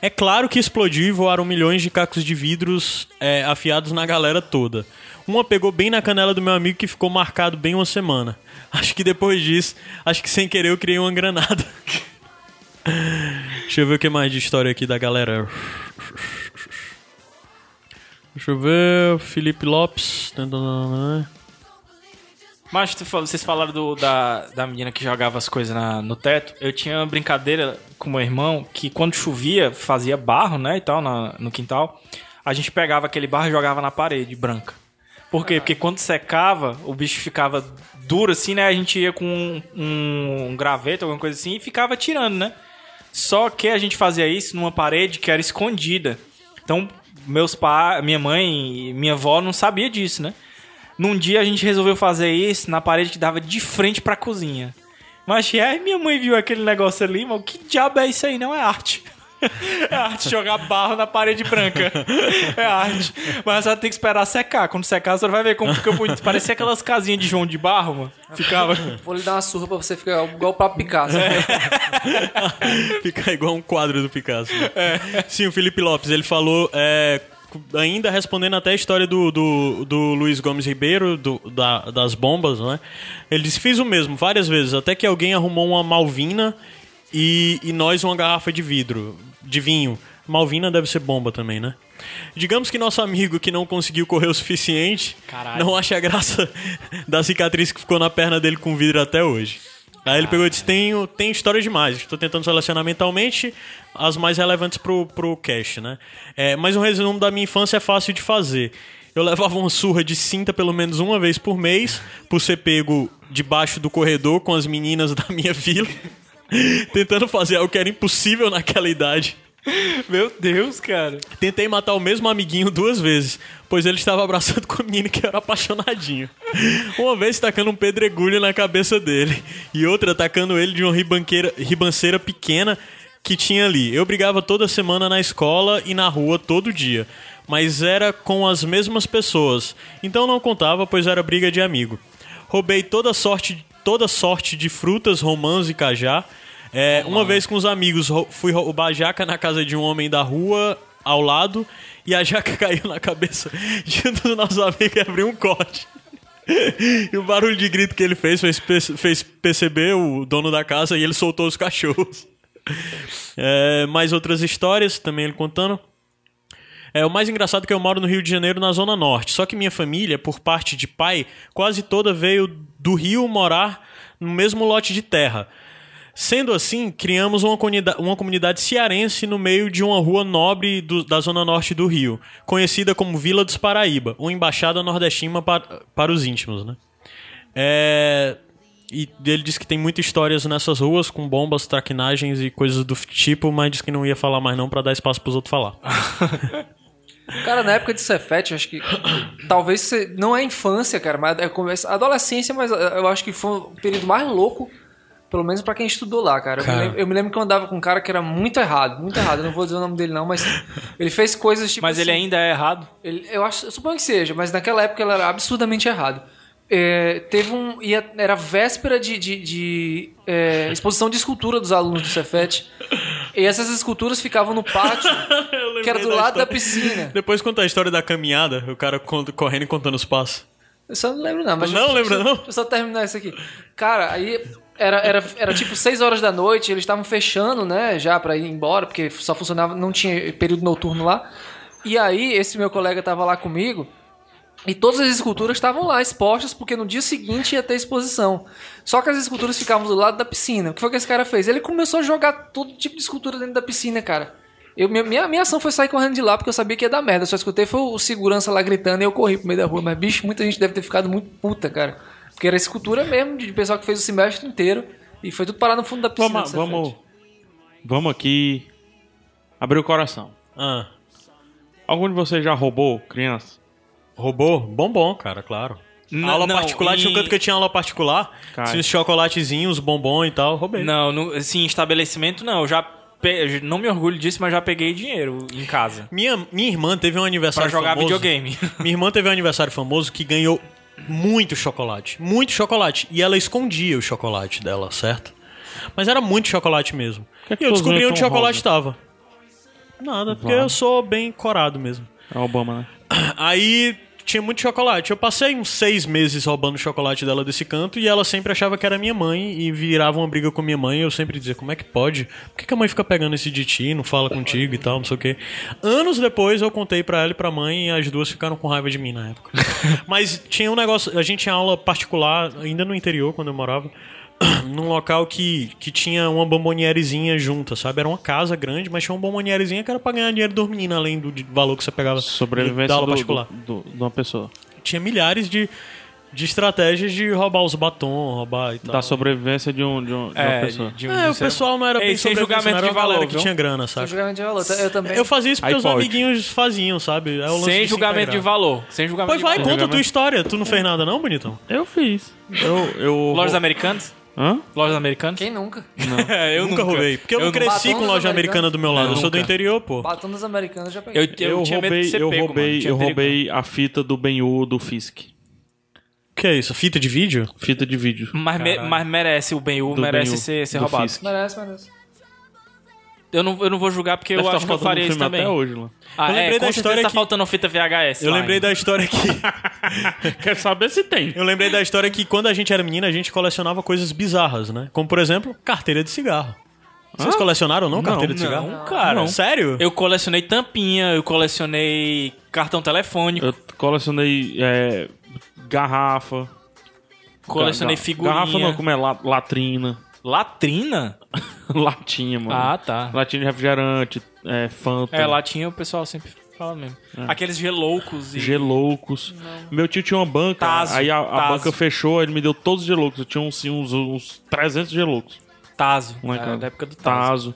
É claro que explodiu e voaram milhões de cacos de vidros é, afiados na galera toda. Uma pegou bem na canela do meu amigo que ficou marcado bem uma semana. Acho que depois disso, acho que sem querer eu criei uma granada. Deixa eu ver o que mais de história aqui da galera. Deixa eu ver. Felipe Lopes. Mas vocês falaram do- da, da menina que jogava as coisas na- no teto. Eu tinha uma brincadeira com meu irmão que quando chovia, fazia barro, né, e tal, na- no quintal. A gente pegava aquele barro e jogava na parede branca. Por quê? Porque quando secava, o bicho ficava duro assim, né? A gente ia com um, um, um graveto, alguma coisa assim, e ficava tirando, né? Só que a gente fazia isso numa parede que era escondida. Então, meus pais, minha mãe e minha avó não sabia disso, né? Num dia a gente resolveu fazer isso na parede que dava de frente pra cozinha. Mas aí minha mãe viu aquele negócio ali, mas que diabo é isso aí? Não é arte. É arte jogar barro na parede branca. É arte. Mas você vai ter que esperar secar. Quando secar, você vai ver como fica bonito. Parecia aquelas casinhas de João de barro, mano. Ficava. Vou lhe dar uma surra pra você ficar igual o próprio Picasso. Fica igual um quadro do Picasso. Sim, o Felipe Lopes, ele falou, é, ainda respondendo até a história do, do, do Luiz Gomes Ribeiro, do, da- das bombas, né? Ele disse, fiz o mesmo várias vezes, até que alguém arrumou uma Malvina e, e nós uma garrafa de vidro, de vinho. Malvina deve ser bomba também, né? Digamos que nosso amigo que não conseguiu correr o suficiente Caralho. não acha graça da cicatriz que ficou na perna dele com vidro até hoje. Aí ele pegou e disse: Tenho, tem histórias demais. Estou tentando selecionar mentalmente as mais relevantes pro, pro cast, né? É, mas um resumo da minha infância é fácil de fazer. Eu levava uma surra de cinta pelo menos uma vez por mês, por ser pego debaixo do corredor com as meninas da minha vila, tentando fazer algo que era impossível naquela idade. Meu Deus, cara. Tentei matar o mesmo amiguinho duas vezes, pois ele estava abraçando com o menino que era apaixonadinho. Uma vez tacando um pedregulho na cabeça dele, e outra tacando ele de uma ribanceira pequena que tinha ali. Eu brigava toda semana na escola e na rua todo dia, mas era com as mesmas pessoas, então não contava, pois era briga de amigo. Roubei toda sorte, toda sorte de frutas, romãs e cajá. É, uma vez com os amigos, rou- fui roubar jaca na casa de um homem da rua ao lado e a jaca caiu na cabeça de um dos nossos amigos e abriu um corte. E o barulho de grito que ele fez fez, fez perceber o dono da casa e ele soltou os cachorros. É, mais outras histórias também ele contando. É, o mais engraçado é que eu moro no Rio de Janeiro, na Zona Norte. Só que minha família, por parte de pai, quase toda veio do Rio morar no mesmo lote de terra. Sendo assim, criamos uma, comunida- uma comunidade cearense no meio de uma rua nobre do- da Zona Norte do Rio, conhecida como Vila dos Paraíba, uma embaixada nordestina para, para os íntimos. Né? É, e ele disse que tem muitas histórias nessas ruas com bombas, traquinagens e coisas do tipo, mas disse que não ia falar mais não para dar espaço para os outros falar. Cara, na época de Cefete, acho que. talvez não é infância, cara, mas é começo, adolescência, mas eu acho que foi o período mais louco, pelo menos pra quem estudou lá, cara. Eu, Cara. me lembro, eu me lembro que eu andava com um cara que era muito errado, muito errado. Eu não vou dizer o nome dele, não, mas ele fez coisas tipo. Mas ele assim, ainda é errado. ele- eu acho, eu suponho que seja, mas naquela época ele era absurdamente errado. É, teve um. Ia, era véspera de, de, de, é, exposição de escultura dos alunos do Cefete. E essas esculturas ficavam no pátio, que era do da lado da história. piscina. Depois conta a história da caminhada, o cara correndo e contando os passos. Eu só não lembro, não. Mas Não deixa- não? Deixa eu só terminar isso aqui. Cara, aí era, era, era tipo 6 horas da noite, eles estavam fechando, né, já pra ir embora, porque só funcionava, não tinha período noturno lá. E aí, esse meu colega tava lá comigo, e todas as esculturas estavam lá expostas, porque no dia seguinte ia ter exposição. Só que as esculturas ficavam do lado da piscina. O que foi que esse cara fez? Ele começou a jogar todo tipo de escultura dentro da piscina, cara. Eu, minha, minha, ação foi sair correndo de lá porque eu sabia que ia dar merda. Só escutei foi o segurança lá gritando e eu corri pro meio da rua. Mas, bicho, muita gente deve ter ficado muito puta, cara. Porque era escultura mesmo, de pessoal que fez o semestre inteiro. E foi tudo parar no fundo da piscina. Vamos, vamos, vamos aqui abrir o coração. Ah, Algum de vocês já roubou criança? roubou? Bombom, cara, claro. Não, aula não, particular, tinha um canto que eu tinha aula particular, tinha os chocolatezinhos, bombom e tal, roubei. Não, no, assim, estabelecimento não. Eu já pe- não me orgulho disso, mas já peguei dinheiro em casa. Minha, minha irmã teve um Pra aniversário jogar famoso. videogame. Minha irmã teve um aniversário famoso que ganhou muito chocolate. Muito chocolate. E ela escondia o chocolate dela, certo? Mas era muito chocolate mesmo. Que é que e eu descobri onde o chocolate rosa? estava. Nada, porque eu sou bem corado mesmo. É Obama, né? Aí tinha muito chocolate. Eu passei uns seis meses roubando chocolate dela desse canto e ela sempre achava que era minha mãe e virava uma briga com minha mãe. E eu sempre dizia: Como é que pode? Por que, que a mãe fica pegando esse de ti, não fala contigo e tal, não sei o quê. Anos depois eu contei pra ela e pra mãe e as duas ficaram com raiva de mim na época. Mas tinha um negócio, a gente tinha aula particular ainda no interior quando eu morava. Num local que, que tinha uma bombonierezinha junta, sabe? Era uma casa grande, mas tinha uma bombonierezinha que era pra ganhar dinheiro dos meninos, além do de- valor que você pegava Sobrevivência da aula do, particular do- do- de uma pessoa. tinha milhares de, de estratégias de roubar os batom, roubar e tal. Da sobrevivência de, um, de, um- de uma É, pessoa. de um- É, o de- pessoal não era Ei, bem sem julgamento era de valor, que viu? tinha grana, Sem saca? julgamento de valor. Eu também. Eu fazia isso porque Aí os pode. amiguinhos faziam, sabe? É o lance Sem de se julgamento de valor. Sem julgamento Pois vai, de valor. conta a tua história. Tu não fez nada não, bonitão? Eu fiz. Eu, eu, Lojas americanas? Hã? Lojas americanas? Quem nunca? É, eu nunca roubei. Porque eu, não cresci Batom com dos loja americana americanos. do meu lado. Eu sou do Nunca. interior, pô. Batom dos americanos eu já peguei. Eu, eu, Eu, tinha medo roubei, de ser eu pego, roubei. Tinha eu perigo. roubei a fita do Benhu do Fisk. O que é isso? Fita de vídeo? Fita de vídeo. Mas, me- mas merece, o Ben-U Do merece Ben-U, ser, ser do roubado. Fisk. Merece, merece. Eu não, eu não vou julgar porque Deve eu tá acho que eu faria isso filme também. até hoje. Ah, Eu lembrei é, da história tá que- faltando fita VHS Eu lá lembrei ainda. da história que. Quer saber se tem. Eu lembrei da história que quando a gente era menina, a gente colecionava coisas bizarras, né? Como, por exemplo, carteira de cigarro. Vocês Hã? colecionaram não, carteira de não, cigarro? Não, cara. Não. Sério? Eu colecionei tampinha, eu colecionei cartão telefônico, Eu colecionei é, garrafa. colecionei figurinha. Garrafa não, como é? La- latrina. Latrina? Latinha, mano. Ah, tá. Latinha de refrigerante, é, Fanta. É, latinha o pessoal sempre fala mesmo. Aqueles geloucos e... Geloucos. Meu tio tinha uma banca, Tazo, aí a, a banca fechou, ele me deu todos os geloucos. Eu tinha uns, uns, uns 300 geloucos. Tazo. É, da época do Tazo. Tazo.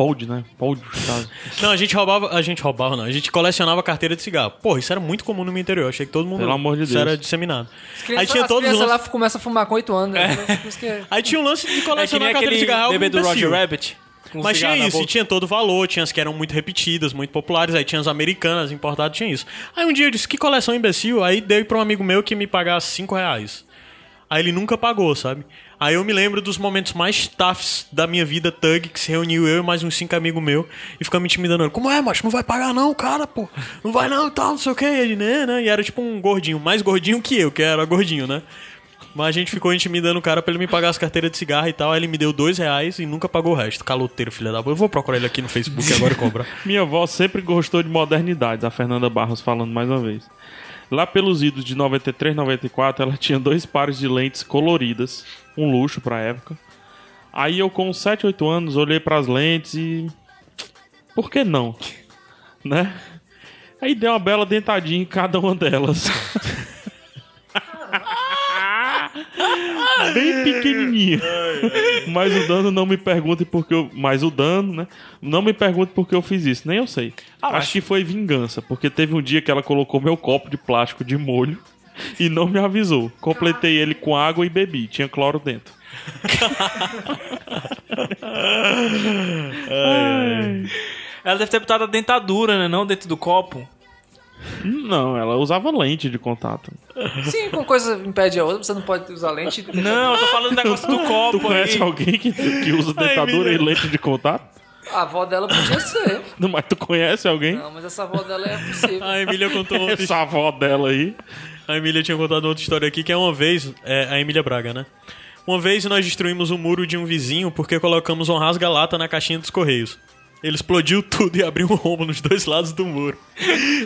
Pod, né? Pod, Tazo. Não, a gente roubava. A gente roubava, não. A gente colecionava carteira de cigarro. Porra, isso era muito comum no meu interior. Achei que todo mundo. Pelo amor de isso Deus. era disseminado. As crianças, Aí tinha as todos os crianças lances. lá começam a fumar com 8 anos. Né? Isso que- Aí tinha um lance de É colecionar nem carteira de cigarro. bebê algo do Roger. Rabbit. com Mas tinha isso, e tinha todo valor, tinha as que eram muito repetidas, muito populares, aí tinha as americanas, importadas, tinha isso. Aí um dia eu disse, que coleção imbecil, aí dei pra um amigo meu que me pagasse 5 reais. Aí ele nunca pagou, sabe? Aí eu me lembro dos momentos mais toughs da minha vida thug, que se reuniu eu e mais uns cinco amigos meus, e ficamos me intimidando. Como é, macho? Não vai pagar não, cara, pô. Não vai não e tal, não sei o que. Ele, né, né? E era tipo um gordinho, mais gordinho que eu, que era gordinho, né? Mas a gente ficou intimidando o cara pra ele me pagar as carteiras de cigarro e tal. Aí ele me deu dois reais e nunca pagou o resto. Caloteiro, filha da puta. Eu vou procurar ele aqui no Facebook agora e cobrar. Minha avó sempre gostou de modernidades, a Fernanda Barros falando mais uma vez. Lá pelos idos de 93, 94, ela tinha dois pares de lentes coloridas, um luxo pra época. Aí eu com 7, 8 anos olhei pras lentes e por que não? Né? Aí dei uma bela dentadinha em cada uma delas. Bem pequenininha. Mas o dano não me pergunte porque eu. Mas o dano, né? Não me pergunte porque eu fiz isso. Nem eu sei. Acho que foi vingança. Porque teve um dia que ela colocou meu copo de plástico de molho e não me avisou. Completei ele com água e bebi. Tinha cloro dentro. Ela deve ter botado a dentadura, né? Não dentro do copo. Não, ela usava lente de contato. Sim, com coisa impede a outra, você não pode usar lente. Não, eu tô falando do negócio do copo Tu conhece aí. alguém que, que usa dentadura e lente de contato? A avó dela podia ser. Não, Mas tu conhece alguém? Não, mas essa avó dela é possível. A Emília contou outra Essa avó dela aí. A Emília tinha contado outra história aqui, que é uma vez, é, a Emília Braga, né? Uma vez nós destruímos o muro de um vizinho porque colocamos um rasga-lata na caixinha dos correios. Ele explodiu tudo e abriu um rombo nos dois lados do muro.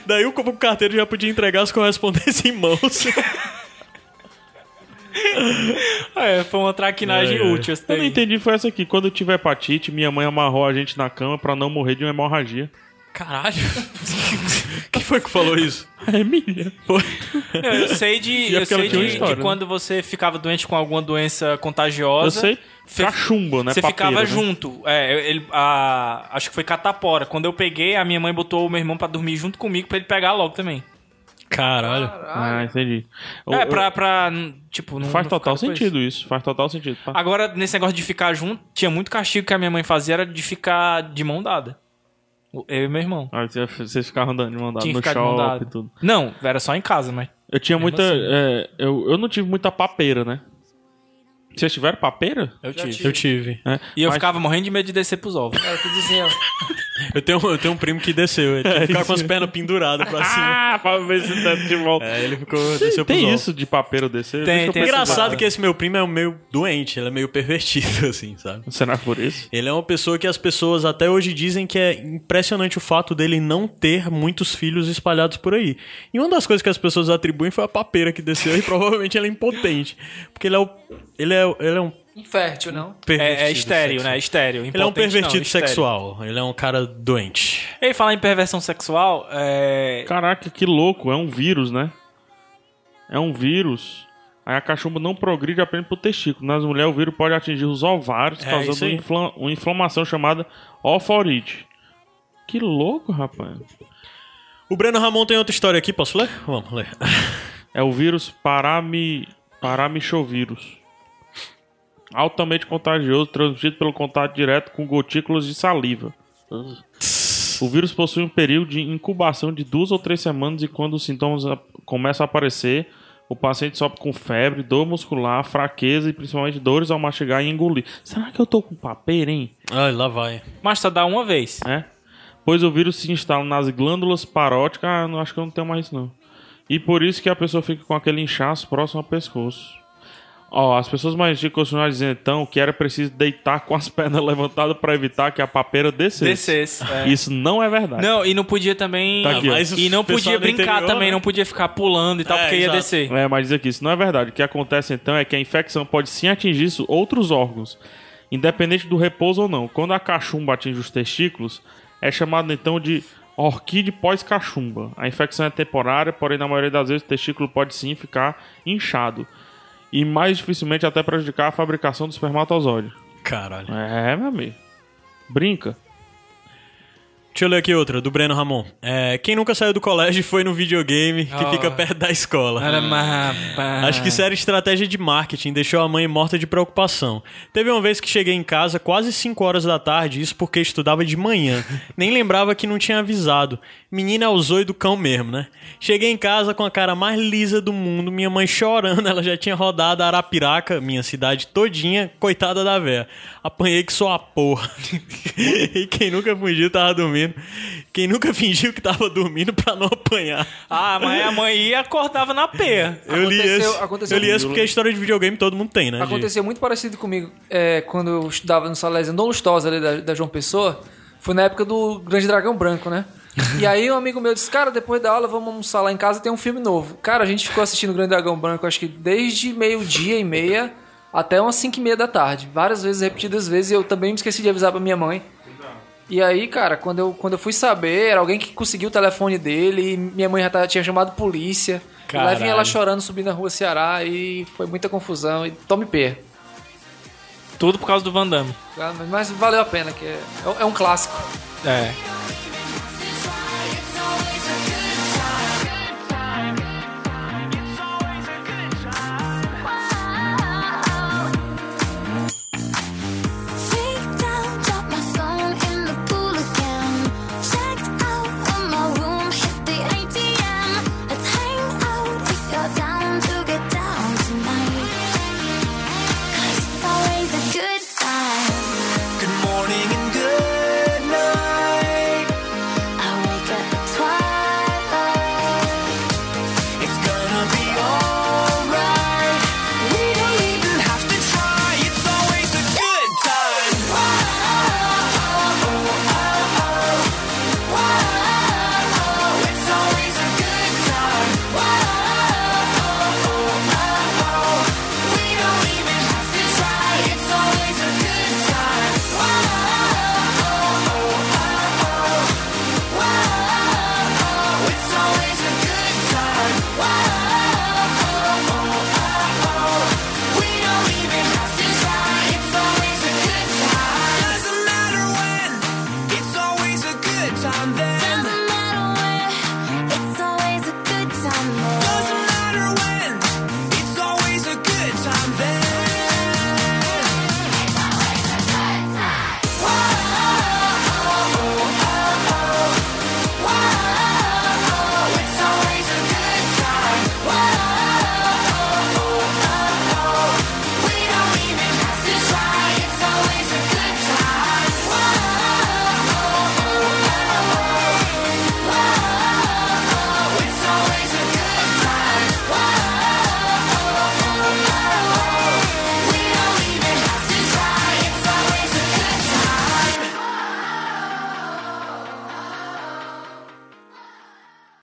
Daí o carteiro já podia entregar as correspondências em mãos. É, foi uma traquinagem É, é. útil essa Eu não entendi, foi essa aqui. Quando eu tive hepatite, minha mãe amarrou a gente na cama pra não morrer de uma hemorragia. Caralho. Quem foi que falou isso? A Emília. Não, eu sei de, é eu sei de, história, de né? quando você ficava doente com alguma doença contagiosa. Eu sei. Você- Cachumba, né? Você Papeira, ficava né? junto. É, ele, a, acho que foi catapora. Quando eu peguei, a minha mãe botou o meu irmão pra dormir junto comigo pra ele pegar logo também. Caralho. Ah, entendi. Eu- é, eu- pra, pra tipo, não Faz não total sentido isso. Faz total sentido. Agora, nesse negócio de ficar junto, tinha muito castigo que a minha mãe fazia, era de ficar de mão dada. Eu e meu irmão. Você- vocês ficavam andando dada Tinha no shopping e tudo. Não, era só em casa, mas... Eu tinha Mesmo muita. assim. é, eu, eu não tive muita papeira, né? Vocês tiveram papeira? Eu Já tive. tive. Eu tive. É. E eu Mas- ficava morrendo de medo de descer pros ovos. O que diziam. Eu tenho, eu tenho um primo que desceu. Ele tinha que ficar com as pernas penduradas pra cima. Ah, pra ver se desce de volta. É, ele ficou, desceu pros Tem ovos. isso de papeira descer? Tem, Deixa eu tem. Engraçado que esse meu primo é meio doente, ele é meio pervertido, assim, sabe? Será por isso? Ele é uma pessoa que as pessoas até hoje dizem que é impressionante o fato dele não ter muitos filhos espalhados por aí. E uma das coisas que as pessoas atribuem foi a papeira que desceu e provavelmente ele é impotente. Porque ele é o. Ele é, ele é um Infértil, não? pervertido. É, é estéreo, sexual. né? Estéreo. Ele é um Impotente não, pervertido estéreo. sexual. Ele é um cara doente. E falar em perversão sexual, é... Caraca, que louco. É um vírus, né? É um vírus. Aí a cachumba não progride apenas pro testículo. Nas mulheres, o vírus pode atingir os ovários, É, causando aí. infla- uma inflamação chamada oforite. Que louco, rapaz. O Breno Ramon tem outra história aqui, posso ler? Vamos ler. É o vírus parami... paramichovírus. Altamente contagioso, transmitido pelo contato direto com gotículas de saliva. O vírus possui um período de incubação de duas ou três semanas e quando os sintomas começam a aparecer, o paciente sofre com febre, dor muscular, fraqueza e principalmente dores ao mastigar e engolir. Será que eu tô com papeira, hein? Ai, lá vai. Mas só dá uma vez. É? Pois o vírus se instala nas glândulas paróticas. Ah, não, acho que eu não tenho mais isso não. E por isso que a pessoa fica com aquele inchaço próximo ao pescoço. Ó, as pessoas mais antigas continuaram dizendo então que era preciso deitar com as pernas levantadas para evitar que a papeira descesse. Descesse. é. Isso não é verdade. Não, e não podia também. Tá aqui. Mas e não podia brincar interior, também, né? não podia ficar pulando e tal, É, porque ia exato. descer. É, mas diz aqui, isso não é verdade. O que acontece então é que a infecção pode sim atingir isso- outros órgãos, independente do repouso ou não. Quando a cachumba atinge os testículos, é chamado então de orquídea pós-cachumba. A infecção é temporária, porém na maioria das vezes o testículo pode sim ficar inchado. E mais dificilmente até prejudicar a fabricação do espermatozoide. Caralho. É, meu amigo. Brinca. Deixa eu ler aqui outra, do Breno Ramon. É, quem nunca saiu do colégio foi no videogame que Ah. fica perto da escola. Acho que isso era estratégia de marketing, deixou a mãe morta de preocupação. Teve uma vez que cheguei em casa quase 5 horas da tarde, isso porque estudava de manhã. Nem lembrava que não tinha avisado. Menina é o zóio do cão mesmo, né? Cheguei em casa com a cara mais lisa do mundo, minha mãe chorando, ela já tinha rodado a Arapiraca, minha cidade todinha, coitada da véia. Apanhei que sou a porra. e quem nunca fingiu tava dormindo. Quem nunca fingiu que tava dormindo pra não apanhar. Ah, mas a mãe ia e acordava na peia. Eu li Aconteceu- esse. aconteceu eu li esse comigo. porque a história de videogame todo mundo tem, né? de- Aconteceu muito parecido comigo é, quando eu estudava no Salésio Dom Lustosa ali da, da João Pessoa. Foi na época do Grande Dragão Branco, né? E aí um amigo meu disse, cara, depois da aula vamos almoçar lá em casa tem um filme novo. Cara, a gente ficou assistindo o Grande Dragão Branco acho que desde meio-dia e meia até umas 5 e meia da tarde. Várias vezes, repetidas vezes, e eu também me esqueci de avisar pra minha mãe. E aí, cara, quando eu, quando eu fui saber, era alguém que conseguiu o telefone dele, e minha mãe já tava- tinha chamado polícia. E lá vinha ela Caralho. chorando, subindo na rua Ceará, e foi muita confusão. E tome pé. Tudo por causa do Van Damme. Mas valeu a pena, que é, é um clássico. É.